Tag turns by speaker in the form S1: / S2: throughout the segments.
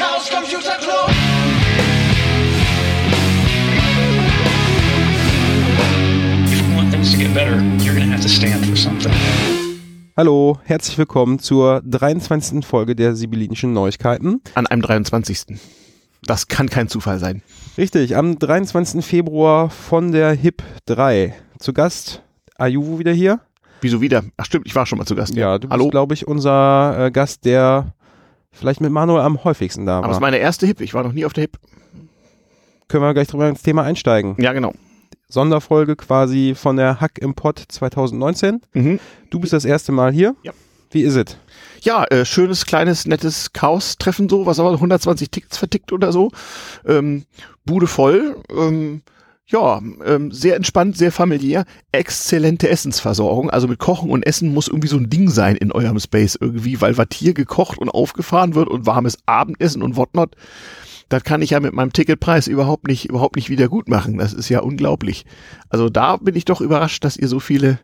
S1: Chaos Computer Club.
S2: If you want things to get better, you're going to have to stand for something.
S3: Hallo, herzlich willkommen zur 23. Folge der Sibyllinischen Neuigkeiten.
S4: An einem 23. Das kann kein Zufall sein.
S3: Richtig, am 23. Februar von der HIP 3. Zu Gast Ayuvu wieder hier.
S4: Wieso wieder? Ach stimmt, ich war schon mal zu Gast.
S3: Ja, du
S4: Hallo.
S3: bist, glaube ich, unser äh, Gast, der vielleicht mit Manuel am häufigsten da
S4: Aber das ist
S3: war.
S4: meine erste Hip. Ich war noch nie auf der Hip.
S3: Können wir gleich drüber ins Thema einsteigen.
S4: Ja, genau.
S3: Sonderfolge quasi von der Hack im Pod 2019.
S4: Mhm.
S3: Du bist das erste Mal hier.
S4: Ja.
S3: Wie ist es?
S4: Ja, äh, schönes, kleines, nettes Chaos-Treffen so, was aber 120 Tickets vertickt oder so. Ähm, Bude voll. Ähm, ja, ähm, sehr entspannt, sehr familiär. Exzellente Essensversorgung. Also mit Kochen und Essen muss irgendwie so ein Ding sein in eurem Space irgendwie, weil was hier gekocht und aufgefahren wird und warmes Abendessen und whatnot. Das kann ich ja mit meinem Ticketpreis überhaupt nicht, überhaupt nicht wieder gut machen. Das ist ja unglaublich. Also da bin ich doch überrascht, dass ihr so viele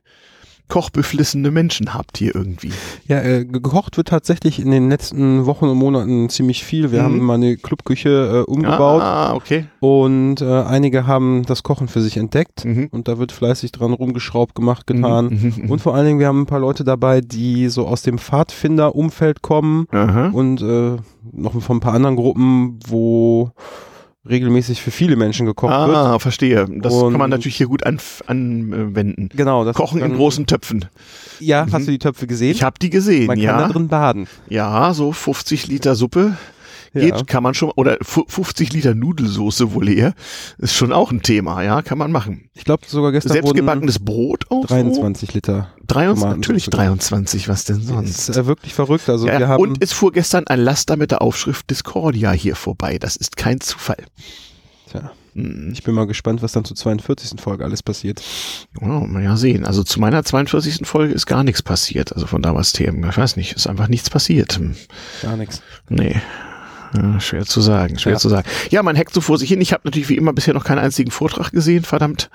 S4: kochbeflissene Menschen habt hier irgendwie.
S3: Ja, äh, gekocht wird tatsächlich in den letzten Wochen und Monaten ziemlich viel. Wir
S4: Mhm.
S3: haben mal eine Clubküche äh, umgebaut
S4: Ah, okay.
S3: und äh, einige haben das Kochen für sich entdeckt
S4: Mhm.
S3: und da wird fleißig dran rumgeschraubt, gemacht, getan.
S4: Mhm, mhm,
S3: Und vor allen Dingen, wir haben ein paar Leute dabei, die so aus dem Pfadfinder-Umfeld kommen
S4: Aha.
S3: und äh, noch von ein paar anderen Gruppen, wo regelmäßig für viele Menschen gekocht wird.
S4: Ah, verstehe. Das
S3: Und-
S4: kann man natürlich hier gut an, anwenden.
S3: Genau, das
S4: Kochen in großen Töpfen.
S3: Ja,
S4: Mhm.
S3: hast du die Töpfe gesehen?
S4: Ich habe die gesehen,
S3: Man kann
S4: ja.
S3: da drin baden.
S4: Ja, so 50 Liter Suppe geht,
S3: Ja.
S4: kann man schon, oder fu- 50 Liter Nudelsoße wohl eher, ist schon auch ein Thema, ja, kann man machen.
S3: Ich glaube sogar gestern
S4: Selbstgebackenes Brot auch
S3: 23 Liter.
S4: so? 23,
S3: Tomatensoße.
S4: natürlich 23, was denn
S3: Das
S4: sonst?
S3: ist äh, wirklich verrückt. Also
S4: Ja,
S3: wir haben
S4: und es fuhr gestern ein Laster mit der Aufschrift Discordia hier vorbei. Das ist kein Zufall.
S3: Tja,
S4: Hm.
S3: ich bin mal gespannt, was dann zur 42. Folge alles passiert.
S4: Ja, mal ja sehen. Also zu meiner 42. Folge ist gar nichts passiert. Also von damals Themen. Ich weiß nicht, ist einfach nichts passiert. Hm.
S3: Gar nichts.
S4: Nee. Ja, schwer zu sagen, schwer
S3: Ja.
S4: zu sagen. Ja, man hackt so vor sich hin. Ich habe natürlich wie immer bisher noch keinen einzigen Vortrag gesehen, verdammt.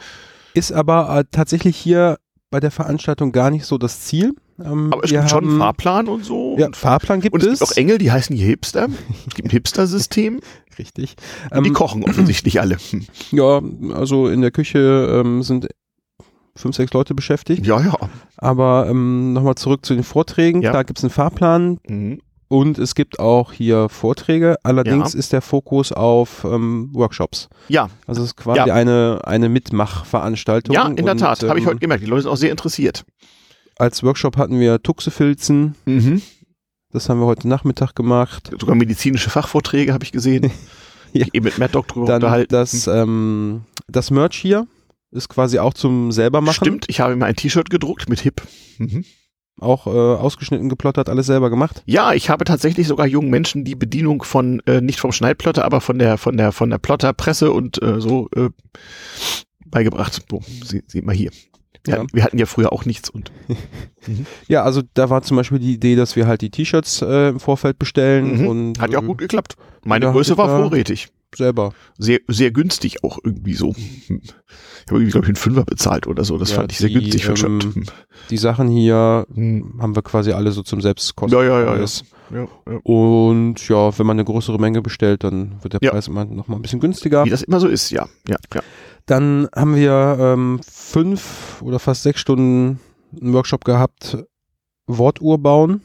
S3: Ist aber äh, tatsächlich hier bei der Veranstaltung gar nicht so das Ziel. Ähm,
S4: Aber es gibt schon einen Fahrplan und so.
S3: Ja,
S4: und,
S3: Fahrplan gibt
S4: und es
S3: es.
S4: gibt auch Engel, die heißen hier Hipster. Es gibt ein Hipster-System.
S3: Richtig.
S4: Und die
S3: Ähm,
S4: kochen offensichtlich alle.
S3: Ja, also in der Küche ähm, sind fünf, sechs Leute beschäftigt.
S4: Ja, ja.
S3: Aber ähm, nochmal zurück zu den Vorträgen.
S4: Ja.
S3: Klar gibt es einen Fahrplan
S4: Mhm.
S3: Und es gibt auch hier Vorträge. Allerdings
S4: Ja.
S3: ist der Fokus auf ähm, Workshops.
S4: Ja,
S3: Also es ist quasi
S4: Ja.
S3: eine, eine Mitmachveranstaltung.
S4: ja, in der
S3: Und,
S4: Tat. Habe ich
S3: ähm,
S4: heute gemerkt. Die Leute sind auch sehr interessiert.
S3: Als Workshop hatten wir Tuxefilzen.
S4: Mhm.
S3: Das haben wir heute Nachmittag gemacht.
S4: Sogar medizinische Fachvorträge habe ich gesehen.
S3: Ja.
S4: Eben mit Mad Dog drüber
S3: Dann
S4: unterhalten.
S3: das, ähm, das Merch hier ist quasi auch zum selber machen.
S4: Stimmt, ich habe mir ein T-Shirt gedruckt mit Hip. Mhm.
S3: Auch äh, ausgeschnitten, geplottert, alles selber gemacht.
S4: Ja, ich habe tatsächlich sogar jungen Menschen die Bedienung von, äh, nicht vom Schneidplotter, aber von der, von der, von der Plotterpresse und äh, so äh, beigebracht. So, sie, sieht mal hier. Wir,
S3: Ja.
S4: hatten, wir hatten ja früher auch nichts und
S3: Ja, also da war zum Beispiel die Idee, dass wir halt die T-Shirts äh, im Vorfeld bestellen
S4: Mhm.
S3: und
S4: hat ja auch
S3: äh,
S4: gut geklappt. Meine Größe war vorrätig.
S3: selber.
S4: Sehr, sehr günstig auch irgendwie so. Ich habe irgendwie, glaube ich, einen Fünfer bezahlt oder so. Das
S3: Ja,
S4: fand ich sehr
S3: die,
S4: günstig für
S3: ähm.
S4: Hm.
S3: Die Sachen hier
S4: Hm.
S3: haben wir quasi alle so zum Selbstkosten.
S4: Ja, ja, ja, ja. Ja.
S3: Und ja, wenn man eine größere Menge bestellt, dann wird der. Preis immer noch mal ein bisschen günstiger.
S4: Wie das immer so ist, ja. ja, ja.
S3: Dann haben wir ähm, fünf oder fast sechs Stunden einen Workshop gehabt, Wortuhr bauen.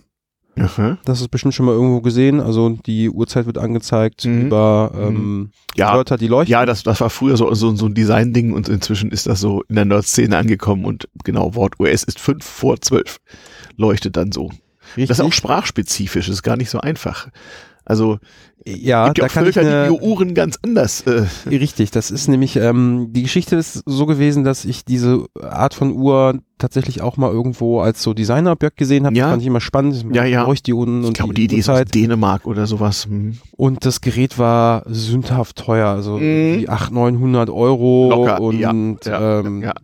S4: Aha.
S3: Das ist bestimmt schon mal irgendwo gesehen. Also die Uhrzeit wird angezeigt
S4: Mhm.
S3: über ähm,
S4: Ja,
S3: Wörter, die leuchten.
S4: Ja, das, das war früher so, so, so ein Design-Ding und inzwischen ist das so in der Nerd-Szene angekommen und genau, Wort US ist fünf vor zwölf. Leuchtet dann so.
S3: Richtig.
S4: Das ist auch sprachspezifisch, ist gar nicht so einfach. Also,
S3: ja,
S4: gibt ja
S3: da
S4: auch
S3: kann ich
S4: Völker,
S3: eine,
S4: die ihre Uhren ganz anders. Äh,
S3: Richtig, das ist nämlich, ähm, die Geschichte ist so gewesen, dass ich diese Art von Uhr tatsächlich auch mal irgendwo als so Designerobjekt gesehen habe.
S4: Ja.
S3: Das fand ich immer spannend.
S4: Ja, ja.
S3: Leuchtdioden und
S4: ich glaube, die Idee ist aus. Dänemark oder sowas. Hm.
S3: Und das Gerät war sündhaft teuer, also
S4: Mhm.
S3: die 800, 900 Euro.
S4: Locker,
S3: und
S4: ja, ja,
S3: ähm,
S4: ja.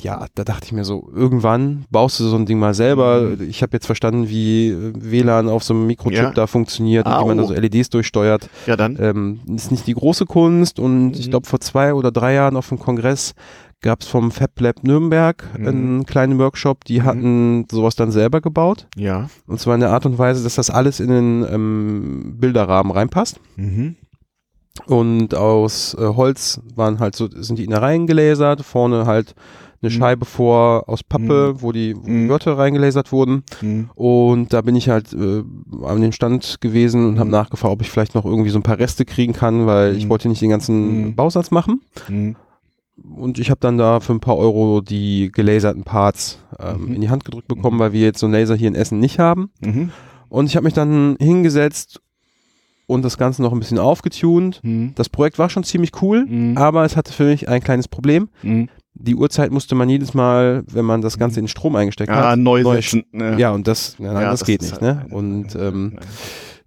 S3: Ja, da dachte ich mir so, irgendwann baust du so ein Ding mal selber.
S4: Mhm.
S3: Ich habe jetzt verstanden, wie äh, WLAN auf so einem Mikrochip
S4: Ja.
S3: da funktioniert
S4: Ah,
S3: und wie man da so LEDs durchsteuert.
S4: Ja, dann.
S3: Ähm, ist nicht die große Kunst und ich
S4: Mhm.
S3: glaube vor zwei oder drei Jahren auf dem Kongress gab es vom Fab Lab Nürnberg
S4: Mhm.
S3: einen kleinen Workshop, die hatten sowas dann selber gebaut.
S4: Ja.
S3: Und zwar in der Art und Weise, dass das alles in den ähm, Bilderrahmen reinpasst.
S4: Mhm.
S3: Und aus äh, Holz waren halt so, sind die Innereien gelasert, vorne halt eine
S4: Mhm.
S3: Scheibe vor aus Pappe, wo die, wo die
S4: Mhm.
S3: Wörter reingelasert wurden.
S4: Mhm.
S3: Und da bin ich halt äh, an dem Stand gewesen und habe
S4: Mhm.
S3: nachgefragt, ob ich vielleicht noch irgendwie so ein paar Reste kriegen kann, weil ich
S4: Mhm.
S3: wollte nicht den ganzen
S4: Mhm.
S3: Bausatz machen.
S4: Mhm.
S3: Und ich habe dann da für ein paar Euro die gelaserten Parts ähm,
S4: Mhm.
S3: in die Hand gedrückt bekommen, weil wir jetzt so einen Laser hier in Essen nicht haben.
S4: Mhm.
S3: Und ich habe mich dann hingesetzt und das Ganze noch ein bisschen aufgetunt.
S4: Mhm.
S3: Das Projekt war schon ziemlich cool,
S4: Mhm.
S3: aber es hatte für mich ein kleines Problem.
S4: Mhm.
S3: Die Uhrzeit musste man jedes Mal, wenn man das Ganze in Strom eingesteckt
S4: Ja,
S3: hat,
S4: neu
S3: neu
S4: setzen. ne?
S3: ja, und das, nein,
S4: Ja,
S3: das,
S4: das
S3: geht nicht,
S4: halt-
S3: ne? Und ähm,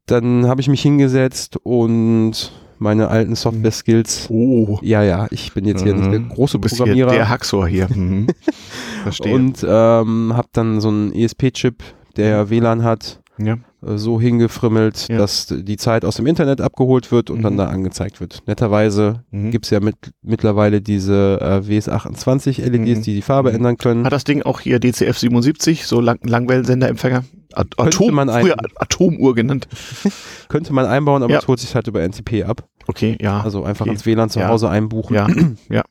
S3: dann habe ich mich hingesetzt und meine alten Software-Skills,
S4: Oh.
S3: ja, ja, ich bin jetzt hier nicht der
S4: Mhm.
S3: große Programmierer
S4: der Haxor hier. Mhm. Verstehe.
S3: und ähm, habe dann so einen ESP-Chip, der WLAN hat,
S4: ja.
S3: äh, so hingefrimmelt,
S4: Ja.
S3: dass die Zeit aus dem Internet abgeholt wird und
S4: Mhm.
S3: dann da angezeigt wird. Netterweise
S4: Mhm.
S3: gibt's ja mit, mittlerweile diese äh, WS28 LEDs,
S4: Mhm.
S3: die die Farbe
S4: Mhm.
S3: ändern können.
S4: Hat das Ding auch hier DCF 77, so Lang Langwellensenderempfänger? At Atom,
S3: man ein-
S4: früher Atomuhr genannt.
S3: Könnte man einbauen, aber
S4: Ja.
S3: es holt sich halt über NTP ab.
S4: Okay, ja.
S3: Also einfach
S4: okay.
S3: ins WLAN zu. Hause einbuchen
S4: Ja, ja.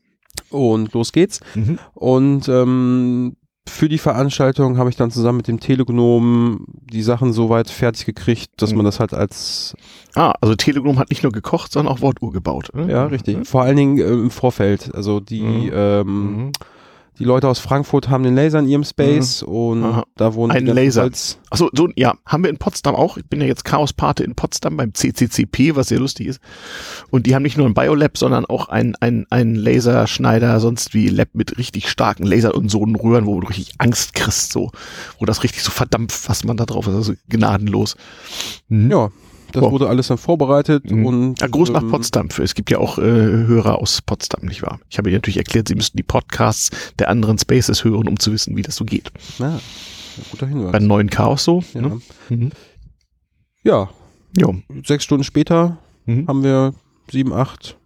S3: und los geht's.
S4: Mhm.
S3: Und ähm, für die Veranstaltung habe ich dann zusammen mit dem Telegnom die Sachen so weit fertig gekriegt, dass
S4: Mhm.
S3: man das halt als,
S4: Ah, also Telegram hat nicht nur gekocht, sondern auch Wortuhr gebaut. Ne?
S3: ja, richtig. Vor allen Dingen äh, im Vorfeld. Also die,
S4: Mhm.
S3: ähm,
S4: Mhm.
S3: Die Leute aus Frankfurt haben den Laser in ihrem Space und
S4: Aha.
S3: da wurden
S4: Ein Laser.
S3: Holz-
S4: Achso, so, ja, haben wir in Potsdam auch. Ich bin ja jetzt Chaospate in Potsdam beim CCCP, was sehr lustig ist. Und die haben nicht nur ein Biolab, sondern auch ein, ein, Laserschneider, sonst wie Lab mit richtig starken Lasern und so einen Röhren, wo du richtig Angst kriegst, so, wo das richtig so verdampft, was man da drauf ist, also gnadenlos. Mhm.
S3: Ja, das
S4: Boah.
S3: wurde alles dann vorbereitet
S4: Mhm.
S3: und
S4: Ja, Gruß nach
S3: ähm,
S4: Potsdam. Für, es gibt ja auch äh, Hörer aus Potsdam, nicht wahr? Ich habe Ihnen natürlich erklärt, Sie müssten die Podcasts der anderen Spaces hören, um zu wissen, wie das so geht.
S3: Ja, guter Hinweis.
S4: Beim neuen Chaos so.
S3: ja.
S4: Ne? Mhm.
S3: ja,
S4: Jo.
S3: sechs Stunden später
S4: Mhm.
S3: haben wir sieben, acht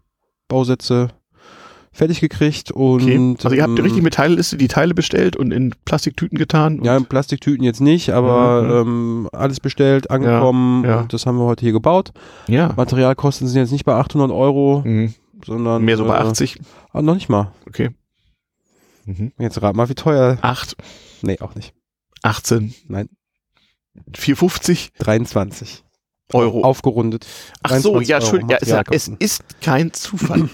S3: Bausätze fertig gekriegt und
S4: Okay. Also ihr habt
S3: ähm,
S4: richtig mit Teilliste die Teile bestellt und in Plastiktüten getan.
S3: ja, in Plastiktüten jetzt nicht, aber
S4: Mhm.
S3: ähm, alles bestellt, angekommen
S4: ja.
S3: und das haben wir heute hier gebaut.
S4: ja.
S3: Materialkosten sind jetzt nicht bei 800 Euro,
S4: Mhm.
S3: sondern
S4: Mehr so bei
S3: äh,
S4: 80.
S3: Ah, noch nicht mal.
S4: Okay. Mhm.
S3: Jetzt rat mal, wie teuer.
S4: 8,
S3: Nee, auch nicht.
S4: 18.
S3: Nein.
S4: 450
S3: 23
S4: Euro.
S3: aufgerundet.
S4: Ach so,
S3: 23
S4: ja,
S3: Euro
S4: Entschuldigung. Ja, ja, es ist kein Zufall.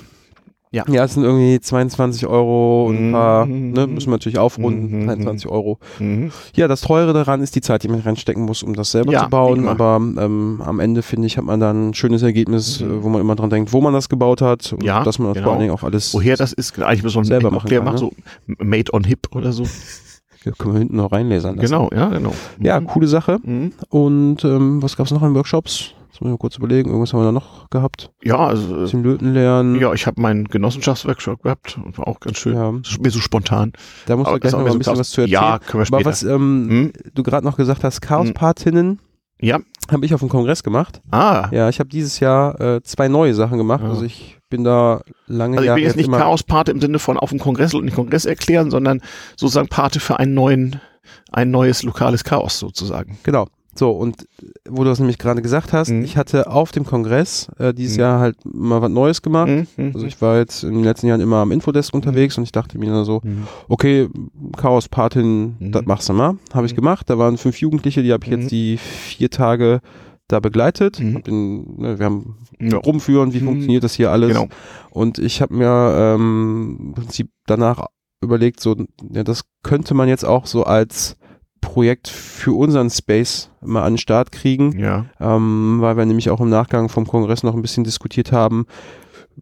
S3: Ja, es sind irgendwie 22 Euro und ein paar,
S4: Mhm.
S3: ne, müssen wir natürlich aufrunden,
S4: Mhm.
S3: 23 Euro.
S4: mhm.
S3: Ja, das Teure daran ist die Zeit, die man reinstecken muss, um das selber
S4: Ja,
S3: zu bauen. Aber ähm, am Ende, finde ich, hat man dann ein schönes Ergebnis,
S4: Mhm.
S3: äh, wo man immer dran denkt, wo man das gebaut hat. Und
S4: Ja,
S3: dass man das
S4: genau.
S3: vor allen Dingen auch alles
S4: Woher das ist, eigentlich muss man
S3: Selber machen
S4: der
S3: kann,
S4: macht
S3: ne?
S4: so Made on Hip oder so.
S3: ja, können wir hinten noch reinlesern lassen.
S4: Genau, ja, genau.
S3: Ja,
S4: Mhm.
S3: coole Sache. Und ähm, was gab es noch an Workshops? Jetzt muss ich mal kurz überlegen. Irgendwas haben wir da noch gehabt.
S4: Ja, also, äh,
S3: Bisschen Löten lernen.
S4: ja, ich habe meinen Genossenschaftsworkshop gehabt und war auch ganz schön.
S3: Ja.
S4: Mir so spontan.
S3: Da musst du gleich noch mal ein bisschen was zu erzählen.
S4: Ja, können wir später.
S3: Aber was ähm,
S4: Hm?
S3: du gerade noch gesagt hast, Chaospatinnen,
S4: Ja.
S3: habe ich auf dem Kongress gemacht.
S4: Ah.
S3: Ja, ich habe dieses Jahr äh, zwei neue Sachen gemacht.
S4: Ja.
S3: Also ich bin da lange
S4: Also ich bin jetzt nicht Chaospate im Sinne von auf dem Kongress und den Kongress erklären, sondern sozusagen Pate für einen neuen, ein neues lokales Chaos sozusagen.
S3: Genau. So, und wo du das nämlich gerade gesagt hast,
S4: Mhm.
S3: ich hatte auf dem Kongress äh, dieses
S4: Mhm.
S3: Jahr halt mal was Neues gemacht.
S4: Mhm, mhm,
S3: Also ich war jetzt in den letzten Jahren immer am Infodesk unterwegs und ich dachte mir dann so,
S4: mhm.
S3: okay, Chaos-Patin,
S4: Mhm.
S3: das machst du mal. Habe ich
S4: Mhm.
S3: gemacht. Da waren fünf Jugendliche, die habe ich
S4: Mhm.
S3: jetzt die vier Tage da begleitet.
S4: Mhm.
S3: In, ne, wir haben
S4: Ja.
S3: rumführen, wie
S4: Mhm.
S3: funktioniert das hier alles.
S4: Genau.
S3: Und ich habe mir ähm, im Prinzip danach überlegt, so, ja, das könnte man jetzt auch so als Projekt für unseren Space mal an den Start kriegen,
S4: Ja.
S3: ähm, weil wir nämlich auch im Nachgang vom Kongress noch ein bisschen diskutiert haben,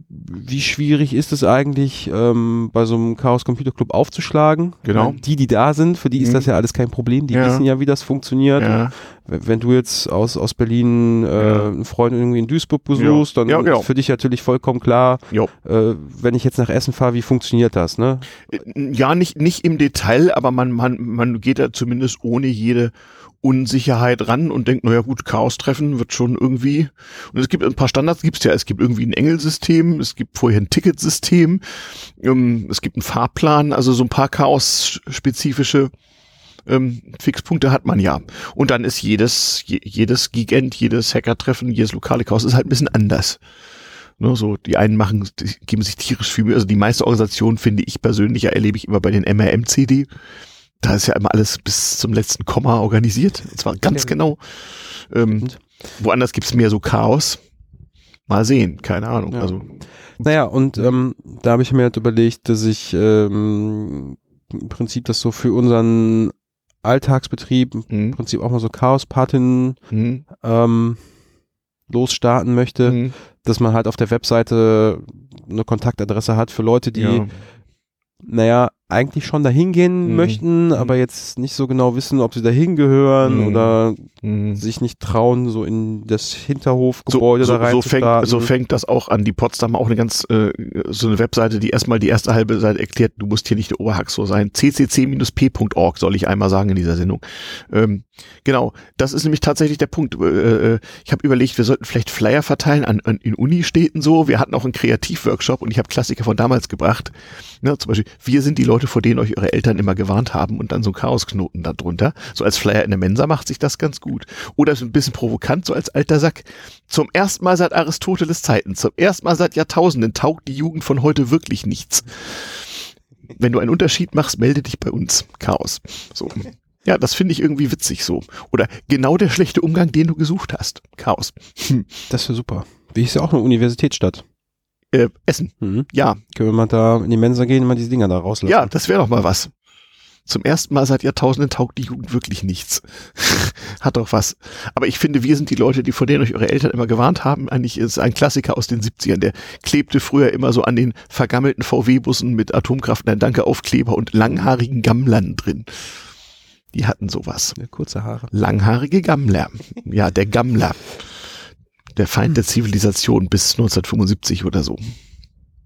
S3: wie schwierig ist es eigentlich, ähm, bei so einem Chaos Computer Club aufzuschlagen?
S4: Genau.
S3: Weil Die, die da sind, für die ist
S4: Mhm.
S3: das ja alles kein Problem. Die
S4: Ja.
S3: wissen ja, wie das funktioniert.
S4: Ja.
S3: Wenn du jetzt aus, aus Berlin äh,
S4: Ja.
S3: einen Freund irgendwie in Duisburg besuchst, dann
S4: genau.
S3: ist für dich natürlich vollkommen klar, äh, wenn ich jetzt nach Essen fahre, wie funktioniert das, ne?
S4: Ja, nicht, nicht im Detail, aber man, man, man geht da zumindest ohne jede Unsicherheit ran und denkt, naja gut, Chaos-Treffen wird schon irgendwie. Und es gibt ein paar Standards, gibt's ja. Es gibt irgendwie ein Engelsystem, es gibt vorher ein Ticketsystem, ähm, es gibt einen Fahrplan, also so ein paar Chaos-spezifische ähm, Fixpunkte hat man ja. Und dann ist jedes, je, jedes Gigant, jedes Hacker-Treffen, jedes lokale Chaos ist halt ein bisschen anders. Ne, so, die einen machen, die geben sich tierisch viel Mühe. Also die meiste Organisation finde ich persönlich, erlebe ich immer bei den MRM-CD. Da ist ja immer alles bis zum letzten Komma organisiert. Und zwar ganz genau. Ähm, woanders gibt's mehr so Chaos. Mal sehen, keine Ahnung.
S3: Ja.
S4: Also,
S3: Naja, und ähm, da habe ich mir halt überlegt, dass ich ähm, im Prinzip das so für unseren Alltagsbetrieb im
S4: mh,
S3: Prinzip auch mal so Chaos-Partien
S4: mh,
S3: ähm, losstarten möchte,
S4: mh,
S3: dass man halt auf der Webseite eine Kontaktadresse hat für Leute, die,
S4: ja.
S3: naja, eigentlich schon dahin gehen
S4: Mhm.
S3: möchten, aber jetzt nicht so genau wissen, ob sie dahin gehören
S4: Mhm.
S3: oder
S4: mh.
S3: sich nicht trauen, so in das Hinterhofgebäude
S4: so,
S3: da
S4: so, so, fängt, so fängt das auch an. Die Potsdam auch eine ganz, äh, so eine Webseite, die erstmal die erste halbe Seite erklärt, du musst hier nicht der Oberhaxor sein. ccc-p.org soll ich einmal sagen in dieser Sendung. Ähm, genau, das ist nämlich tatsächlich der Punkt. Äh, äh, ich habe überlegt, wir sollten vielleicht Flyer verteilen an, an in Unistädten so. Wir hatten auch einen Kreativworkshop und ich habe Klassiker von damals gebracht. Ne, zum Beispiel, wir sind die Leute, vor denen euch eure Eltern immer gewarnt haben und dann so Chaosknoten da drunter. So als Flyer in der Mensa macht sich das ganz gut. Oder so ein bisschen provokant, so als alter Sack. Zum ersten Mal seit Aristoteles Zeiten, zum ersten Mal seit Jahrtausenden taugt die Jugend von heute wirklich nichts. Wenn du einen Unterschied machst, melde dich bei uns. Chaos. So. Ja, das finde ich irgendwie witzig so. Oder genau der schlechte Umgang, den du gesucht hast. Chaos. Hm.
S3: das wäre super. Wie ist ja auch eine Universitätsstadt.
S4: Äh, Essen.
S3: Mhm.
S4: Ja,
S3: Können wir mal da in die Mensa gehen und mal diese Dinger da rauslassen?
S4: ja, das wäre doch mal was. Zum ersten Mal seit Jahrtausenden taugt die Jugend wirklich nichts. Hat doch was. Aber ich finde, wir sind die Leute, die vor denen euch eure Eltern immer gewarnt haben. Eigentlich ist ein Klassiker aus den 70ern. Der klebte früher immer so an den vergammelten VW-Bussen mit Atomkraft, nein, danke, Aufkleber und langhaarigen Gammlern drin. Die hatten sowas.
S3: Ja, Kurze Haare.
S4: Langhaarige Gammler. Ja, der Gammler. Der Feind der Zivilisation bis 1975 oder so.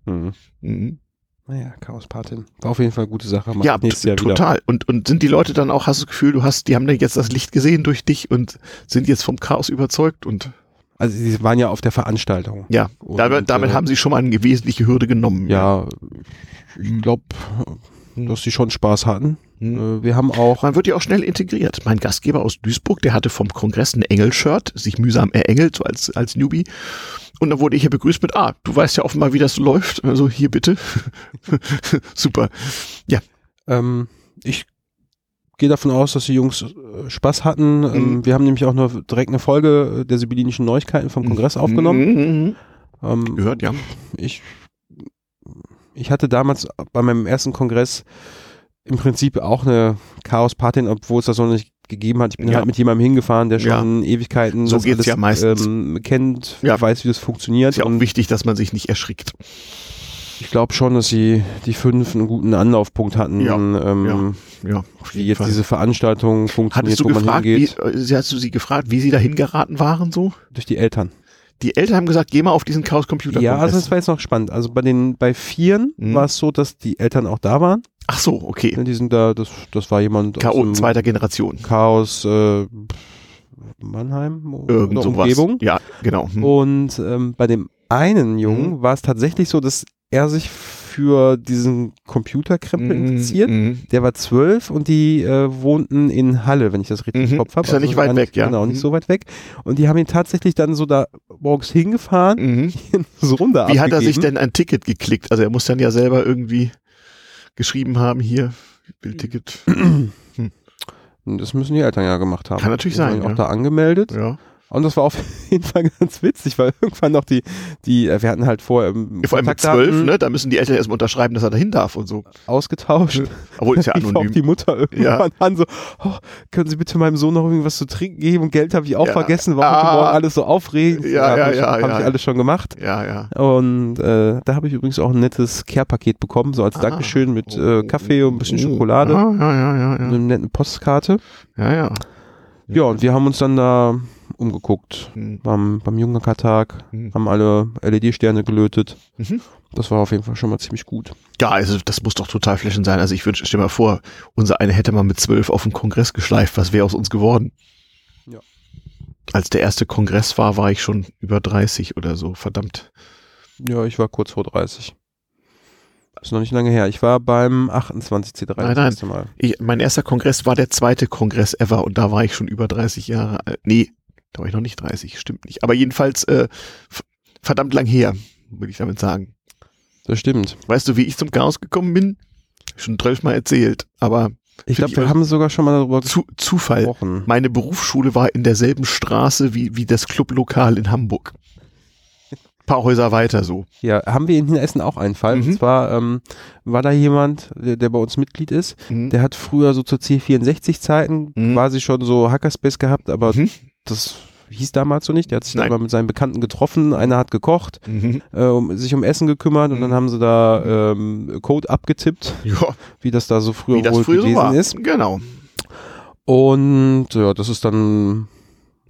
S3: Mhm.
S4: Mhm.
S3: Naja, Chaos-Patin. War auf jeden Fall eine gute Sache. Mach
S4: Ja,
S3: nächstes Jahr wieder.
S4: total. Und, und sind die Leute dann auch, hast du das Gefühl, du hast, die haben da jetzt das Licht gesehen durch dich und sind jetzt vom Chaos überzeugt und
S3: Also sie waren ja auf der Veranstaltung.
S4: ja,
S3: Und,
S4: damit, damit
S3: äh,
S4: haben sie schon mal eine wesentliche Hürde genommen.
S3: Ja, ich glaube, dass sie schon Spaß hatten.
S4: Hm.
S3: Äh, Wir haben auch,
S4: Man wird ja auch schnell integriert. Mein Gastgeber aus Duisburg, der hatte vom Kongress ein Engel-Shirt, sich mühsam erengelt, so als, als Newbie. Und dann wurde ich hier begrüßt mit, ah, du weißt ja offenbar, wie das so läuft. Also hier bitte. Super.
S3: ähm, ich gehe davon aus, dass die Jungs äh, Spaß hatten. Ähm,
S4: Mhm.
S3: wir haben nämlich auch nur direkt eine Folge der sibyllinischen Neuigkeiten vom Kongress aufgenommen.
S4: Mhm.
S3: Ähm,
S4: Gehört, ja.
S3: ich, ich hatte damals bei meinem ersten Kongress im Prinzip auch eine Chaos-Patin, obwohl es das noch nicht gegeben hat. Ich bin
S4: Ja.
S3: halt mit jemandem hingefahren, der
S4: Ja.
S3: schon Ewigkeiten
S4: So geht's
S3: alles,
S4: ja meistens.
S3: Ähm, kennt,
S4: Ja.
S3: weiß, wie das funktioniert.
S4: Ist ja auch wichtig, dass man sich nicht erschrickt.
S3: ich glaube schon, dass sie die fünf einen guten Anlaufpunkt hatten,
S4: Ja,
S3: ähm,
S4: Ja, auf
S3: wie jetzt diese Veranstaltung funktioniert,
S4: Hattest du
S3: wo man
S4: gefragt, wie,
S3: hingeht.
S4: äh, hast du sie gefragt, wie sie dahin geraten waren so?
S3: Durch die Eltern.
S4: Die Eltern haben gesagt, geh mal auf diesen Chaos Computer
S3: Ja, also das war jetzt noch spannend. Also bei den, bei Vieren
S4: Mhm.
S3: war es so, dass die Eltern auch da waren.
S4: Ach so, okay.
S3: Die sind da, das, das war jemand dem
S4: zweiter Generation.
S3: Chaos äh, Mannheim
S4: Irgend sowas.
S3: Umgebung.
S4: Ja, genau. Hm.
S3: Und ähm, bei dem einen Jungen war es tatsächlich so, dass er sich für diesen Computerkrempel
S4: Mhm,
S3: interessiert.
S4: mhm.
S3: Der war zwölf und die äh, wohnten in Halle, wenn ich das richtig
S4: Mhm.
S3: im Kopf habe.
S4: Ist ja nicht weit weg, ja.
S3: Genau, nicht
S4: Mhm.
S3: so weit weg. Und die haben ihn tatsächlich dann so da morgens hingefahren,
S4: Mhm.
S3: so runter
S4: Wie hat er sich
S3: abgegeben.
S4: denn ein Ticket geklickt? Also er muss dann ja selber irgendwie geschrieben haben, hier, Bildticket.
S3: Das müssen die Eltern ja gemacht haben.
S4: Kann natürlich
S3: Die
S4: sein,
S3: Auch
S4: ja.
S3: da angemeldet.
S4: Ja.
S3: Und das war auf jeden Fall ganz witzig, weil irgendwann noch die, die, äh, wir hatten halt vorher ähm,
S4: Vor allem mit zwölf, ne? Da müssen die Eltern erstmal unterschreiben, dass er dahin darf und so.
S3: ausgetauscht.
S4: Obwohl ist ja
S3: rief auch
S4: anonym.
S3: die Mutter irgendwann an, so, oh, können Sie bitte meinem Sohn noch irgendwas zu trinken geben? Und Geld habe ich auch
S4: Ja.
S3: vergessen, war heute
S4: Ah.
S3: Morgen alles so aufregend.
S4: Ja, ja,
S3: hab ich,
S4: ja,
S3: Habe
S4: ja.
S3: ich alles schon gemacht.
S4: Ja, ja.
S3: Und äh, da habe ich übrigens auch ein nettes Care-Paket bekommen, so als
S4: Ah.
S3: Dankeschön mit äh, Kaffee und ein bisschen Schokolade
S4: Ja, ja, ja, ja,
S3: und
S4: ja.
S3: einer netten Postkarte.
S4: Ja, ja.
S3: Ja, und wir haben uns dann da umgeguckt.
S4: Hm.
S3: Beim, beim Jungertag
S4: Hm.
S3: haben alle LED-Sterne gelötet.
S4: Mhm.
S3: Das war auf jeden Fall schon mal ziemlich gut.
S4: Ja, also das muss doch total flashend sein. Also ich wünsche, stell mal vor, unser eine hätte mal mit zwölf auf den Kongress geschleift. Was wäre aus uns geworden?
S3: Ja.
S4: Als der erste Kongress war, war ich schon über 30 oder so. Verdammt.
S3: Ja, ich war kurz vor 30. Ist noch nicht lange her. Ich war beim 28C3
S4: Nein, nein. Ich, mein erster Kongress war der zweite Kongress ever und da war ich schon über 30 Jahre alt. Nee, da war ich noch nicht 30, stimmt nicht. Aber jedenfalls äh, verdammt lang her, würde ich damit sagen.
S3: Das stimmt.
S4: Weißt du, wie ich zum Chaos gekommen bin? Schon zwölfmal erzählt, aber
S3: Ich glaube, wir haben sogar schon mal darüber
S4: zu, Zufall.
S3: gesprochen.
S4: Meine Berufsschule war in derselben Straße wie, wie das Clublokal in Hamburg. paar Häuser weiter so.
S3: Ja, haben wir in Essen auch einen Fall.
S4: Mhm.
S3: Und zwar ähm, war da jemand, der, der bei uns Mitglied ist,
S4: Mhm.
S3: der hat früher so zur C64-Zeiten
S4: Mhm.
S3: quasi schon so Hackerspace gehabt, aber
S4: Mhm.
S3: Das hieß damals so nicht. Der hat sich
S4: Nein.
S3: immer mit seinen Bekannten getroffen, einer hat gekocht,
S4: Mhm.
S3: äh, um, sich um Essen gekümmert und
S4: Mhm.
S3: dann haben sie da ähm, Code abgetippt,
S4: Ja,
S3: wie das da so früher wohl
S4: früher
S3: gewesen
S4: war.
S3: ist.
S4: Genau.
S3: Und ja, das ist dann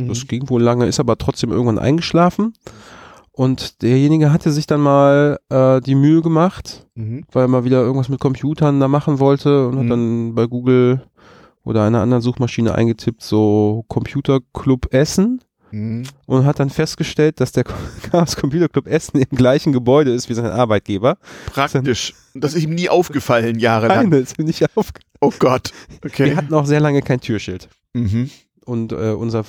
S4: Mhm.
S3: Das ging wohl lange, ist aber trotzdem irgendwann eingeschlafen. Und derjenige hatte sich dann mal äh, die Mühe gemacht,
S4: Mhm.
S3: weil er mal wieder irgendwas mit Computern da machen wollte und
S4: Mhm.
S3: hat dann bei Google oder einer anderen Suchmaschine eingetippt, so Computerclub Essen
S4: Mhm.
S3: und hat dann festgestellt, dass der Chaos Computer Club Essen im gleichen Gebäude ist wie sein Arbeitgeber.
S4: Praktisch. Das ist ihm nie aufgefallen, jahrelang.
S3: Nein, das bin ich auf.
S4: Oh Gott. Okay.
S3: Wir hatten auch sehr lange kein Türschild.
S4: Mhm.
S3: Und äh, unser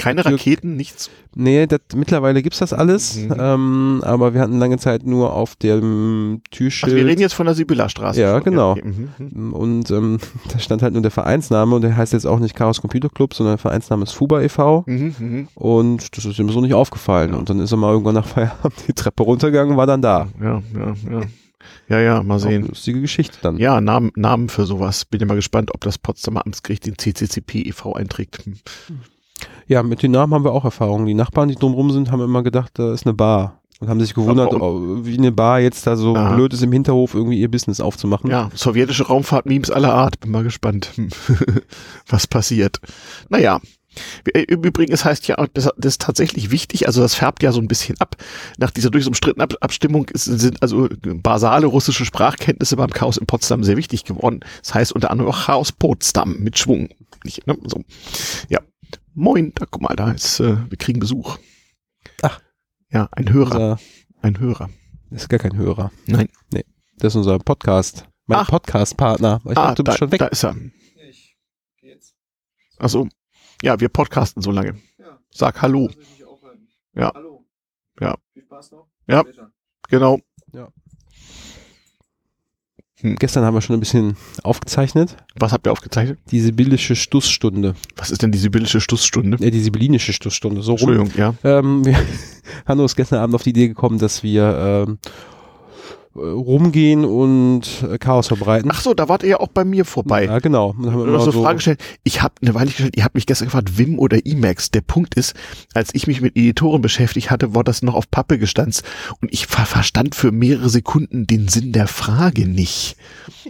S4: Keine Raketen, nichts.
S3: Nee, das, mittlerweile gibt's das alles,
S4: Mhm.
S3: ähm, aber wir hatten lange Zeit nur auf dem Türschild.
S4: Also wir reden jetzt von der Sibylla-Straße.
S3: Ja, genau.
S4: okay. Mhm. Mhm.
S3: und ähm, da stand halt nur der Vereinsname und der heißt jetzt auch nicht Chaos Computer Club, sondern der Vereinsname ist Fuba e.V.
S4: Mhm. Mhm.
S3: Und das ist ihm so nicht aufgefallen.
S4: Ja.
S3: Und dann ist er mal irgendwann nach Feierabend die Treppe runtergegangen, war dann da.
S4: Ja, ja, ja. Ja, ja, mal
S3: Auch
S4: sehen.
S3: lustige Geschichte dann.
S4: Ja, Namen, Namen für sowas. Bin ja mal gespannt, ob das Potsdamer Amtsgericht den CCCP e.V. einträgt. Hm.
S3: Ja, mit den Namen haben wir auch Erfahrungen. Die Nachbarn, die drumrum sind, haben immer gedacht, da ist eine Bar. Und haben sich gewundert, oh, wie eine Bar jetzt da so
S4: Aha.
S3: blöd ist, im Hinterhof irgendwie ihr Business aufzumachen.
S4: Ja, sowjetische Raumfahrt-Memes aller Art. Bin mal gespannt, hm, was passiert. Naja. Äh, Im Übrigen, es heißt ja, das, das ist tatsächlich wichtig, also das färbt ja so ein bisschen ab. Nach dieser durchaus umstrittenen Ab Abstimmung ist, sind also basale russische Sprachkenntnisse beim Chaos in Potsdam sehr wichtig geworden. Das heißt unter anderem auch Chaos Potsdam mit Schwung. Nicht, ne? so. Ja. Moin, da guck mal, da ist, äh, wir kriegen Besuch.
S3: Ach.
S4: Ja, ein Hörer,
S3: Unser,
S4: ein Hörer.
S3: das ist gar kein Hörer.
S4: Nein.
S3: Nee, das ist unser Podcast. Mein
S4: Ach.
S3: Podcast-Partner. Ich
S4: ah,
S3: dachte, du
S4: da,
S3: bist schon weg.
S4: da ist er. Also, ja, wir podcasten so lange. Sag Hallo. Ja. Ja. Ja. Genau.
S3: Gestern haben wir schon ein bisschen aufgezeichnet.
S4: Was habt ihr aufgezeichnet?
S3: Die sibyllische Stusszstunde.
S4: Was ist denn die sibyllische Stusszstunde?
S3: Äh, die sibyllinische Stusszstunde. So rum.
S4: Entschuldigung, ja.
S3: Ähm, wir, Hanno ist gestern Abend auf die Idee gekommen, dass wir ähm, äh, rumgehen und äh, Chaos verbreiten.
S4: Ach so, da wart ihr ja auch bei mir vorbei.
S3: Ja, genau. Und dann haben wir
S4: Ich
S3: immer
S4: so
S3: so,
S4: Frage gestellt. Ich habe eine Weile gestellt, ihr habt mich gestern gefragt, Wim oder Emacs. Der Punkt ist, als ich mich mit Editoren beschäftigt hatte, war das noch auf Pappe gestanzt und ich ver verstand für mehrere Sekunden den Sinn der Frage nicht.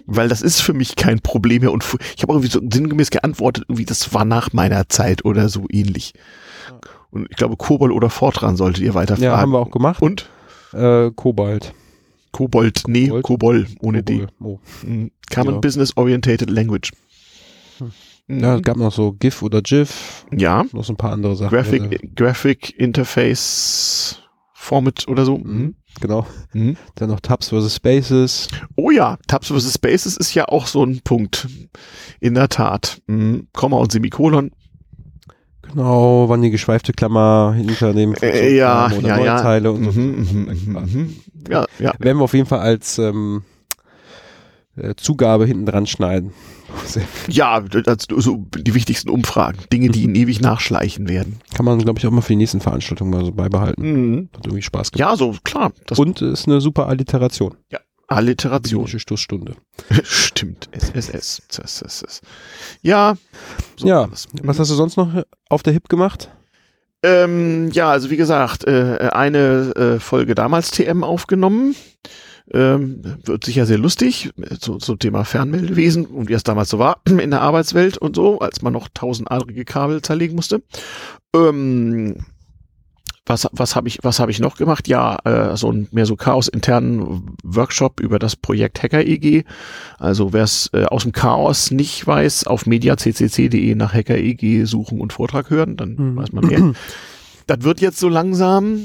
S4: Weil das ist für mich kein Problem mehr und ich habe irgendwie so sinngemäß geantwortet, irgendwie das war nach meiner Zeit oder so ähnlich. Und ich glaube, Kobol oder Fortran solltet ihr weiter
S3: ja,
S4: fragen.
S3: haben wir auch gemacht.
S4: Und?
S3: Äh, Kobalt.
S4: Kobold, nee,
S3: Kobold?
S4: Kobol, ohne D.
S3: Kobol. Oh.
S4: Mhm. Common
S3: Ja.
S4: Business Orientated Language. Mhm.
S3: Ja, es gab noch so GIF oder GIF,
S4: ja.
S3: noch so ein paar andere Sachen.
S4: Graphic, Graphic Interface Format oder so.
S3: Mhm. Genau.
S4: Mhm.
S3: Dann noch Tabs vs. Spaces.
S4: Oh ja, Tabs vs. Spaces ist ja auch so ein Punkt. In der Tat. Mhm. Komma und Semikolon.
S3: Genau, wann die geschweifte Klammer hinter dem
S4: Äh, ja,
S3: Funktionsnamen oder
S4: ja, ja.
S3: Neuzeile und so.
S4: Mhm, mhm, mhm, mhm. Ja, ja.
S3: Werden wir auf jeden Fall als ähm, äh, Zugabe hinten dran schneiden.
S4: Ja, das, so die wichtigsten Umfragen. Dinge, die ihnen ewig nachschleichen werden.
S3: Kann man, glaube ich, auch mal für die nächsten Veranstaltungen mal so beibehalten.
S4: Mhm.
S3: Hat irgendwie Spaß gemacht.
S4: Ja, so, klar. Das
S3: Und ist eine super Alliteration.
S4: Alliteration.
S3: Stoßstunde.
S4: Stimmt. SSS. SSS. Ja. so
S3: Ja. Was hast du sonst noch auf der HIP gemacht?
S4: Ähm, ja, also wie gesagt, äh, eine äh, Folge damals TM aufgenommen. Ähm, wird sicher sehr lustig, so, so Thema Fernmeldewesen und wie es damals so war in der Arbeitswelt und so, als man noch tausendadrige Kabel zerlegen musste. Ähm, was, was habe ich, was habe ich noch gemacht? Ja, äh, so ein mehr so Chaos-internen Workshop über das Projekt Hacker EG. Also wer es äh, aus dem Chaos nicht weiß, auf mediaccc.de nach Hacker EG suchen und Vortrag hören, dann
S3: Mhm.
S4: weiß man mehr. Das wird jetzt so langsam.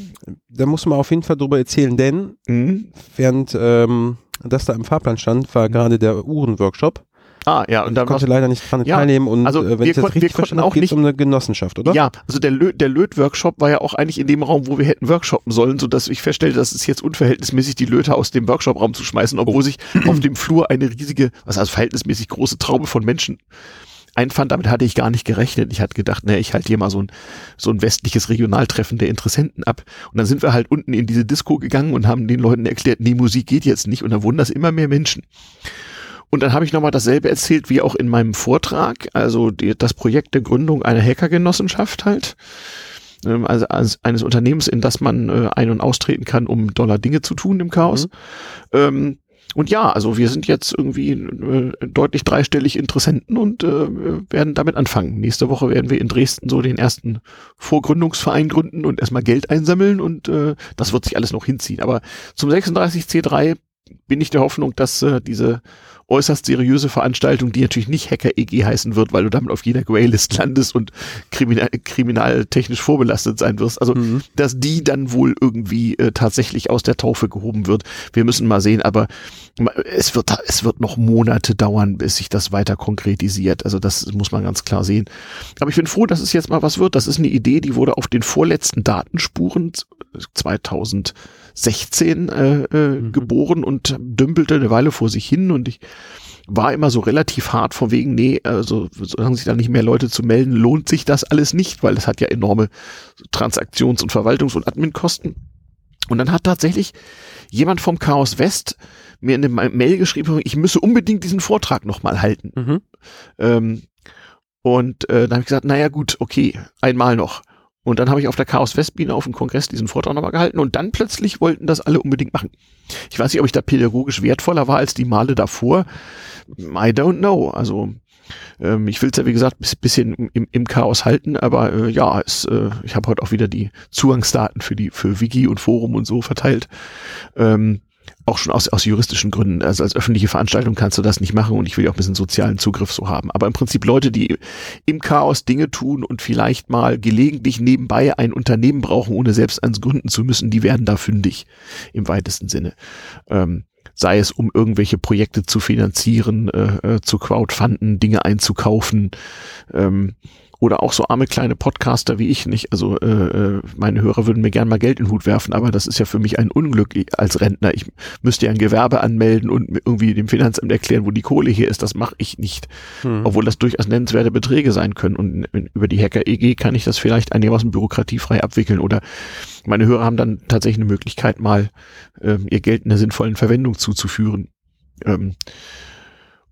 S3: Da muss man auf jeden Fall drüber erzählen, denn
S4: Mhm.
S3: während ähm, das da im Fahrplan stand, war gerade der Uhren-Workshop.
S4: Ah, ja, und
S3: Ich
S4: dann
S3: konnte leider nicht dran
S4: Ja,
S3: teilnehmen und
S4: also
S3: äh, wenn
S4: wir
S3: ich das
S4: konnten-
S3: richtig verstanden
S4: auch
S3: habe, geht es um eine Genossenschaft, oder?
S4: Ja, also der, Lö der Löt-Workshop war ja auch eigentlich in dem Raum, wo wir hätten workshoppen sollen, so dass ich feststellte, dass es jetzt unverhältnismäßig die Löte aus dem Workshop-Raum zu schmeißen, obwohl sich auf dem Flur eine riesige, was heißt verhältnismäßig große Traube von Menschen einfand. Damit hatte ich gar nicht gerechnet. Ich hatte gedacht, ne, ich halte hier mal so ein, so ein westliches Regionaltreffen der Interessenten ab. Und dann sind wir halt unten in diese Disco gegangen und haben den Leuten erklärt, nee, Musik geht jetzt nicht. Und dann wurden das immer mehr Menschen. Und dann habe ich nochmal dasselbe erzählt wie auch in meinem Vortrag, also die, das Projekt der Gründung einer Hackergenossenschaft halt. Ähm, Also als eines Unternehmens, in das man äh, ein- und austreten kann, um Dollar Dinge zu tun im Chaos. Ähm, und ja, also wir sind jetzt irgendwie äh, deutlich dreistellig Interessenten und äh, werden damit anfangen. Nächste Woche werden wir in Dresden so den ersten Vorgründungsverein gründen und erstmal Geld einsammeln und äh, das wird sich alles noch hinziehen. Aber zum 36C3 bin ich der Hoffnung, dass äh, diese äußerst seriöse Veranstaltung, die natürlich nicht Hacker EG heißen wird, weil du damit auf jeder Graylist landest und kriminal, kriminaltechnisch vorbelastet sein wirst. Also,
S3: Mhm.
S4: dass die dann wohl irgendwie äh, tatsächlich aus der Taufe gehoben wird. Wir müssen mal sehen, aber es wird, es wird noch Monate dauern, bis sich das weiter konkretisiert. Also, das muss man ganz klar sehen. Aber ich bin froh, dass es jetzt mal was wird. Das ist eine Idee, die wurde auf den vorletzten Datenspuren 2016 äh, äh,
S3: Mhm.
S4: geboren und dümpelte eine Weile vor sich hin und ich war immer so relativ hart von wegen, nee, also solange sich da nicht mehr Leute zu melden, lohnt sich das alles nicht, weil das hat ja enorme Transaktions- und Verwaltungs- und Adminkosten. Und dann hat tatsächlich jemand vom Chaos West mir in eine Mail geschrieben, ich müsse unbedingt diesen Vortrag nochmal halten.
S3: Mhm.
S4: Ähm, und äh, dann habe ich gesagt, naja gut, okay, einmal noch. Und dann habe ich auf der Chaos Westbiene auf dem Kongress diesen Vortrag nochmal gehalten und dann plötzlich wollten das alle unbedingt machen. Ich weiß nicht, ob ich da pädagogisch wertvoller war als die Male davor. I don't know. Also ähm, ich will es ja wie gesagt bis bisschen im, im Chaos halten, aber äh, ja, es, äh, ich habe heute auch wieder die Zugangsdaten für die für Wiki und Forum und so verteilt. Ähm, auch schon aus, aus juristischen Gründen. Also als öffentliche Veranstaltung kannst du das nicht machen und ich will ja auch ein bisschen sozialen Zugriff so haben. Aber im Prinzip Leute, die im Chaos Dinge tun und vielleicht mal gelegentlich nebenbei ein Unternehmen brauchen, ohne selbst eins gründen zu müssen, die werden da fündig im weitesten Sinne. Ähm, sei es um irgendwelche Projekte zu finanzieren, äh, äh, zu crowdfunden, Dinge einzukaufen, ähm, oder auch so arme kleine Podcaster wie ich nicht. Also äh, äh, meine Hörer würden mir gern mal Geld in den Hut werfen, aber das ist ja für mich ein Unglück als Rentner. Ich müsste ja ein Gewerbe anmelden und irgendwie dem Finanzamt erklären, wo die Kohle hier ist. Das mache ich nicht,
S3: Mhm.
S4: obwohl das durchaus nennenswerte Beträge sein können. Und über die Hacker EG kann ich das vielleicht einigermaßen bürokratiefrei abwickeln. Oder meine Hörer haben dann tatsächlich eine Möglichkeit, mal ähm, ihr Geld in einer sinnvollen Verwendung zuzuführen. Ähm,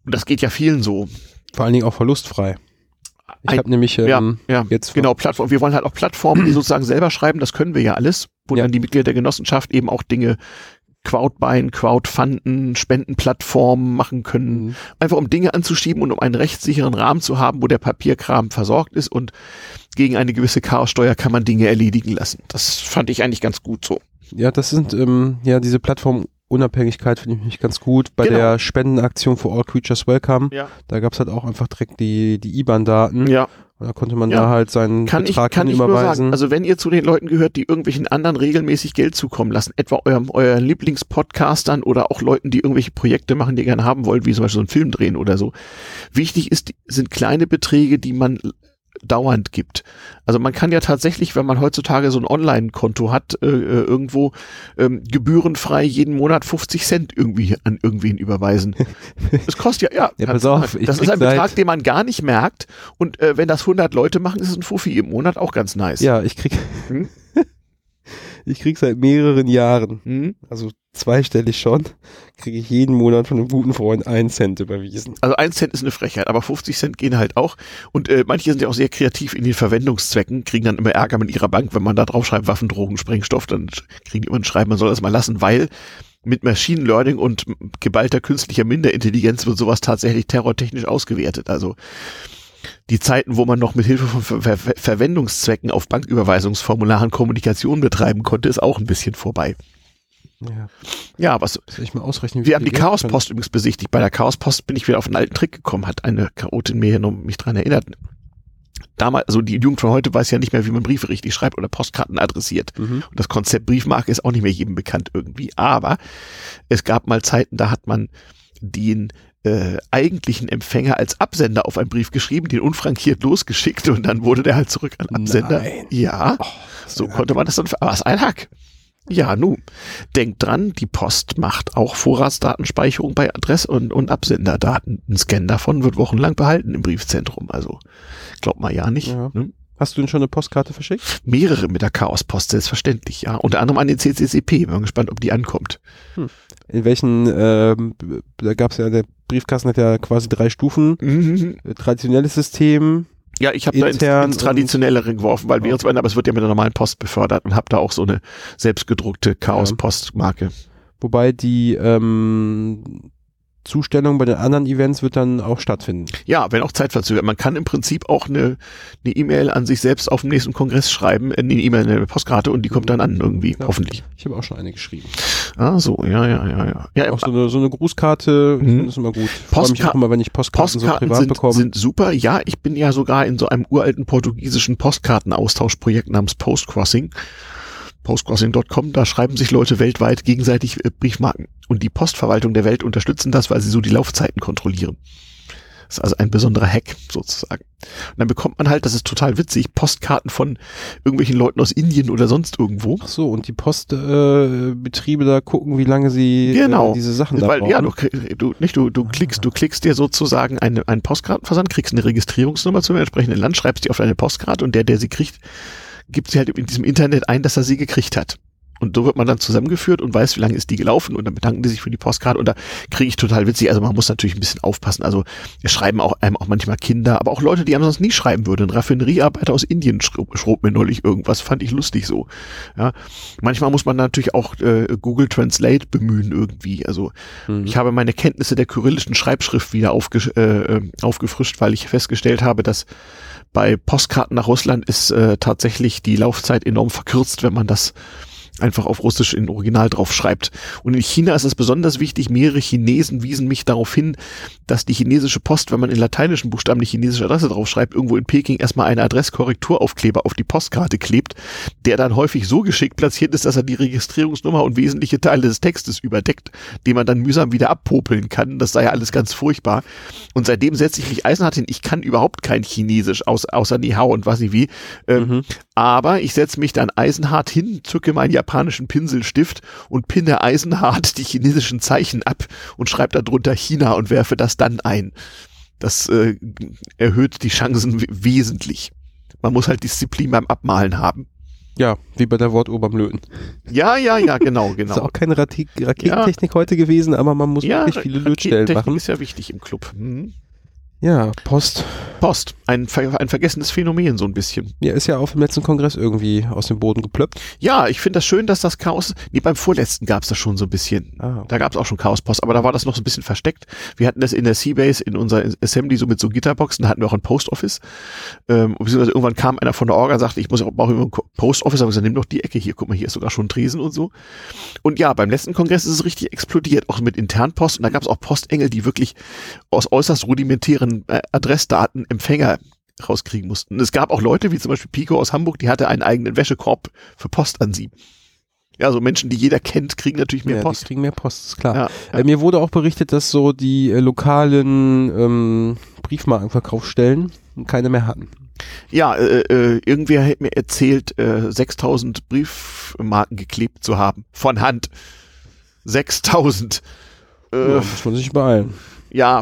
S4: und das geht ja vielen so.
S3: Vor allen Dingen auch verlustfrei. Ich habe nämlich
S4: ja,
S3: ähm,
S4: ja,
S3: jetzt
S4: genau, Plattform. Wir wollen halt auch Plattformen, die sozusagen selber schreiben, das können wir ja alles, wo
S3: Ja.
S4: dann die Mitglieder der Genossenschaft eben auch Dinge Crowdbuyen, Crowdfunden, Spendenplattformen machen können,
S3: Mhm.
S4: einfach um Dinge anzuschieben und um einen rechtssicheren Rahmen zu haben, wo der Papierkram versorgt ist und gegen eine gewisse Chaossteuer kann man Dinge erledigen lassen. Das fand ich eigentlich ganz gut so.
S3: Ja, das sind ähm, ja diese Plattformunabhängigkeit finde ich mich ganz gut. Bei
S4: Genau.
S3: der Spendenaktion für All Creatures Welcome,
S4: Ja.
S3: da gab's halt auch einfach direkt die, die IBAN-Daten.
S4: Ja,
S3: Und da konnte man
S4: Ja.
S3: da halt seinen
S4: kann ich,
S3: Betrag
S4: kann ich nur
S3: überweisen.
S4: sagen. Also wenn ihr zu den Leuten gehört, die irgendwelchen anderen regelmäßig Geld zukommen lassen, etwa eurem, euren Lieblingspodcastern oder auch Leuten, die irgendwelche Projekte machen, die ihr gerne haben wollt, wie zum Beispiel so einen Film drehen oder so. Wichtig ist, sind kleine Beträge, die man dauernd gibt. Also man kann ja tatsächlich, wenn man heutzutage so ein Online-Konto hat, äh, äh, irgendwo ähm, gebührenfrei jeden Monat 50 Cent irgendwie an irgendwen überweisen. Das kostet ja, ja.
S3: Ja, pass auf, ich
S4: das ist ein Betrag, den man gar nicht merkt. Und äh, wenn das 100 Leute machen, ist es ein Fuffi im Monat auch ganz nice.
S3: Ja, ich krieg,
S4: Hm?
S3: ich krieg seit mehreren Jahren,
S4: Hm?
S3: also zweistellig schon, kriege ich jeden Monat von einem guten Freund einen Cent überwiesen.
S4: Also ein Cent ist eine Frechheit, aber 50 Cent gehen halt auch. Und äh, manche sind ja auch sehr kreativ in den Verwendungszwecken, kriegen dann immer Ärger mit ihrer Bank, wenn man da drauf schreibt, Waffen, Drogen, Sprengstoff, dann kriegen die immer ein Schreiben, man soll das mal lassen, weil mit Machine Learning und geballter künstlicher Minderintelligenz wird sowas tatsächlich terrortechnisch ausgewertet. Also die Zeiten, wo man noch mit Hilfe von Ver Ver Verwendungszwecken auf Banküberweisungsformularen Kommunikation betreiben konnte, ist auch ein bisschen vorbei.
S3: Ja.
S4: Ja, was
S3: Soll ich mal ausrechnen,
S4: wir haben die Chaospost übrigens besichtigt. Bei der Chaospost bin ich wieder auf einen alten Trick gekommen, hat eine Chaotin mir hier noch mich dran erinnert. Damals, also die Jugend von heute weiß ja nicht mehr, wie man Briefe richtig schreibt oder Postkarten adressiert.
S3: Mhm.
S4: Und das Konzept Briefmarke ist auch nicht mehr jedem bekannt irgendwie. Aber es gab mal Zeiten, da hat man den äh, eigentlichen Empfänger als Absender auf einen Brief geschrieben, den unfrankiert losgeschickt und dann wurde der halt zurück an Absender.
S3: Nein.
S4: Ja,
S3: Oh,
S4: so konnte man das dann. Aber was ein Hack. Ja, nun. Denkt dran, die Post macht auch Vorratsdatenspeicherung bei Adress- und, und Absenderdaten. Ein Scan davon wird wochenlang behalten im Briefzentrum. Also glaubt mal ja nicht.
S3: Ja.
S4: Ne?
S3: Hast du denn schon eine Postkarte verschickt?
S4: Mehrere mit der Chaospost, selbstverständlich, ja. Unter anderem an den CCCP. Bin mal gespannt, ob die ankommt.
S3: In welchen, ähm, da gab es ja, der Briefkasten hat ja quasi drei Stufen.
S4: Mhm.
S3: Äh, Traditionelles System.
S4: Ja, ich habe da ins, ins Traditionellere geworfen, weil wir uns aber es wird ja mit der normalen Post befördert und habe da auch so eine selbstgedruckte Chaos-Postmarke.
S3: Wobei die ähm, Zustellung bei den anderen Events wird dann auch stattfinden.
S4: Ja, wenn auch zeitverzögert. Man kann im Prinzip auch eine eine E-Mail an sich selbst auf dem nächsten Kongress schreiben, äh, eine E-Mail, eine Postkarte und die kommt dann an irgendwie,
S3: Ja.
S4: hoffentlich.
S3: Ich habe auch schon eine geschrieben.
S4: Ah, so, ja, ja, ja, ja. Ja,
S3: Auch so eine, so eine Grußkarte, ich
S4: Mhm.
S3: das immer gut. Ich freue mich
S4: Postka-
S3: auch immer, wenn ich Postkarten, so
S4: Postkarten
S3: privat
S4: sind,
S3: bekomme.
S4: sind super. Ja, ich bin ja sogar in so einem uralten portugiesischen Postkartenaustauschprojekt namens Postcrossing. Postcrossing.com, da schreiben sich Leute weltweit gegenseitig äh, Briefmarken. Und die Postverwaltung der Welt unterstützen das, weil sie so die Laufzeiten kontrollieren. Das ist also ein besonderer Hack sozusagen. Und dann bekommt man halt, das ist total witzig, Postkarten von irgendwelchen Leuten aus Indien oder sonst irgendwo.
S3: Ach so, und die Postbetriebe äh, da gucken, wie lange sie
S4: Genau.
S3: äh, diese Sachen da
S4: Weil,
S3: brauchen.
S4: ja, du, du, nicht, du, du klickst, du klickst dir sozusagen eine, einen Postkartenversand, kriegst eine Registrierungsnummer zum entsprechenden Land, schreibst die auf deine Postkarte und der, der sie kriegt, gibt sie halt in diesem Internet ein, dass er sie gekriegt hat. Und so wird man dann zusammengeführt und weiß, wie lange ist die gelaufen und dann bedanken die sich für die Postkarte und da kriege ich total witzig. Also man muss natürlich ein bisschen aufpassen. Also es schreiben auch einem auch manchmal Kinder, aber auch Leute, die einem sonst nie schreiben würden. Ein Raffineriearbeiter aus Indien schrob, mir neulich irgendwas, fand ich lustig so. Ja, manchmal muss man natürlich auch äh, Google Translate bemühen irgendwie. Also
S3: Mhm.
S4: ich habe meine Kenntnisse der kyrillischen Schreibschrift wieder aufge äh, äh, aufgefrischt, weil ich festgestellt habe, dass bei Postkarten nach Russland ist äh, tatsächlich die Laufzeit enorm verkürzt, wenn man das einfach auf Russisch in Original drauf schreibt. Und in China ist es besonders wichtig, mehrere Chinesen wiesen mich darauf hin, dass die chinesische Post, wenn man in lateinischen Buchstaben die chinesische Adresse drauf schreibt, irgendwo in Peking erstmal eine Adresskorrekturaufkleber auf die Postkarte klebt, der dann häufig so geschickt platziert ist, dass er die Registrierungsnummer und wesentliche Teile des Textes überdeckt, den man dann mühsam wieder abpopeln kann. Das sei ja alles ganz furchtbar. Und seitdem setze ich mich eisenhart hin. Ich kann überhaupt kein Chinesisch, aus, außer Ni Hao und was ich wie. Ähm,
S3: Mhm.
S4: aber ich setze mich dann eisenhart hin, zücke meinen japanischen Pinselstift und pinne eisenhart die chinesischen Zeichen ab und schreibe darunter China und werfe das dann ein. Das äh, erhöht die Chancen we- wesentlich. Man muss halt Disziplin beim Abmalen haben.
S3: Ja, wie bei der Wortuhr beim Löten.
S4: Ja, ja, ja, genau,
S3: Das ist
S4: genau.
S3: auch keine Raketentechnik heute gewesen, aber man muss
S4: Ja,
S3: wirklich viele Lötstellen machen.
S4: ist ja wichtig im Club. Mhm.
S3: Ja, Post.
S4: Post, ein, ein vergessenes Phänomen so ein bisschen.
S3: Ja, ist ja auf dem letzten Kongress irgendwie aus dem Boden geplöppt.
S4: Ja, ich finde das schön, dass das Chaos, nee, beim vorletzten gab es das schon so ein bisschen.
S3: Ah,
S4: Da gab es auch schon Chaos-Post, aber da war das noch so ein bisschen versteckt. Wir hatten das in der Seabase, in unserer Assembly, so mit so Gitterboxen, da hatten wir auch ein Post-Office. Ähm, beziehungsweise irgendwann kam einer von der Orga und sagte, ich muss auch brauche immer ein Post-Office, aber ich gesagt, nimm doch die Ecke hier, guck mal, hier ist sogar schon ein Tresen und so. Und ja, beim letzten Kongress ist es richtig explodiert, auch mit Internpost. Und da gab es auch Postengel, die wirklich aus äußerst rudimentären äh, Adressdaten Empfänger rauskriegen mussten. Und es gab auch Leute, wie zum Beispiel Pico aus Hamburg, die hatte einen eigenen Wäschekorb für Post an sie. Ja, so Menschen, die jeder kennt, kriegen natürlich mehr
S3: ja,
S4: Post.
S3: Die kriegen mehr Post, ist klar.
S4: Ja, ja.
S3: Äh, mir wurde auch berichtet, dass so die äh, lokalen ähm, Briefmarkenverkaufsstellen keine mehr hatten.
S4: Ja, äh, äh, irgendwer hat mir erzählt, äh, 6000 Briefmarken geklebt zu haben. Von Hand. 6000. Äh,
S3: ja. muss man sich beeilen.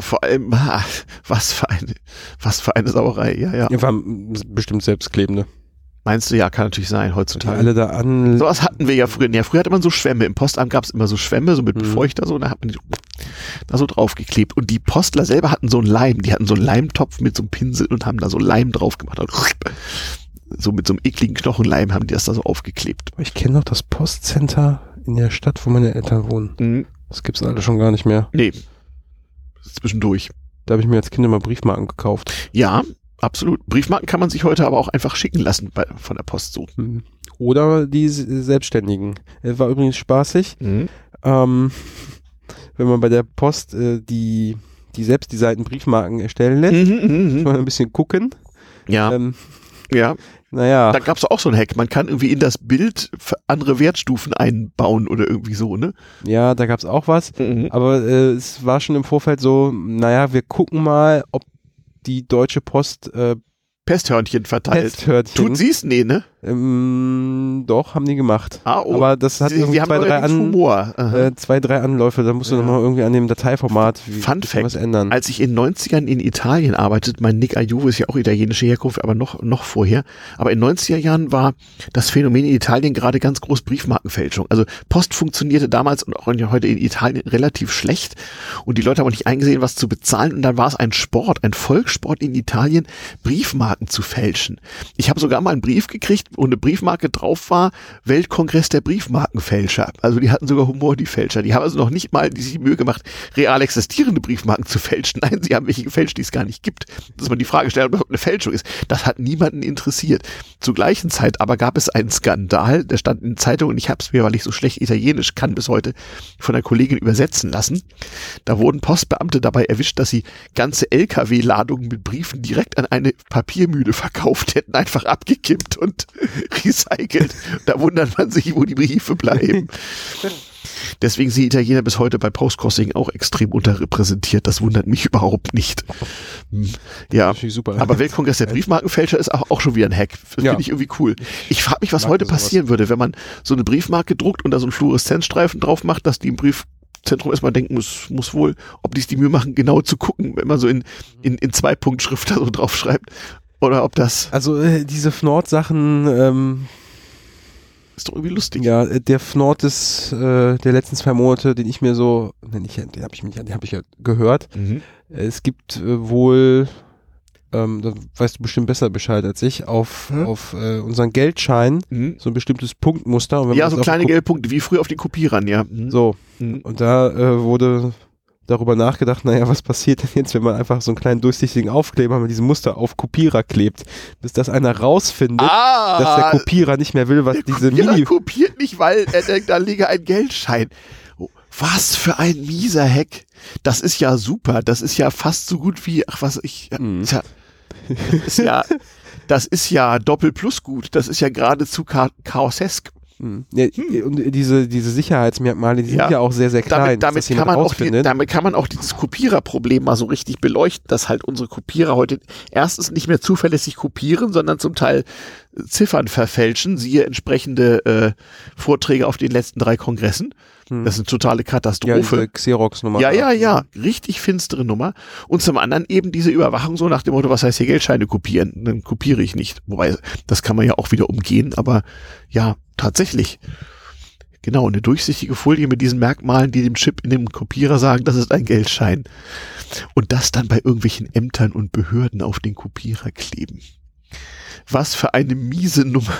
S4: Vor allem, was für eine, was für eine Sauerei. Ja, ja.
S3: Ja, waren bestimmt selbstklebende.
S4: Meinst du, ja, kann natürlich sein
S3: Die
S4: heutzutage.
S3: alle da an.
S4: Sowas hatten wir ja früher. Ja, früher hatte man so Schwämme. Im Postamt gab es immer so Schwämme, so mit
S3: Mhm.
S4: Befeuchter, so, und da hat man die so, da so draufgeklebt. Und die Postler selber hatten so einen Leim. Die hatten so einen Leimtopf mit so einem Pinsel und haben da so Leim drauf gemacht. So mit so einem ekligen Knochenleim haben die das da so aufgeklebt.
S3: Ich kenne noch das Postcenter in der Stadt, wo meine Eltern wohnen.
S4: Mhm.
S3: Das gibt's alle schon gar nicht mehr.
S4: Nee. Zwischendurch.
S3: Da habe ich mir als Kind immer Briefmarken gekauft.
S4: Ja, absolut. Briefmarken kann man sich heute aber auch einfach schicken lassen bei, von der Post so.
S3: Hm. Oder die Selbstständigen. Äh, War übrigens spaßig.
S4: Mhm.
S3: Ähm, wenn man bei der Post äh, die, die selbstdesignten Briefmarken erstellen lässt,
S4: Mhm,
S3: muss
S4: mhm.
S3: man ein bisschen gucken.
S4: Ja,
S3: Ähm,
S4: ja.
S3: Naja,
S4: Da gab's auch so einen Hack. Man kann irgendwie in das Bild andere Wertstufen einbauen oder irgendwie so, ne?
S3: ja, da gab's auch was.
S4: Mhm.
S3: Aber äh, es war schon im Vorfeld so, naja, wir gucken mal, ob die Deutsche Post äh,
S4: Pesthörnchen verteilt.
S3: Pesthörtchen.
S4: Tut sie's? Nee, ne?
S3: Ähm, doch, haben die gemacht.
S4: Ah, oh.
S3: Aber das hat
S4: Sie,
S3: irgendwie
S4: sie
S3: zwei, drei, an, äh, zwei, drei Anläufe. Da musst du
S4: Ja.
S3: nochmal irgendwie an dem Dateiformat wie,
S4: Fun
S3: bisschen was
S4: Fact.
S3: ändern.
S4: Als ich in den 90ern in Italien arbeitet, mein Nick Ayuvo ist ja auch italienische Herkunft, aber noch, noch vorher. Aber in den 90er Jahren war das Phänomen in Italien gerade ganz groß Briefmarkenfälschung. Also Post funktionierte damals und auch heute in Italien relativ schlecht. Und die Leute haben auch nicht eingesehen, was zu bezahlen. Und dann war es ein Sport, ein Volkssport in Italien, Briefmarken zu fälschen. Ich habe sogar mal einen Brief gekriegt, wo eine Briefmarke drauf war, Weltkongress der Briefmarkenfälscher. Also die hatten sogar Humor, die Fälscher. Die haben also noch nicht mal die sich Mühe gemacht, real existierende Briefmarken zu fälschen. Nein, sie haben welche gefälscht, die es gar nicht gibt. Dass man die Frage stellt, ob das eine Fälschung ist. Das hat niemanden interessiert. Zur gleichen Zeit aber gab es einen Skandal, der stand in Zeitungen ich habe es mir, weil ich so schlecht Italienisch kann, bis heute von einer Kollegin übersetzen lassen. Da wurden Postbeamte dabei erwischt, dass sie ganze LKW-Ladungen mit Briefen direkt an eine Papiermühle verkauft hätten, einfach abgekippt und recycelt. Da wundert man sich, wo die Briefe bleiben. Deswegen sind Italiener bis heute bei Postcrossing auch extrem unterrepräsentiert. Das wundert mich überhaupt nicht. Hm, Ja, aber Weltkongress der Briefmarkenfälscher ist auch, auch schon wieder ein Hack. Das
S3: Ja.
S4: finde ich irgendwie cool. Ich frage mich, was
S3: Mag
S4: heute
S3: sowas.
S4: passieren würde, wenn man so eine Briefmarke druckt und da so einen Fluoreszenzstreifen drauf macht, dass die im Briefzentrum erstmal denken muss, muss wohl, ob die es die Mühe machen, genau zu gucken, wenn man so in, in, in zwei Punkt Schrift da so drauf schreibt. Oder ob das
S3: Also äh, diese Fnord-Sachen, ähm,
S4: ist doch irgendwie lustig.
S3: ja, äh, der Fnord des, äh, der letzten zwei Monate, den ich mir so, ne, nicht, den habe ich mir den habe ich ja gehört.
S4: Mhm.
S3: Es gibt äh, wohl, ähm, da weißt du bestimmt besser Bescheid als ich, auf,
S4: Hm?
S3: auf äh, unseren Geldschein
S4: Mhm.
S3: so ein bestimmtes Punktmuster. Und wenn
S4: Ja,
S3: man
S4: so kleine Geldpunkte, wie früher auf den Kopierern, ja. Mhm.
S3: So,
S4: Mhm.
S3: und da äh, wurde darüber nachgedacht, naja, was passiert denn jetzt, wenn man einfach so einen kleinen durchsichtigen Aufkleber mit diesem Muster auf Kopierer klebt, bis das einer rausfindet,
S4: Ah,
S3: dass der Kopierer nicht mehr will, was
S4: der
S3: diese
S4: Kopierer
S3: Mini...
S4: kopiert nicht, weil er denkt, da liege ein Geldschein. Was für ein mieser Hack. Das ist ja super. Das ist ja fast so gut wie, ach was ich, ja,
S3: Mhm.
S4: tja, das ist ja, das ist ja doppel plus gut. Das ist ja geradezu cha chaosesk.
S3: Hm. Ja, Und diese, diese Sicherheitsmerkmale, die
S4: Ja.
S3: sind ja auch sehr, sehr klein.
S4: Damit, damit, kann man auch
S3: rausfindet.
S4: damit kann man auch dieses Kopiererproblem mal so richtig beleuchten, dass halt unsere Kopierer heute erstens nicht mehr zuverlässig kopieren, sondern zum Teil äh, Ziffern verfälschen, siehe entsprechende äh, Vorträge auf den letzten drei Kongressen.
S3: Hm.
S4: Das ist eine totale
S3: ja,
S4: Katastrophe.
S3: diese Xerox-Nummer.
S4: Ja, ja, ja, richtig finstere Nummer. Und zum anderen eben diese Überwachung so nach dem Motto, was heißt hier Geldscheine kopieren? Dann kopiere ich nicht. Wobei, das kann man ja auch wieder umgehen, aber ja, tatsächlich. Genau, eine durchsichtige Folie mit diesen Merkmalen, die dem Chip in dem Kopierer sagen, das ist ein Geldschein. Und das dann bei irgendwelchen Ämtern und Behörden auf den Kopierer kleben. Was für eine miese Nummer.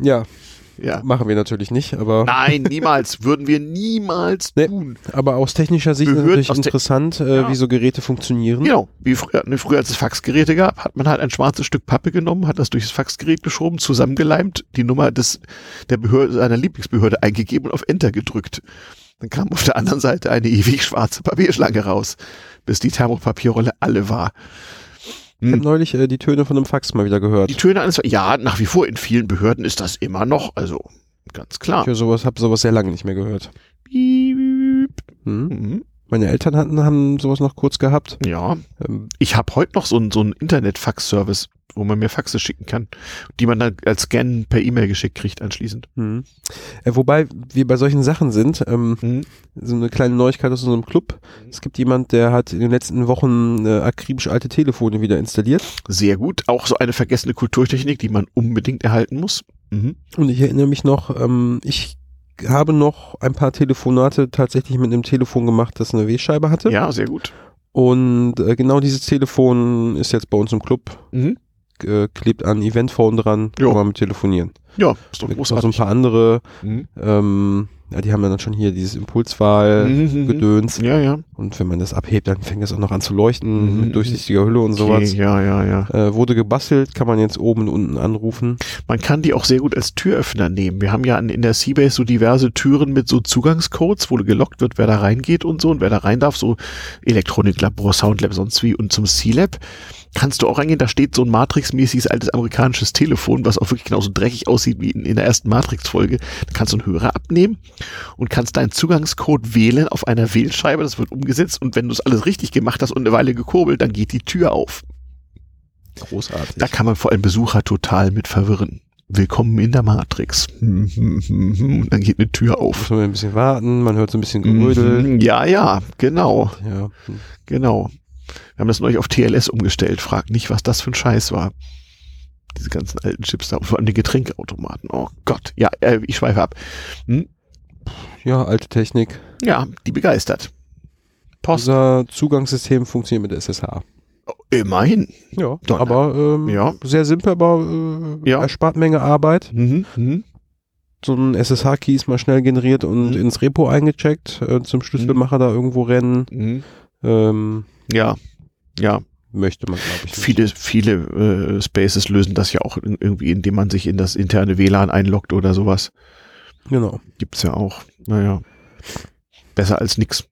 S3: Ja,
S4: ja.
S3: machen wir natürlich nicht, aber,
S4: Nein, niemals. Würden wir niemals
S3: Nee.
S4: tun.
S3: aber aus technischer Sicht
S4: Behörden
S3: natürlich interessant, äh,
S4: Ja.
S3: wie so Geräte funktionieren.
S4: Genau, wie früher, ne, früher als es Faxgeräte gab, hat man halt ein schwarzes Stück Pappe genommen, hat das durchs Faxgerät geschoben, zusammengeleimt, die Nummer des, der Behörde, seiner Lieblingsbehörde eingegeben und auf Enter gedrückt. Dann kam auf der anderen Seite eine ewig schwarze Papierschlange raus, bis die Thermopapierrolle alle war.
S3: Ich habe neulich äh, die Töne von einem Fax mal wieder gehört.
S4: Die Töne eines, ja, nach wie vor in vielen Behörden ist das immer noch, also ganz klar.
S3: Ich höre sowas, habe sowas sehr lange nicht mehr gehört. Hm?
S4: Mhm.
S3: Meine Eltern hatten haben sowas noch kurz gehabt.
S4: Ja,
S3: Ähm,
S4: ich habe heute noch so einen so einen Internet-Fax-Service, wo man mir Faxe schicken kann, die man dann als Scan per E-Mail geschickt kriegt anschließend.
S3: hm. Äh, wobei wir bei solchen Sachen sind, ähm,
S4: Mhm.
S3: so eine kleine Neuigkeit aus unserem Club. Es gibt jemand, der hat in den letzten Wochen äh, akribisch alte Telefone wieder installiert.
S4: Sehr gut. Auch so eine vergessene Kulturtechnik, die man unbedingt erhalten muss. Mhm.
S3: Und ich erinnere mich noch, ähm, ich habe noch ein paar Telefonate tatsächlich mit einem Telefon gemacht, das eine W-Scheibe hatte.
S4: Ja, sehr gut.
S3: Und äh, genau dieses Telefon ist jetzt bei uns im Club,
S4: Mhm.
S3: äh, klebt an Eventphone dran,
S4: Jo.
S3: kann man mit telefonieren.
S4: Ja, ist doch
S3: auch so ein
S4: großartig.
S3: paar andere
S4: Mhm.
S3: ähm, ja, die haben dann schon hier dieses Impulswahl-Gedöns.
S4: Mhm, Ja, ja.
S3: Und wenn man das abhebt, dann fängt das auch noch an zu leuchten
S4: Mhm.
S3: mit durchsichtiger Hülle und
S4: Okay,
S3: sowas.
S4: ja, ja, ja.
S3: Äh, wurde gebastelt, kann man jetzt oben und unten anrufen.
S4: Man kann die auch sehr gut als Türöffner nehmen. Wir haben ja in der Seabase so diverse Türen mit so Zugangscodes, wo gelockt wird, wer da reingeht und so und wer da rein darf, so Elektroniklabor, Soundlab, sonst wie und zum C-Lab kannst du auch reingehen, da steht so ein Matrix-mäßiges altes amerikanisches Telefon, was auch wirklich genauso dreckig aussieht wie in, in der ersten Matrix-Folge. Da kannst du einen Hörer abnehmen und kannst deinen Zugangscode wählen auf einer Wählscheibe, das wird umgesetzt und wenn du es alles richtig gemacht hast und eine Weile gekurbelt, dann geht die Tür auf.
S3: Großartig.
S4: Da kann man vor allem Besucher total mit verwirren. Willkommen in der Matrix. Hm, hm, hm, hm. Und dann geht eine Tür auf.
S3: muss man ein bisschen warten, man hört so ein bisschen Gerödel.
S4: Mhm. Ja, ja, genau,
S3: Ja.
S4: genau. Wir haben das neulich auf TLS umgestellt. Fragt nicht, was das für ein Scheiß war. Diese ganzen alten Chips da, vor allem die Getränkeautomaten. Oh Gott. Ja, äh, ich schweife ab. Hm?
S3: ja, alte Technik.
S4: Ja, die begeistert. Post.
S3: Unser Zugangssystem funktioniert mit SSH.
S4: Immerhin.
S3: Ja,
S4: Donner.
S3: aber ähm,
S4: Ja.
S3: sehr simpel, aber äh,
S4: Ja.
S3: erspart Menge Arbeit.
S4: Mhm. Mhm.
S3: So ein SSH-Key ist mal schnell generiert und
S4: Mhm.
S3: ins Repo eingecheckt, äh, zum Schlüsselmacher da irgendwo rennen.
S4: Mhm.
S3: Ähm,
S4: Ja. Ja.
S3: möchte man, glaube ich. nicht.
S4: Viele, viele äh, Spaces lösen das ja auch in, irgendwie, indem man sich in das interne WLAN einloggt oder sowas.
S3: Genau.
S4: Gibt's ja auch. Naja. Besser als nix.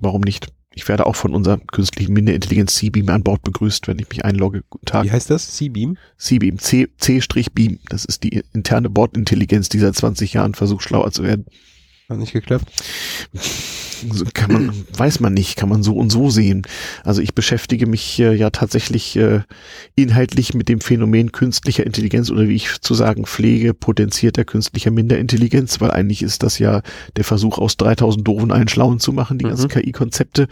S4: Warum nicht? Ich werde auch von unserer künstlichen Minderintelligenz C-Beam an Bord begrüßt, wenn ich mich einlogge. Guten Tag.
S3: Wie heißt das? C-Beam?
S4: C-Beam. C- C-Beam. Das ist die interne Bordintelligenz, die seit 20 Jahren versucht, schlauer zu werden.
S3: Hat nicht geklappt.
S4: So kann man, weiß man nicht, kann man so und so sehen. Also ich beschäftige mich äh, ja tatsächlich äh, inhaltlich mit dem Phänomen künstlicher Intelligenz oder wie ich zu sagen pflege, potenzierter künstlicher Minderintelligenz, weil eigentlich ist das ja der Versuch aus 3000 Doofen einen Schlauen zu machen, die
S3: Mhm.
S4: ganzen KI-Konzepte.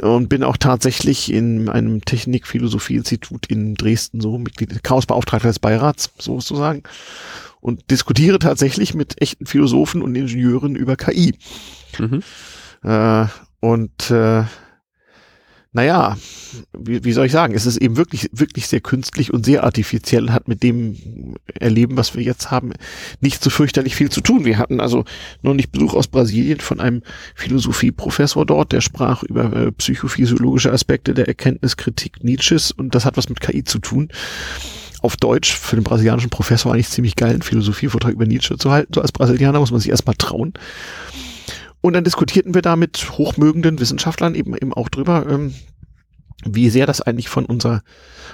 S4: Und bin auch tatsächlich in einem Technik-Philosophie-Institut in Dresden so Mitglied, Chaosbeauftragter des Beirats, sozusagen. Und diskutiere tatsächlich mit echten Philosophen und Ingenieuren über KI.
S3: Mhm.
S4: Äh, und äh, naja, wie, wie soll ich sagen, es ist eben wirklich, wirklich sehr künstlich und sehr artifiziell und hat mit dem Erleben, was wir jetzt haben, nicht so fürchterlich viel zu tun. Wir hatten also noch nicht Besuch aus Brasilien von einem Philosophieprofessor dort, der sprach über äh, psychophysiologische Aspekte der Erkenntniskritik Nietzsches und das hat was mit KI zu tun. Auf Deutsch für den brasilianischen Professor eigentlich ziemlich geil, einen Philosophievortrag über Nietzsche zu halten. So als Brasilianer muss man sich erstmal trauen. Und dann diskutierten wir da mit hochmögenden Wissenschaftlern eben, eben auch drüber, ähm, wie sehr das eigentlich von unserer,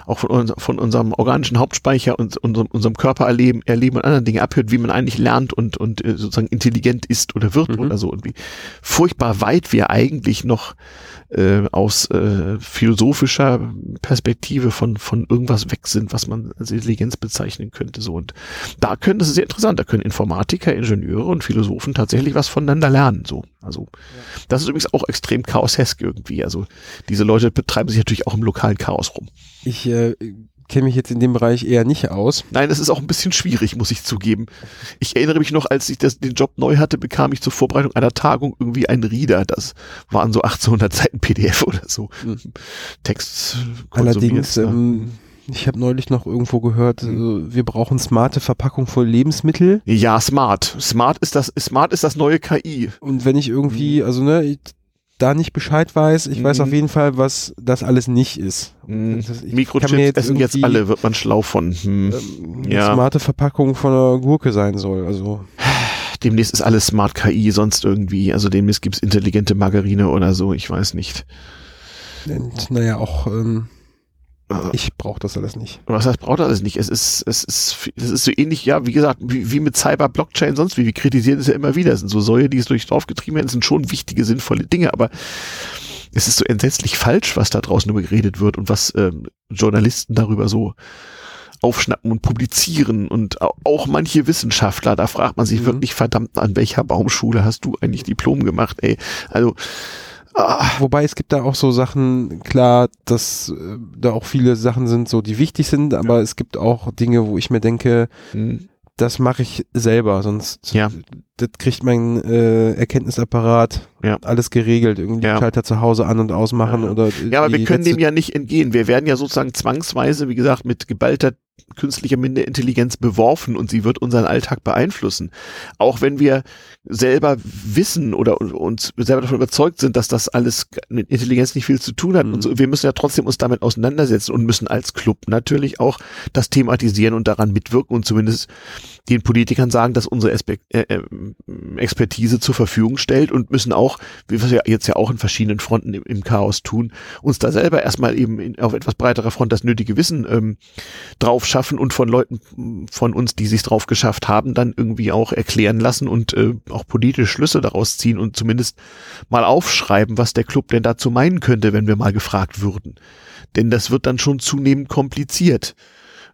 S4: auch von, unser, von unserem organischen Hauptspeicher und unserem, unserem Körper erleben, erleben und anderen Dingen abhört, wie man eigentlich lernt und, und äh, sozusagen intelligent ist oder wird
S3: Mhm.
S4: oder so und wie furchtbar weit wir eigentlich noch äh, aus äh, philosophischer Perspektive von, von irgendwas weg sind, was man als Intelligenz bezeichnen könnte. So und da können, das ist sehr interessant, da können Informatiker, Ingenieure und Philosophen tatsächlich was voneinander lernen. So, also das ist übrigens auch extrem chaosesk irgendwie. Also diese Leute betreiben sich natürlich auch im lokalen Chaos rum.
S3: Ich äh, kenne mich jetzt in dem Bereich eher nicht aus.
S4: Nein, das ist auch ein bisschen schwierig, muss ich zugeben. Ich erinnere mich noch, als ich das, den Job neu hatte, bekam ich zur Vorbereitung einer Tagung irgendwie einen Reader. Das waren so 1800 Seiten PDF oder so.
S3: Mhm.
S4: Text.
S3: Allerdings, ähm, ich habe neulich noch irgendwo gehört,
S4: Mhm.
S3: wir brauchen smarte Verpackung von Lebensmittel.
S4: Ja, smart. Smart ist das, smart ist das neue KI.
S3: Und wenn ich irgendwie, also ne, ich da nicht Bescheid weiß, ich weiß
S4: Mhm.
S3: auf jeden Fall, was das alles nicht ist.
S4: Mhm. Mikrochips
S3: jetzt
S4: essen jetzt alle, wird man schlau von. Hm.
S3: ähm,
S4: Ja.
S3: smarte Verpackung von einer Gurke sein soll. Also
S4: Demnächst ist alles Smart KI, sonst irgendwie. Also demnächst gibt's intelligente Margarine oder so, ich weiß nicht.
S3: und, naja, auch ähm,
S4: Äh,
S3: ich brauche das alles nicht.
S4: Was heißt, braucht alles nicht? Es ist, es ist, es ist so ähnlich, ja, wie gesagt, wie, wie mit Cyber, Blockchain, sonst wie. Wir kritisieren es ja immer wieder. Es sind so Säue, die es durchs Dorf getrieben werden. Es sind schon wichtige, sinnvolle Dinge, aber es ist so entsetzlich falsch, was da draußen über geredet wird und was ähm, Journalisten darüber so aufschnappen und publizieren und au- auch manche Wissenschaftler, da fragt man sich
S3: Mhm.
S4: wirklich verdammt, an welcher Baumschule hast du eigentlich Diplom gemacht, ey? Also, ah,
S3: Wobei es gibt da auch so Sachen, klar, dass äh, da auch viele Sachen sind, so die wichtig sind, aber es gibt auch Dinge, wo ich mir denke,
S4: hm,
S3: das mache ich selber, sonst
S4: Ja.
S3: das kriegt mein äh, Erkenntnisapparat
S4: Ja.
S3: alles geregelt, irgendwie
S4: Ja.
S3: Schalter zu Hause an und ausmachen
S4: Ja.
S3: oder
S4: Ja, aber wir können dem ja nicht entgehen. Wir werden ja sozusagen zwangsweise, wie gesagt, mit geballter künstlicher Minderintelligenz beworfen und sie wird unseren Alltag beeinflussen. Auch wenn wir selber wissen oder uns selber davon überzeugt sind, dass das alles mit Intelligenz nicht viel zu tun hat
S3: Mhm.
S4: und so. Wir müssen ja trotzdem uns damit auseinandersetzen und müssen als Club natürlich auch das thematisieren und daran mitwirken und zumindest den Politikern sagen, dass unsere Espe äh, äh, Expertise zur Verfügung stellt und müssen auch, wie wir jetzt ja auch in verschiedenen Fronten im, im Chaos tun, uns da selber erstmal eben in, auf etwas breiterer Front das nötige Wissen ähm, drauf schaffen und von Leuten von uns, die sich drauf geschafft haben, dann irgendwie auch erklären lassen und äh, auch politische Schlüsse daraus ziehen und zumindest mal aufschreiben, was der Club denn dazu meinen könnte, wenn wir mal gefragt würden. Denn das wird dann schon zunehmend kompliziert.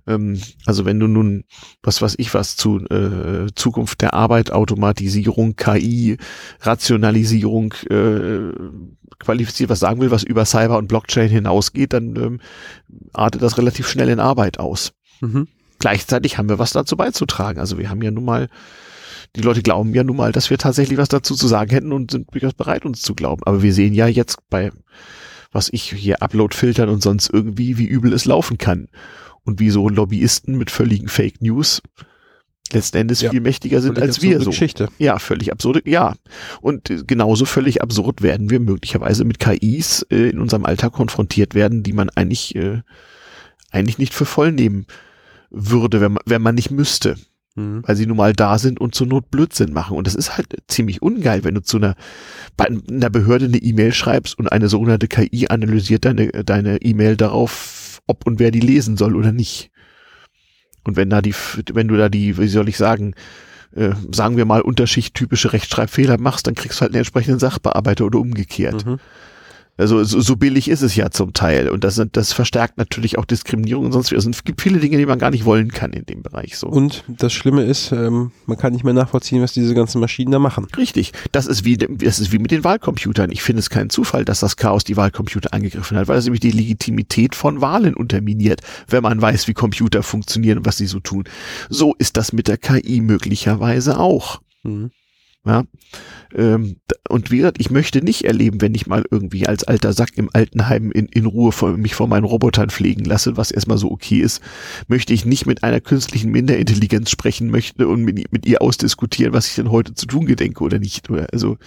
S4: Ähm, also wenn du nun, was weiß ich was, zu äh, Zukunft der Arbeit, Automatisierung, KI, Rationalisierung, äh, qualifiziert was sagen will, was über Cyber und Blockchain hinausgeht, dann ähm, artet das relativ schnell in Arbeit aus.
S3: Mhm.
S4: Gleichzeitig haben wir was dazu beizutragen. Also wir haben ja nun mal, die Leute glauben ja nun mal, dass wir tatsächlich was dazu zu sagen hätten und sind durchaus bereit, uns zu glauben. Aber wir sehen ja jetzt bei, was ich hier Upload-Filtern und sonst irgendwie, wie übel es laufen kann. Und wie so Lobbyisten mit völligen Fake News letzten Endes
S3: Ja.
S4: viel mächtiger sind
S3: Völlig
S4: als wir
S3: absurde
S4: so.
S3: Geschichte.
S4: Ja, völlig absurd. Ja. Und äh, genauso völlig absurd werden wir möglicherweise mit KIs äh, in unserem Alltag konfrontiert werden, die man eigentlich, äh, eigentlich nicht für voll nehmen würde, wenn man, wenn man nicht müsste,
S3: Mhm.
S4: weil sie nun mal da sind und zur Not Blödsinn machen. Und das ist halt ziemlich ungeil, wenn du zu einer, bei einer Behörde eine E-Mail schreibst und eine sogenannte KI analysiert deine, deine E-Mail darauf, ob und wer die lesen soll oder nicht. Und wenn da die, wenn du da die, wie soll ich sagen, äh, sagen wir mal, unterschichttypische Rechtschreibfehler machst, dann kriegst du halt einen entsprechenden Sachbearbeiter oder umgekehrt.
S3: Mhm.
S4: Also so, so billig ist es ja zum Teil. Und das, das verstärkt natürlich auch Diskriminierung und sonst wie. Also es gibt viele Dinge, die man gar nicht wollen kann in dem Bereich. So.
S3: Und das Schlimme ist, ähm, man kann nicht mehr nachvollziehen, was diese ganzen Maschinen da machen.
S4: Richtig. Das ist wie, das ist wie mit den Wahlcomputern. Ich finde es keinen Zufall, dass das Chaos die Wahlcomputer angegriffen hat, weil es nämlich die Legitimität von Wahlen unterminiert, wenn man weiß, wie Computer funktionieren und was sie so tun. So ist das mit der KI möglicherweise auch.
S3: Mhm.
S4: Ja. Ähm, und wie gesagt, ich möchte nicht erleben, wenn ich mal irgendwie als alter Sack im Altenheim in, in Ruhe vor, mich vor meinen Robotern pflegen lasse, was erstmal so okay ist, möchte ich nicht mit einer künstlichen Minderintelligenz sprechen möchte und mit, mit ihr ausdiskutieren, was ich denn heute zu tun gedenke oder nicht. Oder also,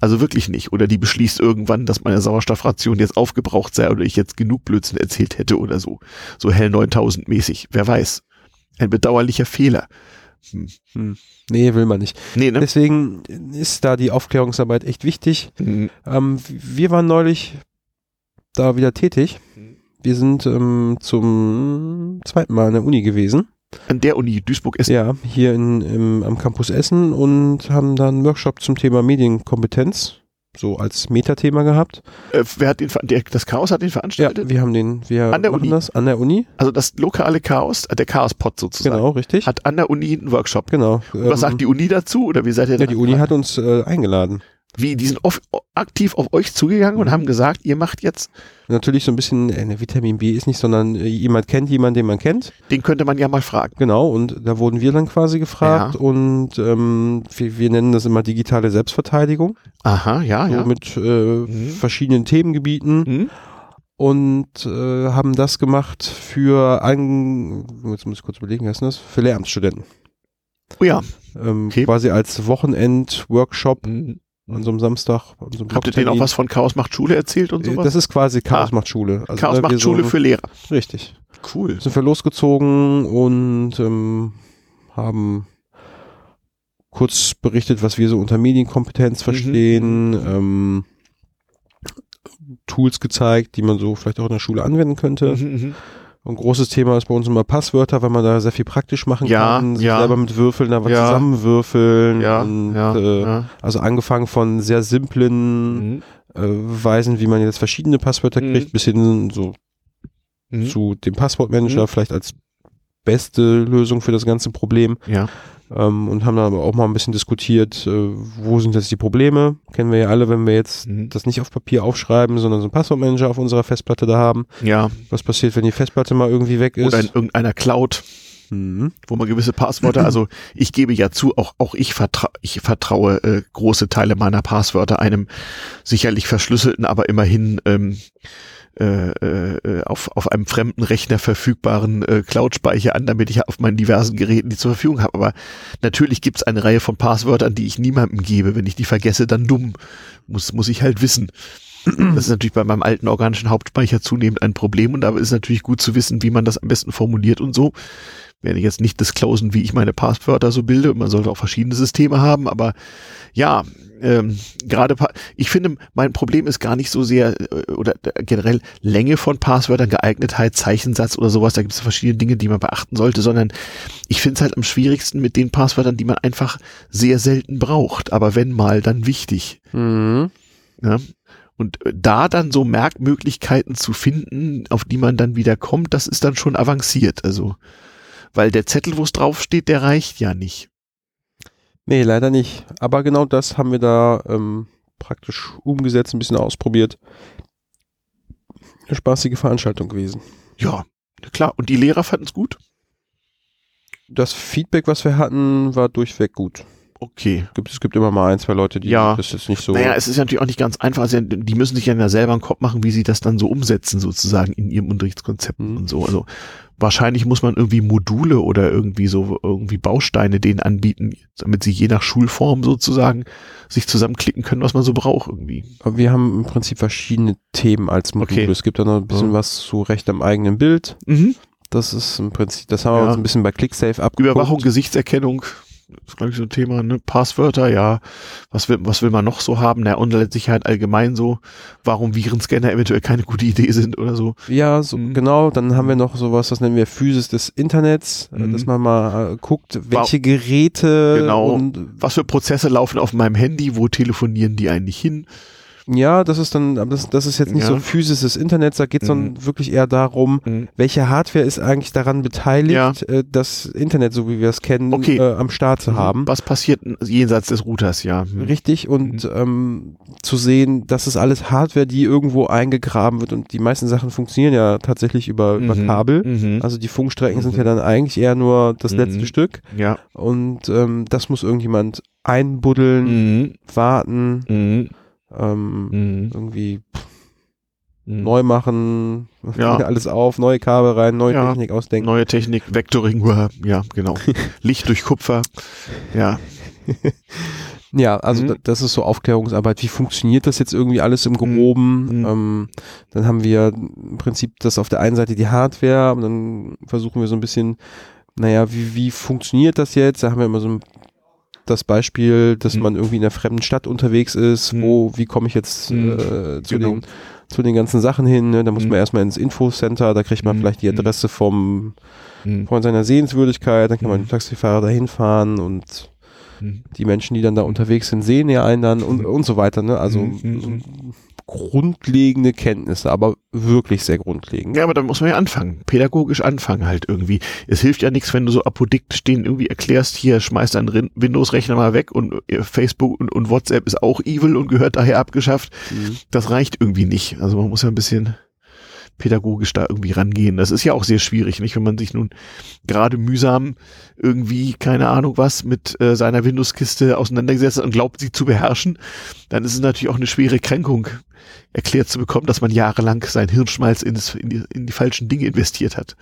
S4: also wirklich nicht. Oder die beschließt irgendwann, dass meine Sauerstoffration jetzt aufgebraucht sei oder ich jetzt genug Blödsinn erzählt hätte oder so. So hell 9000 mäßig. Wer weiß. Ein bedauerlicher Fehler. Hm.
S3: Hm. Nee, will man nicht.
S4: Nee, ne?
S3: Deswegen ist da die Aufklärungsarbeit echt wichtig.
S4: Hm.
S3: Ähm, wir waren neulich da wieder tätig. Wir sind ähm, zum zweiten Mal an der Uni gewesen.
S4: An der Uni Duisburg-Essen.
S3: Ja, hier in, im, am Campus Essen und haben dann einen Workshop zum Thema Medienkompetenz so als Metathema gehabt.
S4: Äh, wer hat den, der, das Chaos hat den
S3: Ja,
S4: veranstaltet?
S3: wir haben den, wir
S4: An der
S3: machen
S4: Uni?
S3: das an der Uni.
S4: Also das lokale Chaos, äh, der Chaos-Pod sozusagen,
S3: Genau, richtig.
S4: hat an der Uni einen Workshop.
S3: genau.
S4: Und was
S3: Ähm,
S4: sagt die Uni dazu? Oder wie seid ihr
S3: ja, die Uni hat uns äh, eingeladen.
S4: Wie, die sind off, aktiv auf euch zugegangen und
S3: Mhm.
S4: haben gesagt, ihr macht jetzt,
S3: Natürlich so ein bisschen, äh, ne, Vitamin B ist nicht, sondern äh, jemand kennt jemanden, den man kennt.
S4: den könnte man ja mal fragen.
S3: Genau, und da wurden wir dann quasi gefragt
S4: Ja.
S3: und ähm, wir, wir nennen das immer digitale Selbstverteidigung.
S4: Aha, ja,
S3: So
S4: ja.
S3: mit äh,
S4: Mhm.
S3: verschiedenen Themengebieten
S4: Hm?
S3: und äh, haben das gemacht für ein, jetzt muss ich kurz überlegen, wie heißt denn das? Für Lehramtsstudenten.
S4: Oh ja.
S3: Ähm,
S4: Okay.
S3: Quasi als Wochenend-Workshop
S4: Mhm.
S3: An so einem Samstag. An so einem
S4: Habt ihr denen auch was von Chaos macht Schule erzählt und
S3: Äh,
S4: sowas?
S3: Das ist quasi Chaos
S4: Ah.
S3: macht Schule. Also,
S4: Chaos
S3: ne,
S4: macht Schule
S3: so,
S4: für Lehrer.
S3: Richtig.
S4: Cool.
S3: Sind wir losgezogen und ähm, haben kurz berichtet, was wir so unter Medienkompetenz
S4: Mhm.
S3: verstehen, ähm, Tools gezeigt, die man so vielleicht auch in der Schule anwenden könnte.
S4: Mhm, mhm.
S3: Ein großes Thema ist bei uns immer Passwörter, weil man da sehr viel praktisch machen
S4: Ja,
S3: kann, sich
S4: ja.
S3: selber mit Würfeln da was
S4: Ja.
S3: zusammenwürfeln.
S4: Ja,
S3: und,
S4: ja,
S3: äh,
S4: ja.
S3: Also angefangen von sehr simplen
S4: Mhm.
S3: äh, Weisen, wie man jetzt verschiedene Passwörter
S4: Mhm.
S3: kriegt, bis hin so
S4: Mhm.
S3: zu dem Passwortmanager
S4: Mhm.
S3: vielleicht als beste Lösung für das ganze Problem
S4: Ja.
S3: Ähm, und haben dann aber auch mal ein bisschen diskutiert, äh, wo sind jetzt die Probleme? Kennen wir ja alle, wenn wir jetzt
S4: Mhm.
S3: das nicht auf Papier aufschreiben, sondern so einen Passwortmanager auf unserer Festplatte da haben.
S4: Ja.
S3: Was passiert, wenn die Festplatte mal irgendwie weg ist?
S4: Oder in irgendeiner Cloud.
S3: mhm.
S4: wo man gewisse Passwörter, also ich gebe ja zu, auch, auch ich, vertra ich vertraue äh, große Teile meiner Passwörter einem sicherlich verschlüsselten, aber immerhin ähm, äh, äh, auf, auf einem fremden Rechner verfügbaren äh, Cloud-Speicher an, damit ich auf meinen diversen Geräten die zur Verfügung habe. Aber natürlich gibt es eine Reihe von Passwörtern, die ich niemandem gebe. Wenn ich die vergesse, dann dumm. Muss, muss ich halt wissen. Das ist natürlich bei meinem alten organischen Hauptspeicher zunehmend ein Problem und da ist natürlich gut zu wissen, wie man das am besten formuliert und so. Werde ich jetzt nicht disclosen, wie ich meine Passwörter so bilde. Man sollte auch verschiedene Systeme haben, aber ja, ähm, gerade, ich finde, mein Problem ist gar nicht so sehr äh, oder generell Länge von Passwörtern, Geeignetheit, Zeichensatz oder sowas. Da gibt es verschiedene Dinge, die man beachten sollte, sondern ich finde es halt am schwierigsten mit den Passwörtern, die man einfach sehr selten braucht, aber wenn mal, dann wichtig.
S3: Mhm.
S4: Ja? Und äh, da dann so Merkmöglichkeiten zu finden, auf die man dann wieder kommt, das ist dann schon avanciert. Also, weil der Zettel, wo es draufsteht, der reicht ja nicht.
S3: Nee, leider nicht. Aber genau das haben wir da ähm, praktisch umgesetzt, ein bisschen ausprobiert. Eine spaßige Veranstaltung gewesen.
S4: Ja, klar. Und die Lehrer fanden es gut?
S3: Das Feedback, was wir hatten, war durchweg gut.
S4: Okay.
S3: Gibt, es gibt immer mal ein, zwei Leute, die
S4: Ja.
S3: das jetzt nicht so.
S4: Naja, es ist natürlich auch nicht ganz einfach. Also, die müssen sich ja selber einen Kopf machen, wie sie das dann so umsetzen, sozusagen in ihrem Unterrichtskonzept
S3: Mhm.
S4: und so. Also wahrscheinlich muss man irgendwie Module oder irgendwie so irgendwie Bausteine denen anbieten, damit sie je nach Schulform sozusagen sich zusammenklicken können, was man so braucht irgendwie.
S3: Aber wir haben im Prinzip verschiedene Themen als Module.
S4: Okay.
S3: Es gibt da noch ein bisschen
S4: Ja.
S3: was zu Recht am eigenen Bild.
S4: Mhm.
S3: Das ist im Prinzip, das haben wir
S4: Ja.
S3: uns ein bisschen bei ClickSafe abgeguckt.
S4: Überwachung, Gesichtserkennung, ist glaube ich so ein Thema, ne? Passwörter, ja. Was will, was will man noch so haben? Na, Online-Sicherheit allgemein so. Warum Virenscanner eventuell keine gute Idee sind oder so.
S3: Ja, so,
S4: Mhm.
S3: genau. Dann haben wir noch sowas, das nennen wir Physis des Internets, äh,
S4: Mhm.
S3: dass man mal äh, guckt, welche Geräte
S4: Genau.
S3: und
S4: Was für Prozesse laufen auf meinem Handy? Wo telefonieren die eigentlich hin?
S3: Ja, das ist dann, aber das, das ist jetzt nicht
S4: Ja.
S3: so Physis des Internets, da geht es dann wirklich eher darum,
S4: Mhm.
S3: welche Hardware ist eigentlich daran beteiligt, äh, das Internet, so wie wir es kennen,
S4: Okay.
S3: äh, am Start zu haben.
S4: Was passiert jenseits des Routers, ja. Mhm.
S3: Richtig und ähm, zu sehen, das ist alles Hardware, die irgendwo eingegraben wird und die meisten Sachen funktionieren ja tatsächlich über, über
S4: Mhm.
S3: Kabel.
S4: Mhm.
S3: Also die Funkstrecken sind
S4: Mhm.
S3: ja dann eigentlich eher nur das
S4: Mhm.
S3: letzte Stück
S4: ja.
S3: und ähm, das muss irgendjemand einbuddeln,
S4: Mhm.
S3: warten,
S4: Mhm.
S3: Ähm,
S4: Mhm.
S3: irgendwie
S4: Mhm.
S3: neu machen,
S4: Ja.
S3: alles auf, neue Kabel rein, neue
S4: Ja.
S3: Technik ausdenken.
S4: Neue Technik, Vectoring, ja, genau. Licht durch Kupfer, ja.
S3: Ja, also
S4: Mhm.
S3: da- das ist so Aufklärungsarbeit. Wie funktioniert das jetzt irgendwie alles im Groben?
S4: Mhm.
S3: Ähm, dann haben wir im Prinzip das auf der einen Seite die Hardware und dann versuchen wir so ein bisschen, naja, wie, wie funktioniert das jetzt? Da haben wir immer so ein, das Beispiel, dass
S4: Mhm.
S3: man irgendwie in einer fremden Stadt unterwegs ist,
S4: Mhm.
S3: wo, wie komme ich jetzt
S4: Mhm.
S3: äh, zu,
S4: Genau.
S3: den, zu den ganzen Sachen hin? Ne? Da muss
S4: Mhm.
S3: man erstmal ins Infocenter, da kriegt man
S4: Mhm.
S3: vielleicht die
S4: Mhm.
S3: Adresse vom, von seiner Sehenswürdigkeit, dann kann man den Taxifahrer dahin fahren und die Menschen, die dann da unterwegs sind, sehen ja einen dann und, und so weiter. Ne? Also so grundlegende Kenntnisse, aber wirklich sehr grundlegend.
S4: Ja, aber da muss man ja anfangen, pädagogisch anfangen halt irgendwie. Es hilft ja nichts, wenn du so apodiktisch denen irgendwie erklärst, hier schmeiß deinen Rin- Windows-Rechner mal weg und äh, Facebook und, und WhatsApp ist auch evil und gehört daher abgeschafft.
S3: Mhm.
S4: Das reicht irgendwie nicht. Also man muss ja ein bisschen pädagogisch da irgendwie rangehen. Das ist ja auch sehr schwierig, nicht? Wenn man sich nun gerade mühsam irgendwie, keine Ahnung was, mit äh, seiner Windows-Kiste auseinandergesetzt hat und glaubt, sie zu beherrschen, dann ist es natürlich auch eine schwere Kränkung, erklärt zu bekommen, dass man jahrelang sein Hirnschmalz in, das, in, die, in die falschen Dinge investiert hat.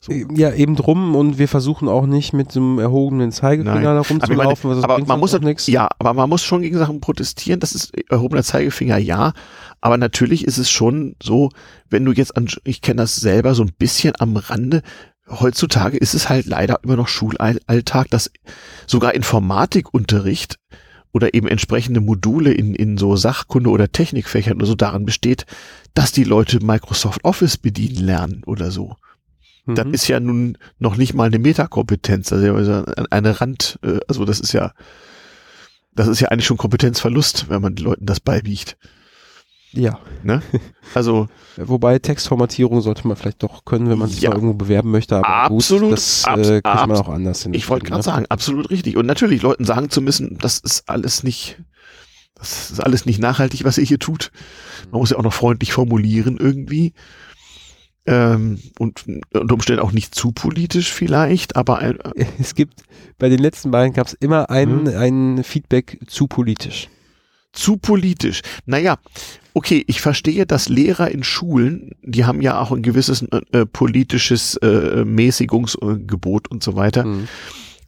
S4: So.
S3: Ja, eben drum und wir versuchen auch nicht mit dem erhobenen Zeigefinger
S4: Nein.
S3: da
S4: Aber, meine,
S3: rumzulaufen, was das
S4: aber man muss
S3: auch nichts.
S4: ja, aber man muss schon gegen Sachen protestieren. Das ist erhobener Zeigefinger, ja. Aber natürlich ist es schon so, wenn du jetzt an, ich kenne das selber so ein bisschen am Rande. Heutzutage ist es halt leider immer noch Schulalltag, dass sogar Informatikunterricht oder eben entsprechende Module in, in so Sachkunde oder Technikfächern oder so daran besteht, dass die Leute Microsoft Office bedienen lernen oder so. Das
S3: Mhm.
S4: ist ja nun noch nicht mal eine Metakompetenz, also eine Rand, äh, also das ist ja, das ist ja eigentlich schon Kompetenzverlust, wenn man den Leuten das beibiegt.
S3: ja,
S4: Also
S3: wobei Textformatierung sollte man vielleicht doch können, wenn man sich
S4: Ja.
S3: irgendwo bewerben möchte, aber
S4: Absolut,
S3: gut, das äh, kriegt man auch anders hin.
S4: ich wollte gerade
S3: ne?
S4: sagen, absolut richtig. Und natürlich Leuten sagen zu müssen, das ist alles nicht, das ist alles nicht nachhaltig, was ihr hier tut. Man muss ja auch noch freundlich formulieren irgendwie. Ähm, und unter Umständen auch nicht zu politisch vielleicht, aber ein,
S3: Es gibt, bei den letzten beiden gab es immer ein,
S4: Mhm.
S3: ein Feedback zu politisch.
S4: Zu politisch. Naja, okay, ich verstehe, dass Lehrer in Schulen, die haben ja auch ein gewisses äh, politisches äh, Mäßigungsgebot und so weiter.
S3: Mhm.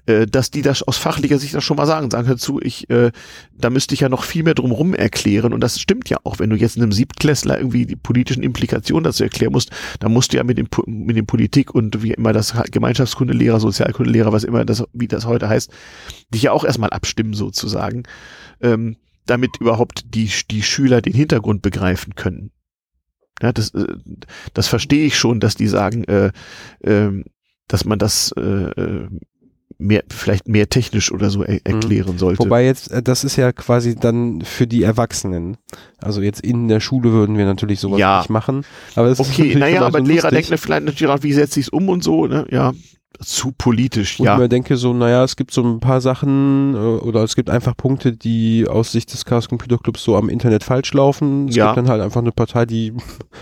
S4: Äh, dass die das aus fachlicher Sicht das schon mal sagen. Sagen dazu, ich, äh, da müsste ich ja noch viel mehr drumherum erklären. Und das stimmt ja auch, wenn du jetzt einem Siebtklässler irgendwie die politischen Implikationen dazu erklären musst, dann musst du ja mit dem, mit dem Politik und wie immer das Gemeinschaftskundelehrer, Sozialkundelehrer, was immer das, wie das heute heißt, dich ja auch erstmal abstimmen sozusagen, ähm, damit überhaupt die, die Schüler den Hintergrund begreifen können. Ja, das, äh, das verstehe ich schon, dass die sagen, äh, ähm, dass man das äh, äh, mehr, vielleicht mehr technisch oder so er erklären sollte.
S3: Wobei jetzt, äh, das ist ja quasi dann für die Erwachsenen. Also jetzt in der Schule würden wir natürlich sowas
S4: Ja.
S3: nicht machen. Aber es ist
S4: okay,
S3: natürlich
S4: naja, aber Lehrer mir vielleicht natürlich auch, wie setze ich es um und so, ne? Ja, zu politisch,
S3: Und ich
S4: ja.
S3: mir denke so, naja, es gibt so ein paar Sachen äh, oder es gibt einfach Punkte, die aus Sicht des Chaos Computer Clubs so am Internet falsch laufen. Es
S4: Ja.
S3: gibt dann halt einfach eine Partei, die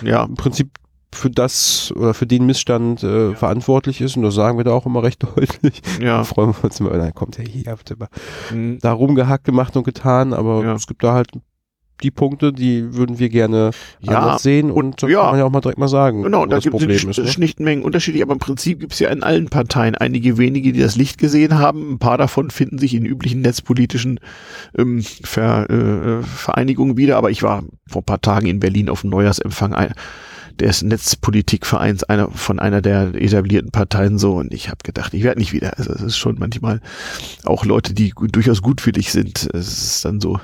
S4: Ja,
S3: im Prinzip für das oder für den Missstand äh, verantwortlich ist und das sagen wir da auch immer recht deutlich.
S4: ja.
S3: Da freuen wir uns immer, dann kommt der hier, habt ihr mal
S4: Hm.
S3: da rumgehackt gemacht und getan, aber
S4: Ja.
S3: es gibt da halt die Punkte, die würden wir gerne
S4: Ja,
S3: anders sehen und,
S4: und- ja.
S3: kann man ja auch mal direkt mal sagen,
S4: Genau, da
S3: das
S4: gibt
S3: Problem
S4: es
S3: ist. Ne?
S4: Schnittmengen unterschiedlich, aber im Prinzip gibt es ja in allen Parteien einige wenige, die das Licht gesehen haben. Ein paar davon finden sich in üblichen netzpolitischen ähm, Ver, äh, Vereinigungen wieder, aber ich war vor ein paar Tagen in Berlin auf dem Neujahrsempfang ein, des Netzpolitikvereins einer von einer der etablierten Parteien so und ich habe gedacht, ich werde nicht wieder. Also es ist schon manchmal auch Leute, die durchaus gutwillig sind. Es ist dann so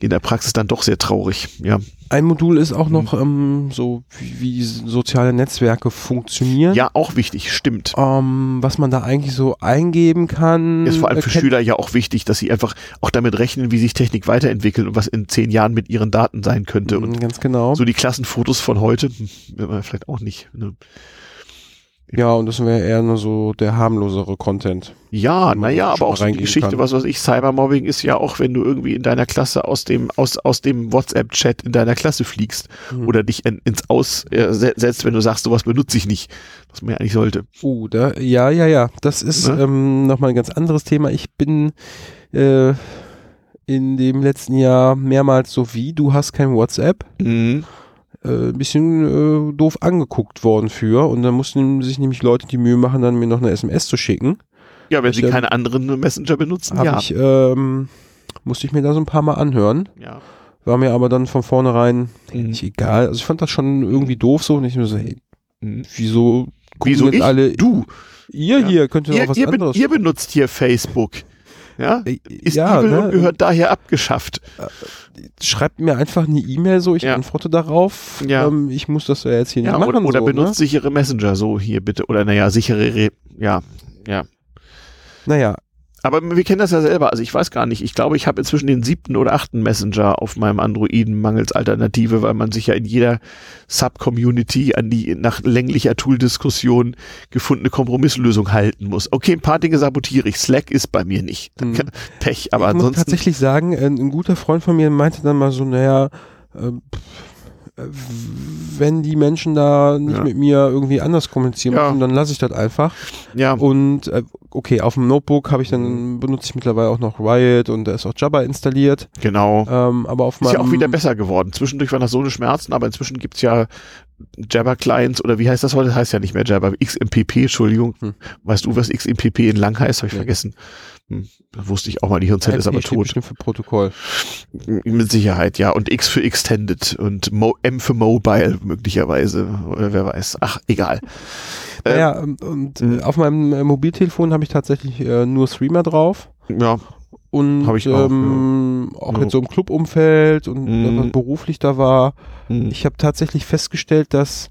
S4: in der Praxis dann doch sehr traurig. Ja,
S3: Ein Modul ist auch noch
S4: Mhm.
S3: ähm, so, wie, wie soziale Netzwerke funktionieren.
S4: ja, auch wichtig, stimmt.
S3: Ähm, was man da eigentlich so eingeben kann.
S4: ist vor allem für
S3: äh,
S4: Schüler ja auch wichtig, dass sie einfach auch damit rechnen, wie sich Technik weiterentwickelt und was in zehn Jahren mit ihren Daten sein könnte. Und
S3: Mhm, Ganz genau.
S4: so die Klassenfotos von heute, hm, vielleicht auch nicht. Ne?
S3: Ja, und das wäre eher nur so der harmlosere Content.
S4: Ja, naja, aber auch so die Geschichte,
S3: kann.
S4: was weiß ich, Cybermobbing ist ja auch, wenn du irgendwie in deiner Klasse aus dem, aus, aus dem WhatsApp-Chat in deiner Klasse fliegst
S3: Mhm.
S4: oder dich in, ins Aus äh, se- setzt, wenn du sagst, sowas benutze ich nicht, was man ja eigentlich sollte.
S3: Uh, da, ja, ja, ja. Das ist
S4: Ne?
S3: ähm, nochmal ein ganz anderes Thema. Ich bin äh, in dem letzten Jahr mehrmals so wie, du hast kein WhatsApp,
S4: Mhm.
S3: Äh, ein bisschen äh, doof angeguckt worden für. Und dann mussten sich nämlich Leute die Mühe machen, dann mir noch eine SMS zu schicken.
S4: Ja, wenn sie
S3: Ich, ähm,
S4: keine anderen Messenger benutzen, ja.
S3: ich, ähm, musste ich mir da so ein paar Mal anhören.
S4: ja.
S3: War mir aber dann von vornherein
S4: Mhm.
S3: nicht egal. Also ich fand das schon irgendwie doof so. Und ich mir so, hey,
S4: Mhm.
S3: wieso gucken
S4: Wieso
S3: jetzt
S4: ich?
S3: alle,
S4: Du.
S3: ihr
S4: Ja.
S3: hier, könnt ihr
S4: Ihr,
S3: noch was
S4: ihr,
S3: anderes
S4: ihr benutzt hier Facebook. Ja?
S3: Äh,
S4: Ist
S3: ja,
S4: evil
S3: ne?
S4: und gehört daher abgeschafft.
S3: schreibt mir einfach eine E-Mail so, ich
S4: Ja.
S3: antworte darauf.
S4: Ja.
S3: Ähm, ich muss das ja jetzt hier
S4: Ja,
S3: nicht machen.
S4: oder
S3: so,
S4: benutzt sichere Messenger so hier bitte. Oder naja, sichere, Re ja, ja.
S3: Ne? Naja,
S4: Aber wir kennen das ja selber. Also ich weiß gar nicht. Ich glaube, ich habe inzwischen den siebten oder achten Messenger auf meinem Androiden mangels Alternative, weil man sich ja in jeder Sub-Community an die nach länglicher Tool-Diskussion gefundene Kompromisslösung halten muss. Okay, ein paar Dinge sabotiere ich. Slack ist bei mir nicht.
S3: Mhm.
S4: Pech, aber
S3: ich muss
S4: ansonsten.
S3: tatsächlich sagen, ein guter Freund von mir meinte dann mal so, naja, äh, wenn die Menschen da nicht
S4: Ja.
S3: mit mir irgendwie anders kommunizieren
S4: Ja.
S3: müssen, dann lasse ich das einfach.
S4: Ja,
S3: Und äh, okay, auf dem Notebook habe ich dann, benutze ich mittlerweile auch noch Riot und da ist auch Jabba installiert.
S4: genau.
S3: Ähm, aber auf
S4: Ist ja auch wieder besser geworden. Zwischendurch waren das so eine Schmerzen, aber inzwischen gibt's ja Jabber-Clients oder wie heißt das heute? Das heißt ja nicht mehr Jabber, XMPP, Entschuldigung.
S3: Hm.
S4: Weißt du, was XMPP in lang heißt? Habe ich
S3: Nee.
S4: vergessen. Hm. Wusste ich auch mal, die Hirnzelle ist aber
S3: steht
S4: tot.
S3: bestimmt für Protokoll.
S4: Mit Sicherheit, ja. Und X für Extended und Mo M für Mobile möglicherweise. Oder wer weiß. Ach, egal. Äh,
S3: Naja, und, und
S4: Mhm.
S3: äh, auf meinem äh, Mobiltelefon habe ich tatsächlich äh, nur Streamer drauf.
S4: ja.
S3: Und
S4: Hab ich auch,
S3: ähm, auch
S4: Ja.
S3: in so einem Clubumfeld und
S4: Mhm.
S3: wenn man beruflich da war.
S4: Hm.
S3: Ich habe tatsächlich festgestellt, dass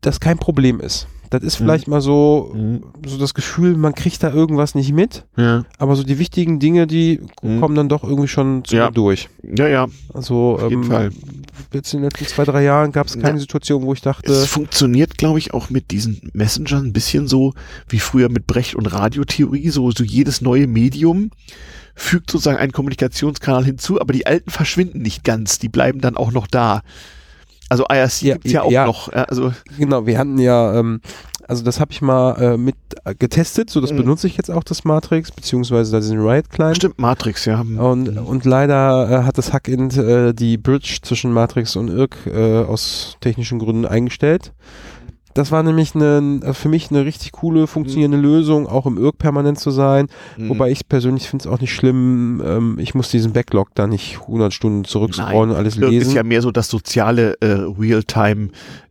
S3: das kein Problem ist. Das ist
S4: Mhm.
S3: vielleicht mal so,
S4: Mhm.
S3: so das Gefühl, man kriegt da irgendwas nicht mit,
S4: Ja.
S3: aber so die wichtigen Dinge, die
S4: Mhm.
S3: kommen dann doch irgendwie schon zu
S4: Ja.
S3: durch.
S4: ja, ja.
S3: Also
S4: Auf jeden
S3: ähm,
S4: Fall.
S3: jetzt in den letzten zwei, drei Jahren gab es keine
S4: Ja.
S3: Situation, wo ich dachte,
S4: Es funktioniert, glaube ich, auch mit diesen Messengern ein bisschen so wie früher mit Brecht und Radiotheorie. So, so jedes neue Medium fügt sozusagen einen Kommunikationskanal hinzu, aber die alten verschwinden nicht ganz. Die bleiben dann auch noch da. Also IRC
S3: Ja,
S4: gibt's ja auch
S3: ja.
S4: noch. Also
S3: Genau, wir hatten ja ähm, Also das habe ich mal äh, mit äh, getestet, so das
S4: Mhm.
S3: benutze ich jetzt auch, das Matrix, beziehungsweise da diesen Riot-Client.
S4: Stimmt, Matrix, ja.
S3: Und, und leider äh, hat das Hackend äh, die Bridge zwischen Matrix und IRC äh, aus technischen Gründen eingestellt. Das war nämlich eine, äh, für mich eine richtig coole, funktionierende Lösung, auch im IRC permanent zu sein.
S4: Mhm.
S3: Wobei ich persönlich finde es auch nicht schlimm, ähm, ich muss diesen Backlog da nicht 100 Stunden zurückscrollen und alles
S4: Irk
S3: lesen.
S4: ist ja mehr so das soziale äh, Realtime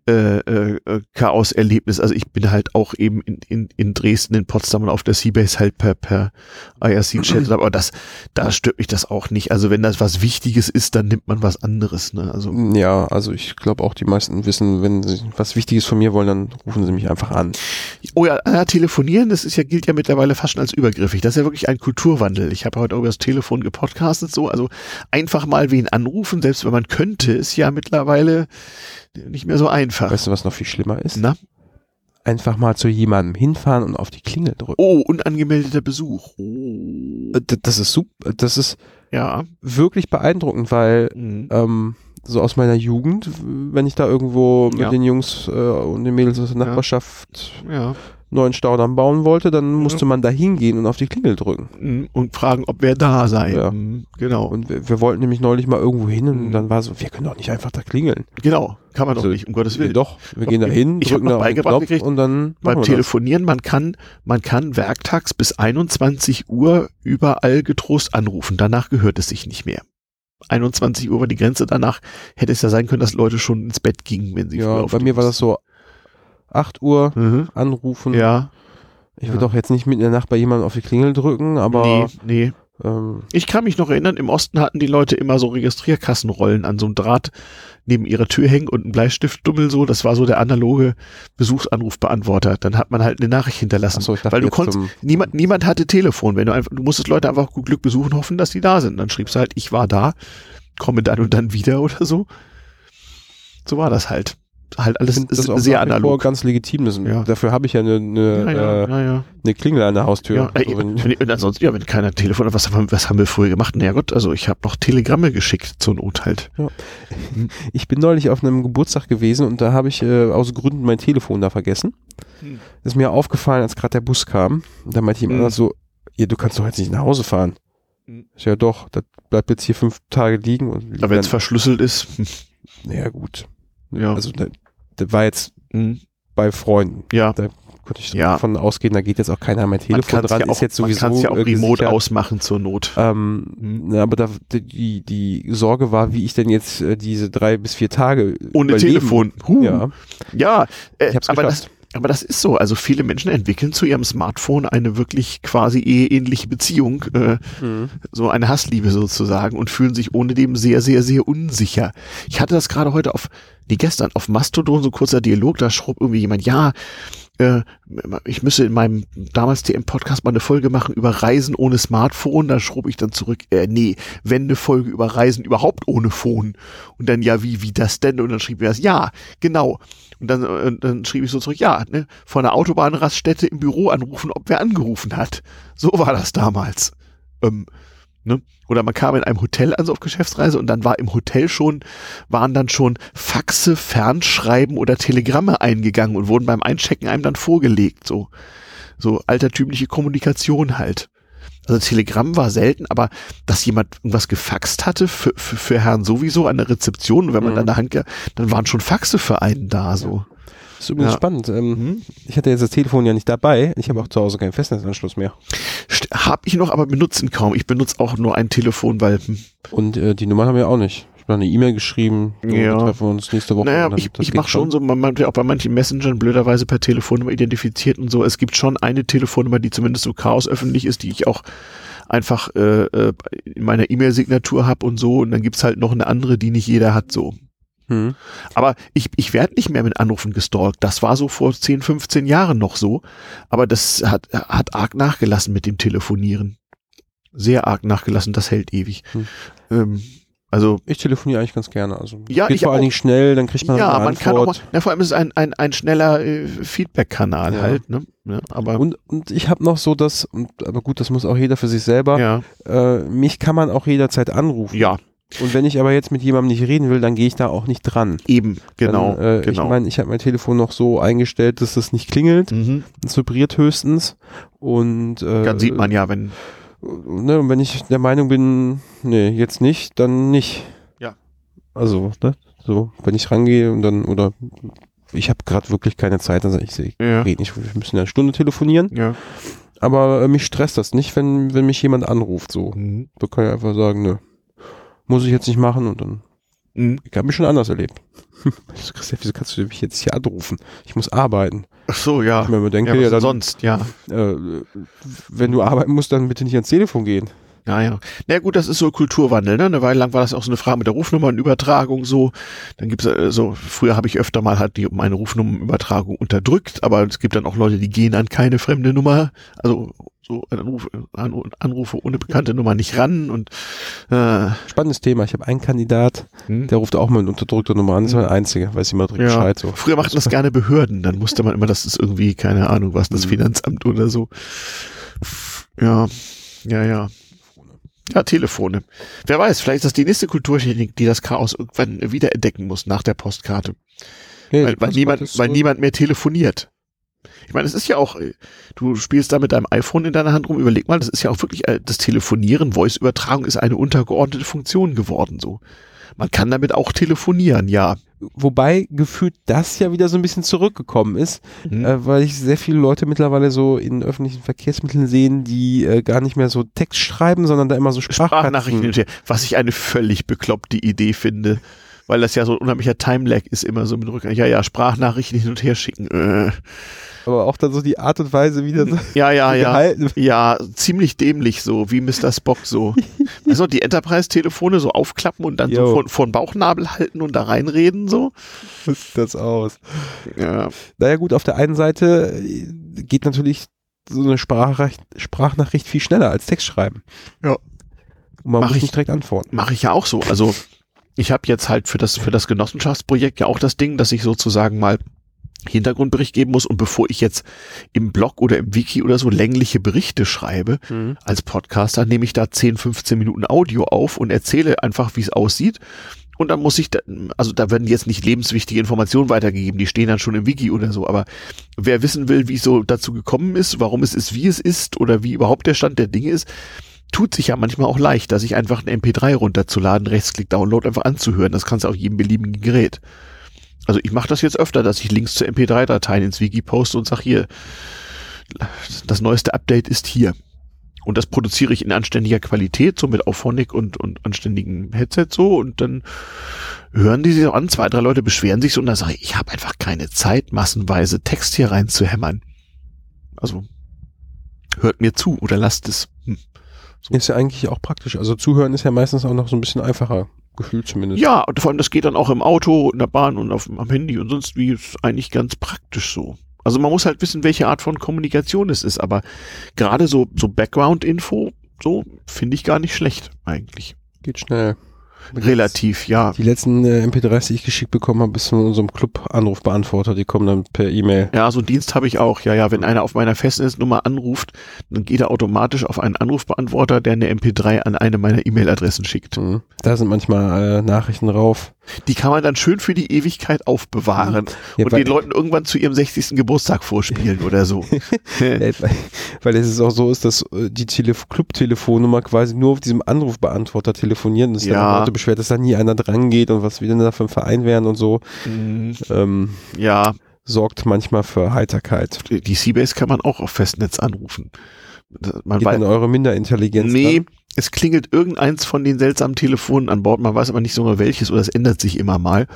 S4: äh, äh, äh, Chaos-Erlebnis. Also ich bin halt auch eben in, in, in Dresden, in Potsdam und auf der Seabase halt per, per IRC-Chat, aber das, da stört mich das auch nicht. Also wenn das was Wichtiges ist, dann nimmt man was anderes. Ne? Also
S3: ja, also ich glaube auch die meisten wissen, wenn sie was Wichtiges von mir wollen, dann rufen sie mich einfach an.
S4: Oh ja, ja, telefonieren, das ist ja, gilt ja mittlerweile fast schon als übergriffig. Das ist ja wirklich ein Kulturwandel. Ich habe heute auch über das Telefon gepodcastet, so. Also einfach mal wen anrufen, selbst wenn man könnte, ist ja mittlerweile nicht mehr so einfach.
S3: Weißt du, was noch viel schlimmer ist?
S4: Na?
S3: Einfach mal zu jemandem hinfahren und auf die Klingel drücken.
S4: Oh, unangemeldeter Besuch. Oh.
S3: Äh, Das ist super, das ist
S4: Ja.
S3: wirklich beeindruckend, weil
S4: Mhm.
S3: ähm, so aus meiner Jugend, wenn ich da irgendwo mit
S4: Ja.
S3: den Jungs äh, und den Mädels aus der Nachbarschaft
S4: Ja.
S3: Neuen Staudamm bauen wollte, dann musste man da hingehen und auf die Klingel drücken.
S4: Mhm. Und fragen, ob wer da sei.
S3: Ja.
S4: Mhm. Genau.
S3: Und wir, wir wollten nämlich neulich mal irgendwo hin und
S4: Mhm.
S3: dann war so, wir können doch nicht einfach da klingeln.
S4: genau. Kann man doch
S3: Also,
S4: nicht, um Gottes Willen.
S3: Doch, wir
S4: Doch,
S3: gehen da hin, drücken
S4: noch
S3: da
S4: beigebracht gekriegt,
S3: und dann
S4: Beim. Telefonieren, man kann, man kann werktags bis 21 Uhr überall getrost anrufen. Danach gehört es sich nicht mehr. 21 Uhr war die Grenze. Danach hätte es ja sein können, dass Leute schon ins Bett gingen, wenn sie
S3: Ja, bei
S4: aufstehen
S3: mir war das so 8 Uhr
S4: mussten.
S3: anrufen.
S4: Mhm. Ja.
S3: Ich
S4: Ja.
S3: will doch jetzt nicht mitten in der Nacht bei jemandem auf die Klingel drücken, aber
S4: nee, nee.
S3: ähm,
S4: Ich kann mich noch erinnern, im Osten hatten die Leute immer so Registrierkassenrollen an so einem Draht neben ihrer Tür hängen und einen Bleistiftdummel so. Das war so der analoge Besuchsanrufbeantworter. Dann hat man halt eine Nachricht hinterlassen.
S3: achso, ich dachte
S4: Weil du konntest, niemand, niemand hatte Telefon. Wenn du einfach, du musstest Leute einfach gut Glück besuchen, hoffen, dass die da sind. Dann schriebst du halt, ich war da, komme dann und dann wieder oder so. So war das halt. Halt alles
S3: das auch
S4: sehr analog.
S3: ganz legitim. Das,
S4: Ja.
S3: Dafür habe ich ja eine, eine,
S4: Ja, ja,
S3: äh,
S4: ja, ja.
S3: eine Klingel an der Haustür. Also wenn,
S4: wenn, wenn, ansonsten, ja, wenn keiner Telefon hat, was haben, wir- was haben wir früher gemacht? Naja Gott, also ich habe noch Telegramme geschickt zur Not halt.
S3: ich bin neulich auf einem Geburtstag gewesen und da habe ich äh, aus Gründen mein Telefon da vergessen.
S4: Hm.
S3: Das ist mir aufgefallen, als gerade der Bus kam. Da meinte jemand
S4: Hm.
S3: anders so, ja, du kannst doch jetzt nicht nach Hause fahren.
S4: Hm.
S3: Ich Ja doch, das bleibt jetzt hier fünf Tage liegen. Und
S4: Aber wenn es verschlüsselt ist, hm,
S3: naja gut.
S4: Ja.
S3: Also das, das war jetzt
S4: hm,
S3: bei Freunden.
S4: ja.
S3: Da konnte ich
S4: Ja.
S3: davon ausgehen, da geht jetzt auch keiner mein
S4: Man
S3: Telefon
S4: kann es
S3: dran.
S4: ja, auch-
S3: ist jetzt
S4: man
S3: sowieso
S4: kann's ja auch remote
S3: gesichert.
S4: ausmachen zur Not.
S3: Ähm,
S4: Mhm.
S3: na, aber da, die, die Sorge war, wie ich denn jetzt äh, diese drei bis vier Tage
S4: Ohne
S3: überleben.
S4: Telefon. Huh.
S3: Ja,
S4: Ja, äh,
S3: ich hab's
S4: aber, das,
S3: geschafft.
S4: Aber das ist so. Also viele Menschen entwickeln zu ihrem Smartphone eine wirklich quasi eheähnliche Beziehung, äh,
S3: Mhm.
S4: so eine Hassliebe sozusagen und fühlen sich ohne dem sehr, sehr, sehr unsicher. Ich hatte das gerade heute auf, nee, gestern auf Mastodon, so ein kurzer Dialog, da schrob irgendwie jemand, ja, äh, ich müsse in meinem damals TM-Podcast mal eine Folge machen über Reisen ohne Smartphone. Da schrob ich dann zurück, äh, nee, wenn eine Folge über Reisen überhaupt ohne Phone. Und dann, ja, wie, wie das denn? Und dann schrieb er das, ja, genau. Und dann, äh, dann schrieb ich so zurück, ja, ne, von der Autobahnraststätte im Büro anrufen, ob wer angerufen hat. So war das damals. Ähm, ne? Oder man kam in einem Hotel an so auf Geschäftsreise und dann war im Hotel schon, waren dann schon Faxe, Fernschreiben oder Telegramme eingegangen und wurden beim Einchecken einem dann vorgelegt. So, so altertümliche Kommunikation halt. Also Telegramm war selten, aber dass jemand irgendwas gefaxt hatte für, für, für Herrn sowieso an der Rezeption, wenn man
S3: Mhm.
S4: dann eine Hand, dann waren schon Faxe für einen da, so.
S3: ist übrigens
S4: Ja.
S3: spannend. Ähm,
S4: Mhm.
S3: ich hatte jetzt das Telefon ja nicht dabei. Ich habe auch zu Hause keinen Festnetzanschluss mehr.
S4: St- Hab ich noch, aber benutzen kaum. Ich benutze auch nur ein Telefon, weil, hm,
S3: Und äh, die Nummern haben wir auch nicht. Ich habe eine E-Mail geschrieben.
S4: Ja.
S3: Wir treffen uns nächste Woche.
S4: Naja, ich, ich mache schon so, man, man wird auch bei manchen Messengern blöderweise per Telefonnummer identifiziert und so. Es gibt schon eine Telefonnummer, die zumindest so chaos öffentlich ist, die ich auch einfach äh, äh, in meiner E-Mail-Signatur habe und so. Und dann gibt's halt noch eine andere, die nicht jeder hat so.
S3: Hm.
S4: Aber ich, ich werde nicht mehr mit Anrufen gestalkt. Das war so vor 10, 15 Jahren noch so. Aber das hat, hat arg nachgelassen mit dem Telefonieren. Sehr arg nachgelassen, das hält ewig.
S3: Hm.
S4: Ähm, also
S3: Ich telefoniere eigentlich ganz gerne. Also
S4: Ja,
S3: geht
S4: ich
S3: vor allen. Dingen schnell, dann kriegt man
S4: ja,
S3: eine
S4: man kann auch mal, na, vor allem ist es ein, ein, ein schneller äh, Feedback-Kanal
S3: Ja.
S4: halt, ne? Ja, aber
S3: Und, und ich habe noch so das, und, aber gut, das muss auch jeder für sich selber.
S4: ja,
S3: Äh, mich kann man auch jederzeit anrufen.
S4: ja,
S3: Und wenn ich aber jetzt mit jemandem nicht reden will, dann gehe ich da auch nicht dran.
S4: Eben, genau.
S3: Dann, äh,
S4: genau.
S3: Ich meine, ich habe mein Telefon noch so eingestellt, dass es nicht klingelt.
S4: mhm.
S3: Es vibriert höchstens. Und äh,
S4: Dann sieht man ja, wenn,
S3: ne, und wenn ich der Meinung bin, nee, jetzt nicht, dann nicht.
S4: Ja.
S3: Also, ne? So, wenn ich rangehe und dann, oder ich habe gerade wirklich keine Zeit, dann sage ich, ich
S4: ja,
S3: rede nicht, wir müssen eine Stunde telefonieren.
S4: ja.
S3: Aber äh, mich stresst das nicht, wenn, wenn mich jemand anruft. So.
S4: Mhm.
S3: Da kann ich einfach sagen, nö, muss ich jetzt nicht machen und dann.
S4: Mhm.
S3: Ich habe mich schon anders erlebt. Christian, wieso kannst du mich jetzt hier anrufen? Ich muss arbeiten.
S4: Ach so, ja.
S3: Ich mir immer denke,
S4: ja,
S3: ja, dann,
S4: sonst, ja.
S3: äh, wenn du arbeiten musst, dann bitte nicht ans Telefon gehen.
S4: Ja, ja. Na gut, das ist so Kulturwandel, ne? Eine Weile lang war das auch so eine Frage mit der Rufnummernübertragung so. Dann gibt's äh, so, früher habe ich öfter mal halt die meine Rufnummernübertragung unterdrückt, aber es gibt dann auch Leute, die gehen an keine fremde Nummer, also so Anrufe, An- Anrufe ohne bekannte Nummer nicht ran und äh,
S3: Spannendes Thema. Ich habe einen Kandidat,
S4: hm.
S3: der ruft auch mal mit unterdrückter Nummer an. Das war der einzige, weiß ich mal direkt
S4: Ja.
S3: Bescheid. So.
S4: Früher machten das gerne Behörden, dann musste man immer, das ist irgendwie, keine Ahnung, was, das
S3: Mhm.
S4: Finanzamt oder so. Ja, ja, ja. Ja, Telefone. Wer weiß, vielleicht ist das die nächste Kulturtechnik, die das Chaos irgendwann wiederentdecken muss nach der Postkarte.
S3: Hey,
S4: weil, weil, niemand, weil niemand mehr telefoniert. Ich meine, es ist ja auch, äh, du spielst da mit deinem iPhone in deiner Hand rum, überleg mal, das ist ja auch wirklich, äh, das Telefonieren, Voice-Übertragung ist eine untergeordnete Funktion geworden, so. Man kann damit auch telefonieren, ja.
S3: Wobei gefühlt das ja wieder so ein bisschen zurückgekommen ist,
S4: Mhm.
S3: äh, weil ich sehr viele Leute mittlerweile so in öffentlichen Verkehrsmitteln sehen, die äh, gar nicht mehr so Text schreiben, sondern da immer so
S4: Sprachnachrichten
S3: Sprachnachrichten.
S4: was ich eine völlig bekloppte Idee finde, weil das ja so ein unheimlicher Timelag ist, immer so mit Rücken. Ja, ja, Sprachnachrichten hin und her schicken. Äh.
S3: Aber auch dann so die Art und Weise wieder so
S4: Ja, ja, ja.
S3: gehalten.
S4: Ja, ziemlich dämlich so, wie Mr. Spock so. Also die Enterprise-Telefone so aufklappen und dann so
S3: Jo.
S4: vor, vor den Bauchnabel halten und da reinreden so.
S3: sieht das aus.
S4: Ja,
S3: Naja gut, auf der einen Seite geht natürlich so eine Sprachrecht, Sprachnachricht viel schneller als Textschreiben.
S4: Ja.
S3: Und man
S4: Mach
S3: muss
S4: ich.
S3: nicht direkt antworten.
S4: mache ich ja auch so. Also ich habe jetzt halt für das, für das Genossenschaftsprojekt ja auch das Ding, dass ich sozusagen mal Hintergrundbericht geben muss und bevor ich jetzt im Blog oder im Wiki oder so längliche Berichte schreibe, als Podcaster nehme ich da 10, 15 Minuten Audio auf und erzähle einfach, wie es aussieht. Und dann muss ich, da, also da werden jetzt nicht lebenswichtige Informationen weitergegeben, die stehen dann schon im Wiki oder so. Aber wer wissen will, wie es so dazu gekommen ist, warum es ist, wie es ist oder wie überhaupt der Stand der Dinge ist, tut sich ja manchmal auch leicht, dass ich einfach einen MP3 runterzuladen, Rechtsklick Download einfach anzuhören. Das kannst du auf jedem beliebigen Gerät. Also ich mache das jetzt öfter, dass ich Links zu MP3-Dateien ins Wiki poste und sag hier, das neueste Update ist hier. Und das produziere ich in anständiger Qualität, so mit Auphonic und, und anständigen Headset so. Und dann hören die sich so an, zwei, drei Leute beschweren sich so und dann sage ich, ich habe einfach keine Zeit, massenweise Text hier reinzuhämmern. Also hört mir zu oder lasst es. Hm.
S3: Ist ja eigentlich auch praktisch. Also zuhören ist ja meistens auch noch so ein bisschen einfacher, gefühlt zumindest.
S4: Ja, und vor allem das geht dann auch im Auto, in der Bahn und auf, am Handy und sonst wie ist eigentlich ganz praktisch so. Also man muss halt wissen, welche Art von Kommunikation es ist, aber gerade so, so Background-Info, so finde ich gar nicht schlecht eigentlich.
S3: Geht schnell.
S4: Relativ, ja.
S3: Die letzten äh, MP3s, die ich geschickt bekommen habe, bis zu unserem Club-Anrufbeantworter, die kommen dann per E-Mail.
S4: Ja, so einen Dienst habe ich auch. Ja, ja, wenn einer auf meiner Festnetznummer anruft, dann geht er automatisch auf einen Anrufbeantworter, der eine MP3 an eine meiner E-Mail-Adressen schickt.
S3: Mhm. Da sind manchmal äh, Nachrichten drauf.
S4: Die kann man dann schön für die Ewigkeit aufbewahren
S3: Ja,
S4: und den Leuten irgendwann zu ihrem 60. Geburtstag vorspielen oder so.
S3: Weil, weil es ist auch so ist, dass äh, die Tele Club-Telefonnummer quasi nur auf diesem Anrufbeantworter telefonieren. Das ist
S4: Ja.
S3: Dann beschwert, dass da nie einer dran geht und was wir denn da für ein Verein wären und so.
S4: Mm,
S3: Ähm,
S4: ja,
S3: sorgt manchmal für Heiterkeit.
S4: die Seabase kann man auch auf Festnetz anrufen. Man
S3: Geht dann eure Minderintelligenz
S4: nee,
S3: an?
S4: es klingelt irgendeins von den seltsamen Telefonen an Bord, man weiß aber nicht so genau welches oder es ändert sich immer mal.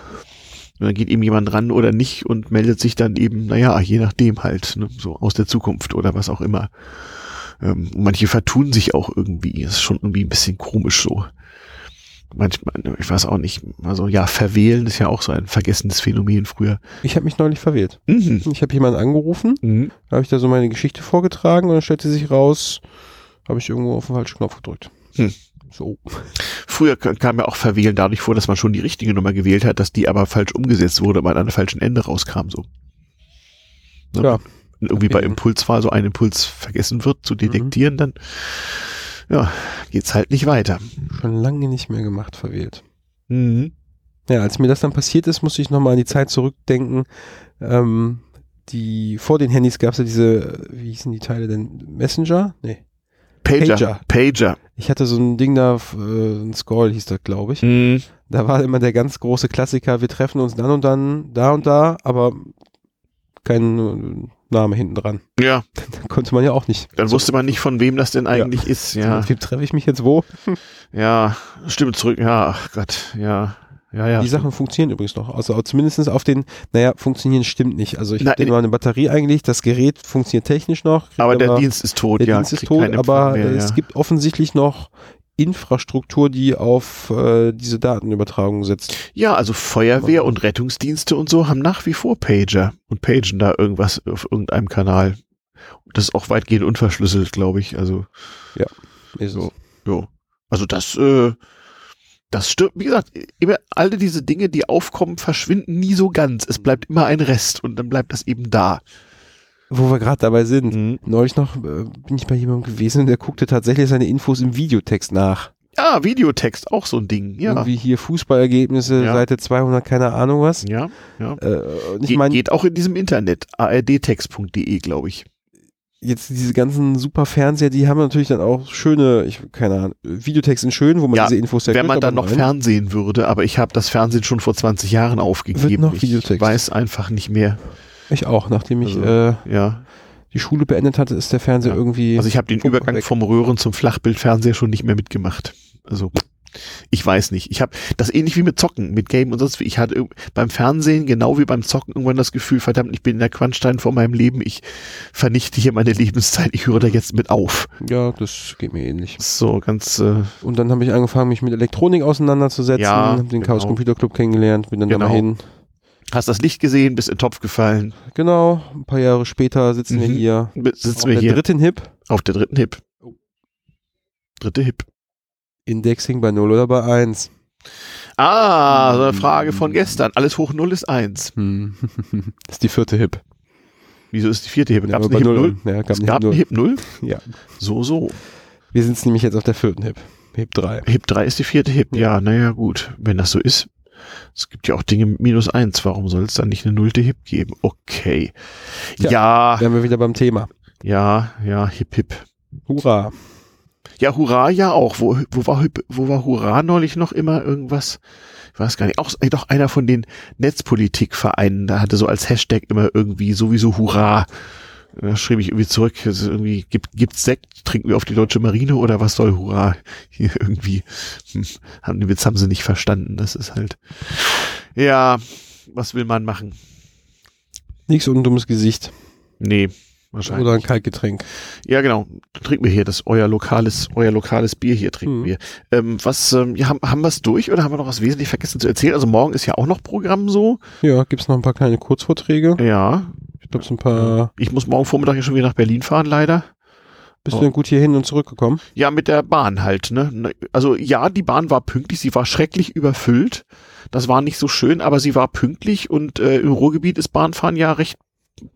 S4: Und dann geht eben jemand ran oder nicht und meldet sich dann eben, naja, je nachdem halt, ne, so aus der Zukunft oder was auch immer. Ähm, manche vertun sich auch irgendwie, ist schon irgendwie ein bisschen komisch so. Manchmal, ich weiß auch nicht, also ja, verwählen ist ja auch so ein vergessenes Phänomen früher.
S3: Ich habe mich neulich verwählt.
S4: Mhm.
S3: Ich habe jemanden angerufen,
S4: Mhm.
S3: habe ich da so meine Geschichte vorgetragen und dann stellte sich raus, habe ich irgendwo auf den falschen Knopf gedrückt.
S4: Hm.
S3: So.
S4: Früher kam ja auch Verwählen dadurch vor, dass man schon die richtige Nummer gewählt hat, dass die aber falsch umgesetzt wurde, weil an einem falschen Ende rauskam, so. Ne?
S3: Ja.
S4: Und irgendwie bei
S3: Okay.
S4: Impulswahl so ein Impuls vergessen wird zu detektieren, dann, ja, geht's halt nicht weiter.
S3: Schon lange nicht mehr gemacht, verwählt.
S4: Mhm.
S3: Ja, als mir das dann passiert ist, musste ich nochmal an die Zeit zurückdenken. Ähm, die, vor den Handys gab es ja diese, wie hießen die Teile denn? Messenger? Nee.
S4: Pager.
S3: Pager.
S4: Pager.
S3: Ich hatte so ein Ding da, äh, ein Scroll hieß das, glaube ich.
S4: Mhm.
S3: Da war immer der ganz große Klassiker, wir treffen uns dann und dann, da und da, aber kein Name hinten dran.
S4: Ja,
S3: Da konnte man ja auch nicht.
S4: dann wusste man nicht, von wem das denn eigentlich ist. Ja,
S3: Mit wem treffe ich mich jetzt wo?
S4: ja, Stimme zurück. Ja, ach Gott, ja. Ja, ja.
S3: Die Sachen funktionieren übrigens noch. Also zumindest auf den, naja, funktionieren stimmt nicht. Also ich habe mal eine Batterie eingelegt, das Gerät funktioniert technisch noch.
S4: aber der Dienst ist tot,
S3: der
S4: ja.
S3: Dienst ist tot, aber
S4: mehr,
S3: es
S4: ja.
S3: gibt offensichtlich noch Infrastruktur, die auf äh, diese Datenübertragung setzt.
S4: Ja, also Feuerwehr und Rettungsdienste und so haben nach wie vor Pager und pagen da irgendwas auf irgendeinem Kanal. Das ist auch weitgehend unverschlüsselt, glaube ich. Also,
S3: Ist
S4: So. jo. Also das, äh, das stimmt. Wie gesagt, immer alle diese Dinge, die aufkommen, verschwinden nie so ganz. Es bleibt immer ein Rest und dann bleibt das eben da.
S3: Wo wir gerade dabei sind.
S4: Mhm.
S3: Neulich noch äh, bin ich bei jemandem gewesen, der guckte tatsächlich seine Infos im Videotext nach.
S4: Ja, Videotext, auch so ein Ding. Ja.
S3: Irgendwie hier Fußballergebnisse,
S4: Ja.
S3: Seite 200, keine Ahnung was.
S4: Ja, ja.
S3: Äh, und ich
S4: Ge
S3: meine,
S4: geht auch in diesem Internet. ardtext.de, glaube ich.
S3: jetzt diese ganzen super Fernseher, die haben natürlich dann auch schöne, ich keine Ahnung, Videotext sind schön, wo man
S4: Ja,
S3: diese Infos
S4: Wenn
S3: kriegt,
S4: man dann noch
S3: nein.
S4: Fernsehen würde, aber ich habe das Fernsehen schon vor 20 Jahren aufgegeben.
S3: noch
S4: ich
S3: Videotext.
S4: weiß einfach nicht mehr.
S3: Ich auch, nachdem ich
S4: Also,
S3: äh,
S4: Ja.
S3: die Schule beendet hatte, ist der Fernseher
S4: Ja.
S3: irgendwie.
S4: Also ich habe den Übergang
S3: weg.
S4: vom Röhren zum Flachbildfernseher schon nicht mehr mitgemacht. Also ich weiß nicht. Ich habe das ähnlich wie mit Zocken, mit Game und sonst wie. Ich hatte beim Fernsehen genau wie beim Zocken irgendwann das Gefühl, verdammt, ich bin in der Quantstein vor meinem Leben. Ich vernichte hier meine Lebenszeit. Ich höre da jetzt mit auf.
S3: ja, das geht mir ähnlich.
S4: So ganz äh,
S3: Und dann habe ich angefangen, mich mit Elektronik auseinanderzusetzen,
S4: Ja,
S3: habe den Chaos
S4: genau.
S3: Computer Club kennengelernt, bin dann
S4: Genau.
S3: da mal hin.
S4: Hast das Licht gesehen, bist in den Topf gefallen.
S3: Genau, ein paar Jahre später sitzen wir
S4: Mhm.
S3: hier
S4: Sitzen
S3: auf
S4: wir
S3: der
S4: hier
S3: dritten Hip.
S4: auf der dritten Hip.
S3: Oh.
S4: Dritte Hip.
S3: Indexing bei 0 oder bei 1.
S4: Ah, so eine Frage von gestern. Alles hoch null ist eins.
S3: Hm. das ist die vierte Hip.
S4: Wieso ist die vierte Hip?
S3: Ja,
S4: Gab es
S3: aber
S4: eine Hip
S3: null.
S4: null?
S3: Ja, gab
S4: Es gab
S3: Hip
S4: eine Hip null?
S3: Ja.
S4: So, so.
S3: Wir sind nämlich jetzt auf der vierten Hip. Hip 3.
S4: Hip 3 ist die vierte Hip. Ja, naja, gut. Wenn das so ist. Es gibt ja auch Dinge mit minus eins. Warum soll es dann nicht eine nullte Hip geben? Okay.
S3: Tja.
S4: Ja,
S3: Wären wir wieder beim Thema.
S4: ja, ja, Hip, Hip.
S3: Hurra.
S4: Ja, Hurra ja auch. Wo, wo, war, wo war Hurra neulich noch immer irgendwas? Ich weiß gar nicht. Auch doch einer von den Netzpolitikvereinen, da hatte so als Hashtag immer irgendwie sowieso Hurra. Da schrieb ich irgendwie zurück, also irgendwie, gibt, gibt's Sekt, trinken wir auf die deutsche Marine oder was soll Hurra? Hier irgendwie, hm, haben den Witz haben sie nicht verstanden. Das ist halt, ja, was will man machen?
S3: Nichts und ein dummes Gesicht.
S4: Nee, wahrscheinlich.
S3: Oder ein Kaltgetränk.
S4: Ja, genau. Trinken wir hier das euer lokales, euer lokales Bier hier trinken
S3: Hm.
S4: wir. Ähm, was ähm, ja, haben, haben wir es durch oder haben wir noch was wesentlich vergessen zu erzählen? Also morgen ist ja auch noch Programm so.
S3: Ja, gibt's noch ein paar kleine Kurzvorträge.
S4: Ja.
S3: Ich glaube, so ein paar.
S4: Ich muss morgen Vormittag ja schon wieder nach Berlin fahren, leider.
S3: Bist
S4: Oh.
S3: du denn gut hier hin und zurückgekommen?
S4: Ja, mit der Bahn halt, ne? Also ja, die Bahn war pünktlich, sie war schrecklich überfüllt. Das war nicht so schön, aber sie war pünktlich und äh, im Ruhrgebiet ist Bahnfahren ja recht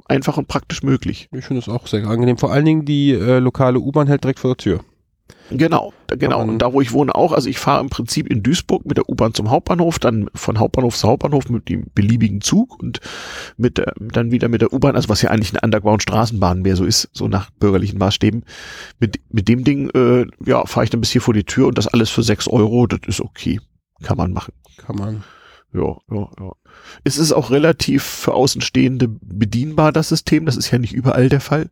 S4: einfach und praktisch möglich.
S3: Ich finde es auch sehr angenehm. Vor allen Dingen die äh, lokale U-Bahn hält direkt vor der Tür.
S4: Genau, genau.
S3: man-
S4: Und da, wo ich wohne, auch. Also ich fahre im Prinzip in Duisburg mit der U-Bahn zum Hauptbahnhof, dann von Hauptbahnhof zu Hauptbahnhof mit dem beliebigen Zug und mit der, dann wieder mit der U-Bahn, also was ja eigentlich eine Underground-Straßenbahn mehr so ist, so nach bürgerlichen Maßstäben. Mit, mit dem Ding, äh, ja, fahre ich dann bis hier vor die Tür und das alles für sechs Euro, das ist okay. Kann man machen.
S3: Kann man.
S4: Ja, ja, ja. Es ist auch relativ für Außenstehende bedienbar, das System. Das ist ja nicht überall der Fall.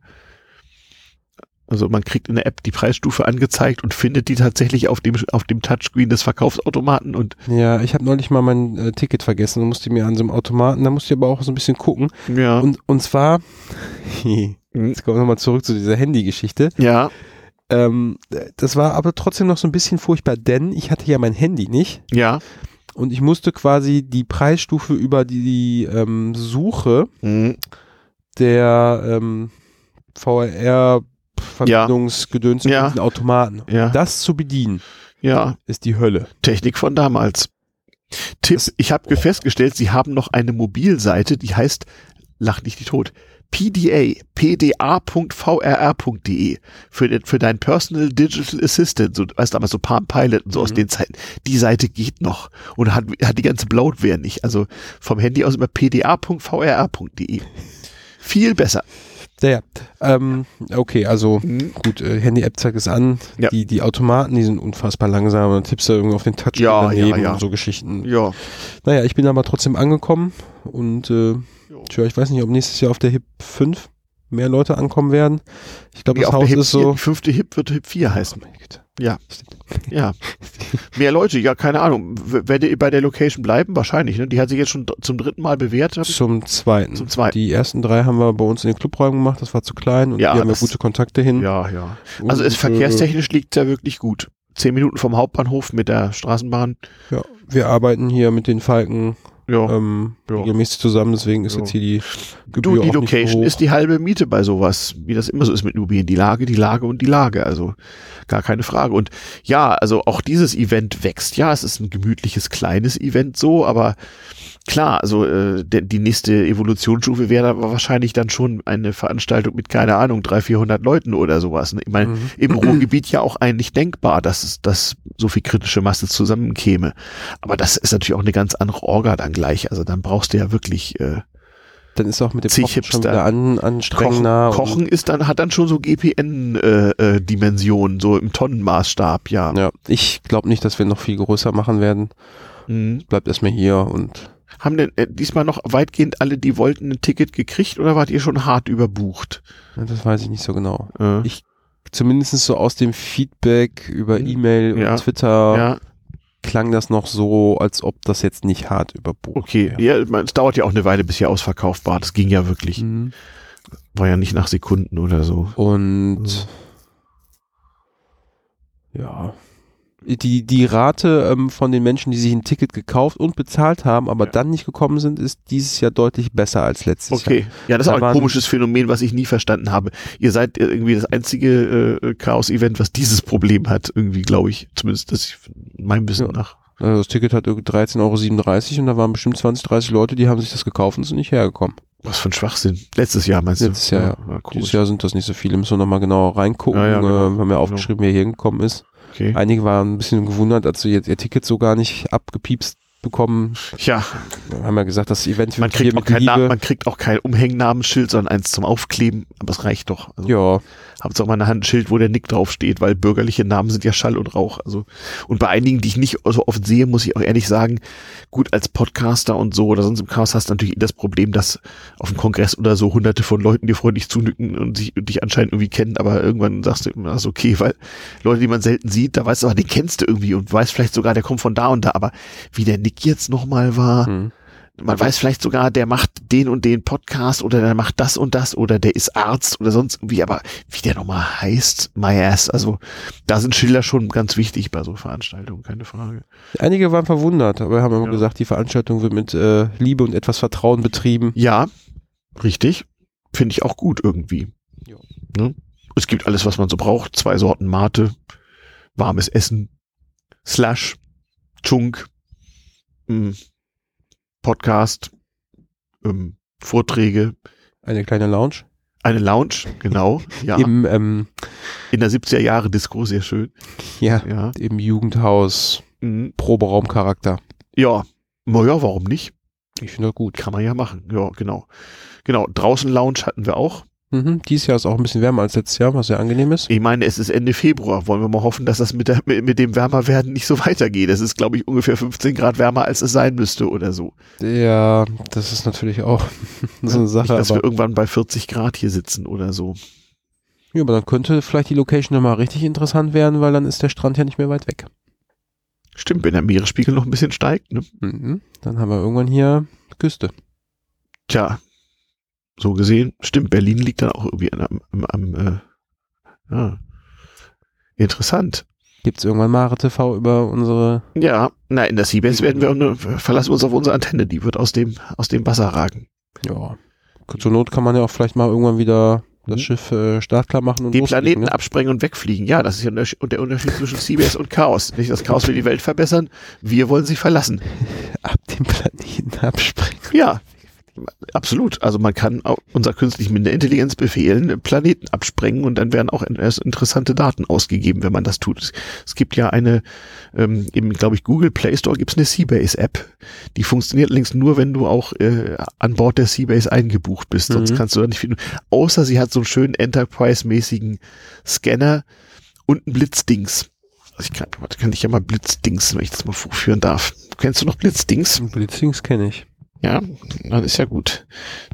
S4: Also man kriegt in der App die Preisstufe angezeigt und findet die tatsächlich auf dem, auf dem Touchscreen des Verkaufsautomaten und
S3: Ja, ich habe neulich mal mein äh, Ticket vergessen und musste mir an so einem Automaten, da musste ich aber auch so ein bisschen gucken.
S4: ja.
S3: Und, und zwar, jetzt kommen wir nochmal zurück zu dieser Handy-Geschichte.
S4: ja,
S3: Ähm, das war aber trotzdem noch so ein bisschen furchtbar, denn ich hatte ja mein Handy nicht
S4: ja.
S3: und ich musste quasi die Preisstufe über die ähm, Suche
S4: Mhm.
S3: der ähm, VR-Verbindungsgedöns
S4: Ja.
S3: mit diesen Automaten.
S4: Ja.
S3: Das zu bedienen,
S4: Ja.
S3: ist die Hölle.
S4: Technik von damals. Tipp, ich habe festgestellt, sie haben noch eine Mobilseite, die heißt, lach nicht die tot, PDA, pda.vrr.de für, den- für dein Personal Digital Assistant, so, weißt du, damals so Palm Pilot und so aus
S3: Mhm.
S4: den Zeiten. Die Seite geht noch und hat, hat die ganze Bloatware nicht. Also vom Handy aus immer pda.vrr.de. Viel besser.
S3: Ja, ja. Ähm, okay, also
S4: Mhm.
S3: gut, äh, Handy-App zeigt es an.
S4: Ja.
S3: Die, die Automaten, die sind unfassbar langsam. Dann tippst du irgendwie auf den Touch
S4: Ja,
S3: daneben
S4: ja,
S3: und so Geschichten.
S4: Ja.
S3: Naja, ich bin aber trotzdem angekommen und äh, tja, ich weiß nicht, ob nächstes Jahr auf der HIP 5 mehr Leute ankommen werden. Ich glaube, das Haus ist
S4: 4,
S3: so.
S4: die fünfte Hip wird Hip 4 heißen.
S3: Oh meine Güte.
S4: Ja. Ja. Mehr Leute, ja, keine Ahnung. W- Werdet ihr bei der Location bleiben? Wahrscheinlich, ne? Die hat sich jetzt schon zum dritten Mal bewährt.
S3: Zum zweiten.
S4: Zum zweiten.
S3: Die ersten drei haben wir bei uns in den Clubräumen gemacht, das war zu klein und
S4: Ja,
S3: hier haben wir gute Kontakte hin.
S4: Ja, ja. Also es
S3: Und,
S4: verkehrstechnisch liegt ja wirklich gut. Zehn Minuten vom Hauptbahnhof mit der Straßenbahn.
S3: Äh, ja, wir arbeiten hier mit den Falken
S4: Ja.
S3: ähm,
S4: Ja.
S3: regelmäßig zusammen, deswegen ist
S4: Ja.
S3: jetzt hier die Gebühr
S4: du, die
S3: auch nicht
S4: Location
S3: so hoch.
S4: ist die halbe Miete bei sowas, wie das immer so ist mit Immobilien. Die Lage, die Lage und die Lage. Also gar keine Frage. Und ja, also auch dieses Event wächst. Ja, es ist ein gemütliches, kleines Event so, aber klar, also äh, der, die nächste Evolutionsstufe wäre aber wahrscheinlich dann schon eine Veranstaltung mit, keine Ahnung, 300, 400 Leuten oder sowas. ne? Ich meine,
S3: Mhm.
S4: im Ruhrgebiet ja auch eigentlich denkbar, dass es, dass so viel kritische Masse zusammenkäme. Aber das ist natürlich auch eine ganz andere Orga dann gleich. Also dann brauchst du ja wirklich äh,
S3: Dann ist auch mit dem Kochen schon wieder an,
S4: Kochen,
S3: anstrengender. und-
S4: Kochen ist dann, hat dann schon so GPN-Dimensionen, so im Tonnenmaßstab, ja.
S3: Ja, ich glaube nicht, dass wir noch viel größer machen werden.
S4: Mhm.
S3: Bleibt erstmal hier und
S4: Haben denn äh, diesmal noch weitgehend alle, die wollten, ein Ticket gekriegt oder wart ihr schon hart überbucht?
S3: ja, das weiß ich nicht so genau.
S4: Äh,
S3: Ich- Zumindest so aus dem Feedback über
S4: Mhm.
S3: E-Mail
S4: Ja.
S3: und Twitter
S4: ja,
S3: klang das noch so, als ob das jetzt nicht hart überbucht
S4: okay. Ja, es dauert ja auch eine Weile, bis hier ausverkauft war. Das ging ja wirklich.
S3: Mhm.
S4: War ja nicht nach Sekunden oder so.
S3: Und ja. Die, die Rate ähm, von den Menschen, die sich ein Ticket gekauft und bezahlt haben, aber
S4: Ja.
S3: dann nicht gekommen sind, ist dieses Jahr deutlich besser als letztes Jahr.
S4: Okay. Ja, das ist
S3: Da
S4: auch ein komisches Phänomen, was ich nie verstanden habe. Ihr seid irgendwie das einzige äh, Chaos-Event, was dieses Problem hat, irgendwie, glaube ich. Zumindest das ich, meinem Wissen
S3: Ja.
S4: nach.
S3: Also das Ticket hat irgendwie 13,37 Euro und da waren bestimmt 20, 30 Leute, die haben sich das gekauft und sind nicht hergekommen.
S4: Was für ein Schwachsinn. Letztes Jahr meinst du?
S3: Letztes Jahr, ja.
S4: ja
S3: Dieses. Jahr sind das nicht so viele, müssen wir nochmal genauer reingucken.
S4: Ja, ja, genau.
S3: äh, wir haben ja aufgeschrieben, wer hier hingekommen ist.
S4: Okay.
S3: Einige waren ein bisschen gewundert, als sie ihr Ticket so gar nicht abgepiepst bekommen.
S4: Ja,
S3: haben ja gesagt, das Event
S4: man kriegt, auch kein
S3: Liebe.
S4: man kriegt auch kein Umhängnamenschild, sondern eins zum Aufkleben. Aber es reicht doch. Also,
S3: Ja,
S4: Hauptsache mal eine Hand ein Schild, wo der Nick draufsteht, weil bürgerliche Namen sind ja Schall und Rauch. Also, und bei einigen, die ich nicht so oft sehe, muss ich auch ehrlich sagen, gut, als Podcaster und so oder sonst im Chaos hast du natürlich das Problem, dass auf dem Kongress oder so hunderte von Leuten dir freundlich zunicken und, sich, und dich anscheinend irgendwie kennen, aber irgendwann sagst du immer, das ist okay, weil Leute, die man selten sieht, da weißt du, aber den kennst du irgendwie und weißt vielleicht sogar, der kommt von da und da, aber wie der Nick jetzt nochmal war,
S3: hm.
S4: Man weiß vielleicht sogar, der macht den und den Podcast oder der macht das und das oder der ist Arzt oder sonst irgendwie, aber wie der nochmal heißt, my ass, also da sind Schilder schon ganz wichtig bei so Veranstaltungen, keine Frage.
S3: einige waren verwundert, aber wir haben immer
S4: Ja.
S3: gesagt, die Veranstaltung wird mit äh, Liebe und etwas Vertrauen betrieben.
S4: Ja, richtig, finde ich auch gut irgendwie.
S3: Ja.
S4: Ne? Es gibt alles, was man so braucht, zwei Sorten Mate, warmes Essen, Slush, Chunk, mh, Podcast, ähm, Vorträge,
S3: Eine kleine Lounge
S4: Eine Lounge, genau. Ja.
S3: im, ähm,
S4: In der 70er Jahre Disco, sehr schön.
S3: ja,
S4: Ja.
S3: im Jugendhaus
S4: Mhm.
S3: Proberaumcharakter.
S4: Ja. Naja, warum nicht?
S3: Ich finde das gut.
S4: Kann man ja machen. Ja, genau. Genau. Draußen Lounge hatten wir auch.
S3: Mhm. Dieses Jahr ist auch ein bisschen wärmer als letztes Jahr, was sehr angenehm ist.
S4: Ich meine, es ist Ende Februar. Wollen wir mal hoffen, dass das mit, der, mit, dem Wärmerwerden nicht so weitergeht. Es ist, glaube ich, ungefähr 15 Grad wärmer, als es sein müsste oder so.
S3: Ja, das ist natürlich auch so eine Sache.
S4: Nicht, dass wir irgendwann bei 40 Grad hier sitzen oder so.
S3: ja, aber dann könnte vielleicht die Location nochmal richtig interessant werden, weil dann ist der Strand ja nicht mehr weit weg.
S4: Stimmt, wenn der Meeresspiegel noch ein bisschen steigt, ne?
S3: Mhm. Dann haben wir irgendwann hier Küste.
S4: Tja, so gesehen, stimmt, Berlin liegt dann auch irgendwie am, am, am äh, ja. Interessant.
S3: Gibt es irgendwann Mare TV über unsere.
S4: Ja, na, in der Seabase werden wir, eine, verlassen uns auf unsere Antenne, die wird aus dem, aus dem Wasser ragen.
S3: Ja. Zur Not kann man ja auch vielleicht mal irgendwann wieder das
S4: Mhm.
S3: Schiff äh, startklar machen und
S4: Den Planeten
S3: ne?
S4: absprengen und wegfliegen. Ja, das ist ja der, Unterschied zwischen Seabase und Chaos. Nicht das Chaos will die Welt verbessern, wir wollen sie verlassen.
S3: ab dem Planeten abspringen.
S4: Ja, Absolut. Also man kann auch unserer künstlichen Intelligenz befehlen, Planeten absprengen und dann werden auch erst interessante Daten ausgegeben, wenn man das tut. Es gibt ja eine, ähm, im, glaube ich, Google Play Store gibt es eine Seabase-App. Die funktioniert allerdings nur, wenn du auch äh, an Bord der Seabase eingebucht bist. Sonst
S3: Mhm.
S4: kannst du da nicht finden. Außer sie hat so einen schönen Enterprise-mäßigen Scanner und ein Blitzdings. Also ich kann, warte, kann ich ja mal Blitzdings, wenn ich das mal vorführen darf. Kennst du noch Blitzdings?
S3: Blitzings kenne ich.
S4: Ja, dann ist ja gut.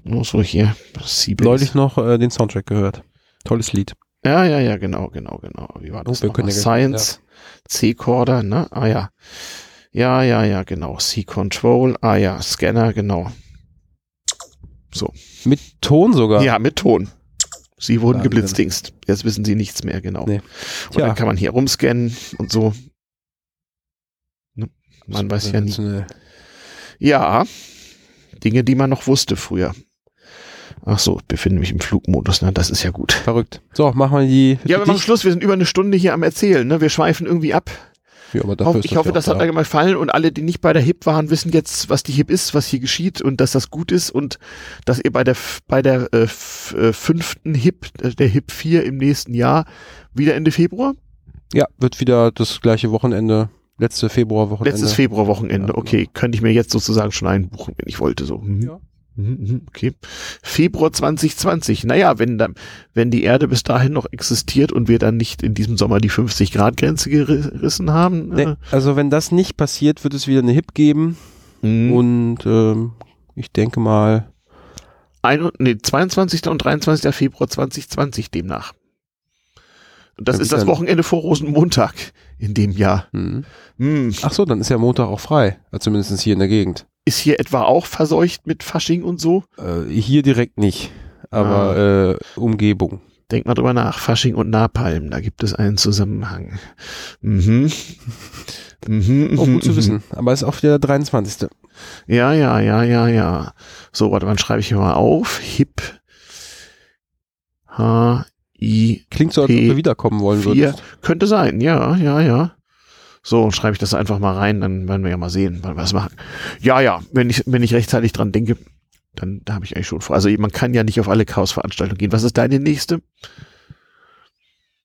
S4: Nur so hier. Seabase.
S3: Neulich noch äh, den Soundtrack gehört. Tolles Lied.
S4: Ja, ja, ja, genau, genau, genau. Wie war
S3: Oh,
S4: das?
S3: wir
S4: noch
S3: können
S4: mal?
S3: ja-
S4: Science, C-Corder, ne? Ah ja. Ja, ja, ja, genau. C-Control, ah ja, Scanner, genau.
S3: Mit Ton sogar.
S4: Ja, mit Ton. Sie wurden
S3: Wahnsinn.
S4: geblitzdingst. Jetzt wissen sie nichts mehr, genau.
S3: Nee.
S4: Und dann kann man hier rumscannen und so. Ne? Man weiß ja nie. Ja, Dinge, die man noch wusste früher. Ach so, ich befinde mich im Flugmodus, ne? Das ist ja gut.
S3: Verrückt. So, machen wir die.
S4: Ja, wir machen Schluss. Wir sind über eine Stunde hier am Erzählen. Ne? Wir schweifen irgendwie ab.
S3: Ja, aber dafür
S4: ich hoffe,
S3: ja
S4: das hat
S3: da.
S4: euch gefallen und alle, die nicht bei der HIP waren, wissen jetzt, was die HIP ist, was hier geschieht und dass das gut ist und dass ihr bei der bei der äh, äh, fünften HIP, äh, der HIP 4 im nächsten Jahr, wieder Ende Februar?
S3: Ja, wird wieder das gleiche Wochenende. Letzte Februarwochenende.
S4: Letztes Februarwochenende.
S3: Ja,
S4: Okay, könnte ich mir jetzt sozusagen schon einbuchen, wenn ich wollte. So. Mhm.
S3: Ja.
S4: Mhm, mhm, Okay. Februar 2020. Naja, wenn dann, wenn die Erde bis dahin noch existiert und wir dann nicht in diesem Sommer die 50 Grad Grenze gerissen haben.
S3: Nee, also wenn das nicht passiert, wird es wieder eine HIP geben.
S4: Äh, mhm.
S3: Und ähm, ich denke mal,
S4: ein, nee, 22. und 23. Februar 2020 demnach. Und das
S3: Ja,
S4: ist das Wochenende vor Rosenmontag in dem Jahr.
S3: hm.
S4: Hm.
S3: ach so, dann ist ja Montag auch frei. Also zumindest hier in der Gegend.
S4: Ist hier etwa auch verseucht mit Fasching und so?
S3: Äh, hier direkt nicht, aber
S4: Ah.
S3: äh, Umgebung.
S4: Denk mal drüber nach. Fasching und Napalm, da gibt es einen Zusammenhang. Mhm. Mhm,
S3: Oh,
S4: mhm,
S3: gut zu
S4: mhm.
S3: wissen. Aber es ist auch wieder der 23.
S4: Ja, ja, ja, ja, ja. So, warte, wann schreibe ich hier mal auf? Hip. H, I,
S3: Klingt so, als ob du wiederkommen wollen würdest.
S4: Könnte sein, ja, ja, ja. So, und schreibe ich das einfach mal rein, dann werden wir ja mal sehen, wann wir das machen. Ja, ja, wenn ich, wenn ich rechtzeitig dran denke, dann da habe ich eigentlich schon vor. Also man kann ja nicht auf alle Chaos-Veranstaltungen gehen. Was ist deine nächste?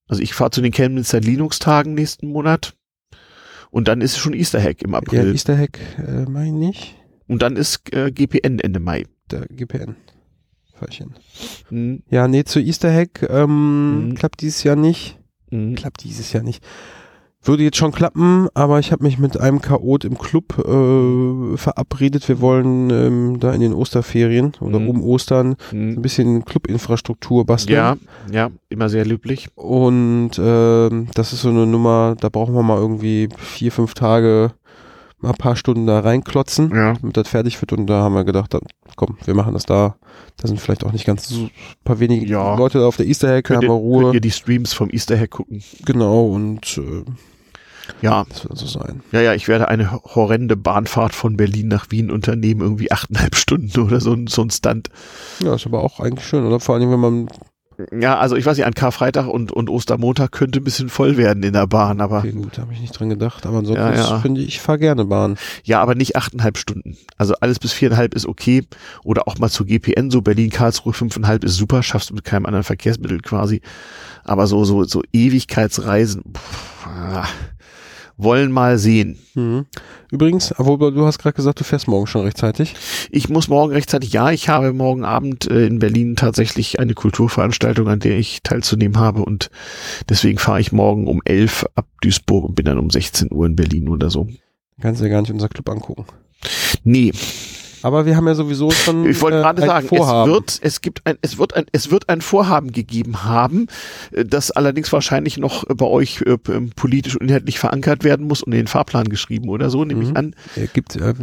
S4: Also ich fahre zu den Chemnitzer Linux-Tagen nächsten Monat. Und dann ist schon Easter Hack im April.
S3: Easter Hack, äh, meine ich.
S4: und dann ist äh, GPN Ende Mai.
S3: Der GPN. Fallchen.
S4: Hm,
S3: Ja, nee, zu Easter Hack ähm,
S4: Mhm.
S3: klappt dieses Jahr nicht.
S4: hm.
S3: Klappt dieses Jahr nicht. Würde jetzt schon klappen, aber ich habe mich mit einem Chaot im Club äh, verabredet. Wir wollen ähm, da in den Osterferien oder
S4: Mhm.
S3: um Ostern
S4: Hm.
S3: ein bisschen Clubinfrastruktur basteln.
S4: Ja, ja, immer sehr löblich.
S3: Und ähm, das ist so eine Nummer, da brauchen wir mal irgendwie vier, fünf Tage, mal ein paar Stunden da reinklotzen,
S4: Ja.
S3: damit das fertig wird. Und da haben wir gedacht, dann, komm, wir machen das da. Da sind vielleicht auch nicht ganz so ein paar wenige
S4: Ja.
S3: Leute auf der Easter Hack, haben wir Ruhe.
S4: könnt ihr die Streams vom Easter Hack gucken?
S3: Genau, und äh,
S4: Ja,
S3: das wird so sein.
S4: ja, ja, ich werde eine horrende Bahnfahrt von Berlin nach Wien unternehmen, irgendwie achteinhalb Stunden oder so, so ein Stunt.
S3: Ja, ist aber auch eigentlich schön, oder? Vor allem, wenn man,
S4: Ja, also ich weiß nicht, an Karfreitag und, und Ostermontag könnte ein bisschen voll werden in der Bahn, aber
S3: okay, gut, da habe ich nicht dran gedacht, aber ansonsten
S4: Ja, ja.
S3: finde ich, ich fahre gerne Bahn.
S4: ja, aber nicht achteinhalb Stunden. Also alles bis viereinhalb ist okay. Oder auch mal zu GPN, so Berlin-Karlsruhe fünfeinhalb ist super, schaffst du mit keinem anderen Verkehrsmittel quasi. Aber so, so, so Ewigkeitsreisen, pff, ah, wollen mal sehen.
S3: Mhm. Übrigens, obwohl du hast gerade gesagt, du fährst morgen schon rechtzeitig.
S4: Ich muss morgen rechtzeitig, ja, ich habe morgen Abend äh, in Berlin tatsächlich eine Kulturveranstaltung, an der ich teilzunehmen habe und deswegen fahre ich morgen um 11 ab Duisburg und bin dann um 16 Uhr in Berlin oder so.
S3: Kannst du ja gar nicht unser Club angucken.
S4: Nee,
S3: Aber wir haben ja sowieso schon
S4: ich wollte
S3: äh,
S4: gerade sagen,
S3: Vorhaben.
S4: es wird, es gibt ein, es wird ein, es wird ein Vorhaben gegeben haben, äh, das allerdings wahrscheinlich noch bei euch äh, p- politisch und inhaltlich verankert werden muss und in den Fahrplan geschrieben oder so, nehme ich
S3: Mhm.
S4: an.
S3: Äh, gibt äh,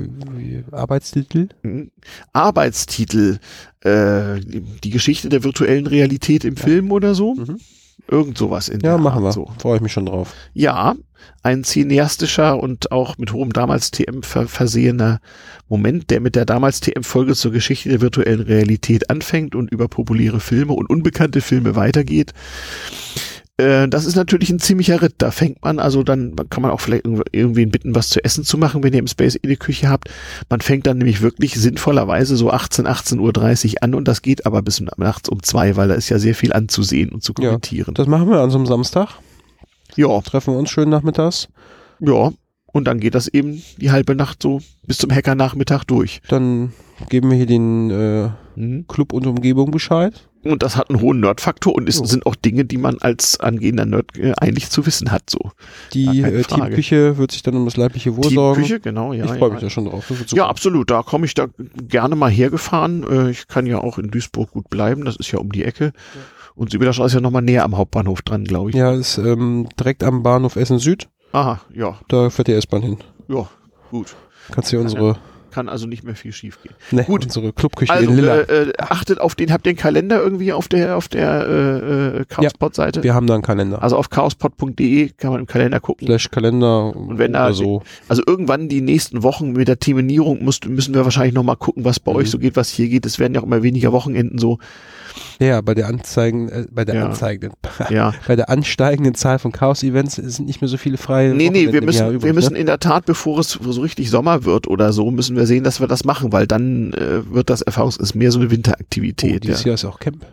S3: Arbeitstitel?
S4: Mhm. Arbeitstitel, äh, die Geschichte der virtuellen Realität im Film oder so.
S3: Mhm.
S4: Irgend sowas in
S3: Ja,
S4: der
S3: machen
S4: Art
S3: wir.
S4: so.
S3: Freue ich mich schon drauf.
S4: Ja, ein cineastischer und auch mit hohem damals TM ver versehener Moment, der mit der damals TM-Folge zur Geschichte der virtuellen Realität anfängt und über populäre Filme und unbekannte Filme weitergeht. Äh, das ist natürlich ein ziemlicher Ritt. Da fängt man, also dann kann man auch vielleicht irgendw- irgendwen bitten, was zu essen zu machen, wenn ihr im Space eh die Küche habt. Man fängt dann nämlich wirklich sinnvollerweise so 18, 18.30 Uhr an und das geht aber bis nachts um zwei, weil da ist ja sehr viel anzusehen und zu
S3: Ja.
S4: kommentieren.
S3: Das machen wir an so einem Samstag.
S4: Ja,
S3: Treffen wir uns schön nachmittags.
S4: ja. Und dann geht das eben die halbe Nacht so bis zum Hackernachmittag durch.
S3: Dann geben wir hier den äh,
S4: Mhm.
S3: Club und Umgebung Bescheid.
S4: Und das hat einen hohen Nerdfaktor und es
S3: Jo.
S4: sind auch Dinge, die man als angehender Nerd äh, eigentlich zu wissen hat. So
S3: Die äh. Teamküche wird sich dann um das leibliche Wohl sorgen.
S4: Teamküche, genau, ja.
S3: ich freue
S4: ja.
S3: mich da schon drauf.
S4: Ja, absolut. Da komme ich da gerne mal hergefahren. Äh, Ich kann ja auch in Duisburg gut bleiben. Das ist ja um die Ecke. Und Süderstraße ist ja nochmal näher am Hauptbahnhof dran, glaube ich.
S3: Ja, ist ähm, direkt am Bahnhof Essen Süd.
S4: Aha, ja,
S3: Da fährt die S-Bahn hin.
S4: ja, gut.
S3: Kannst du unsere,
S4: Kann also nicht mehr viel schief gehen.
S3: ne,
S4: Gut.
S3: unsere Clubküche
S4: Also
S3: in Lilla.
S4: äh, äh, achtet auf den, habt ihr den Kalender irgendwie auf der auf der äh, äh, Chaospot-Seite?
S3: wir haben da einen Kalender.
S4: Also auf chaospot.de kann man im Kalender gucken.
S3: Slash Kalender
S4: Und wenn da
S3: oder so.
S4: Also irgendwann die nächsten Wochen mit der Terminierung muss, müssen wir wahrscheinlich nochmal gucken, was bei
S3: Mhm.
S4: euch so geht, was hier geht. Es werden ja auch immer weniger Wochenenden so.
S3: Ja, bei der Anzeigen, äh, bei der
S4: Ja.
S3: anzeigenden,
S4: Ja.
S3: bei der ansteigenden Zahl von Chaos-Events sind nicht mehr so viele freie
S4: Nee, nee,
S3: Wochenende
S4: wir
S3: im
S4: müssen,
S3: übrig,
S4: wir müssen
S3: ne?
S4: in der Tat, bevor es so richtig Sommer wird oder so, müssen wir sehen, dass wir das machen, weil dann äh, wird das Erfahrungs ist mehr so eine
S3: Oh,
S4: Winteraktivität.
S3: dieses
S4: ja.
S3: Jahr ist auch Camp.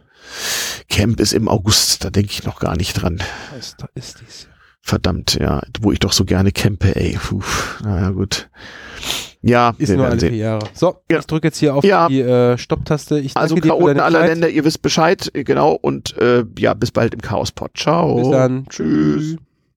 S4: Camp ist im August, da denke ich noch gar nicht dran.
S3: Ist, ist dies.
S4: Verdammt, ja, wo ich doch so gerne campe, ey. Puh, naja, gut. Ja,
S3: Ist nur alle vier Jahre. So,
S4: Ja.
S3: ich drücke jetzt hier auf
S4: Ja.
S3: die äh, Stopptaste. Ich
S4: Also Chaoten aller
S3: Zeit.
S4: Länder, ihr wisst Bescheid, genau, und äh, ja, bis bald im Chaospot. Ciao.
S3: Bis dann.
S4: Tschüss.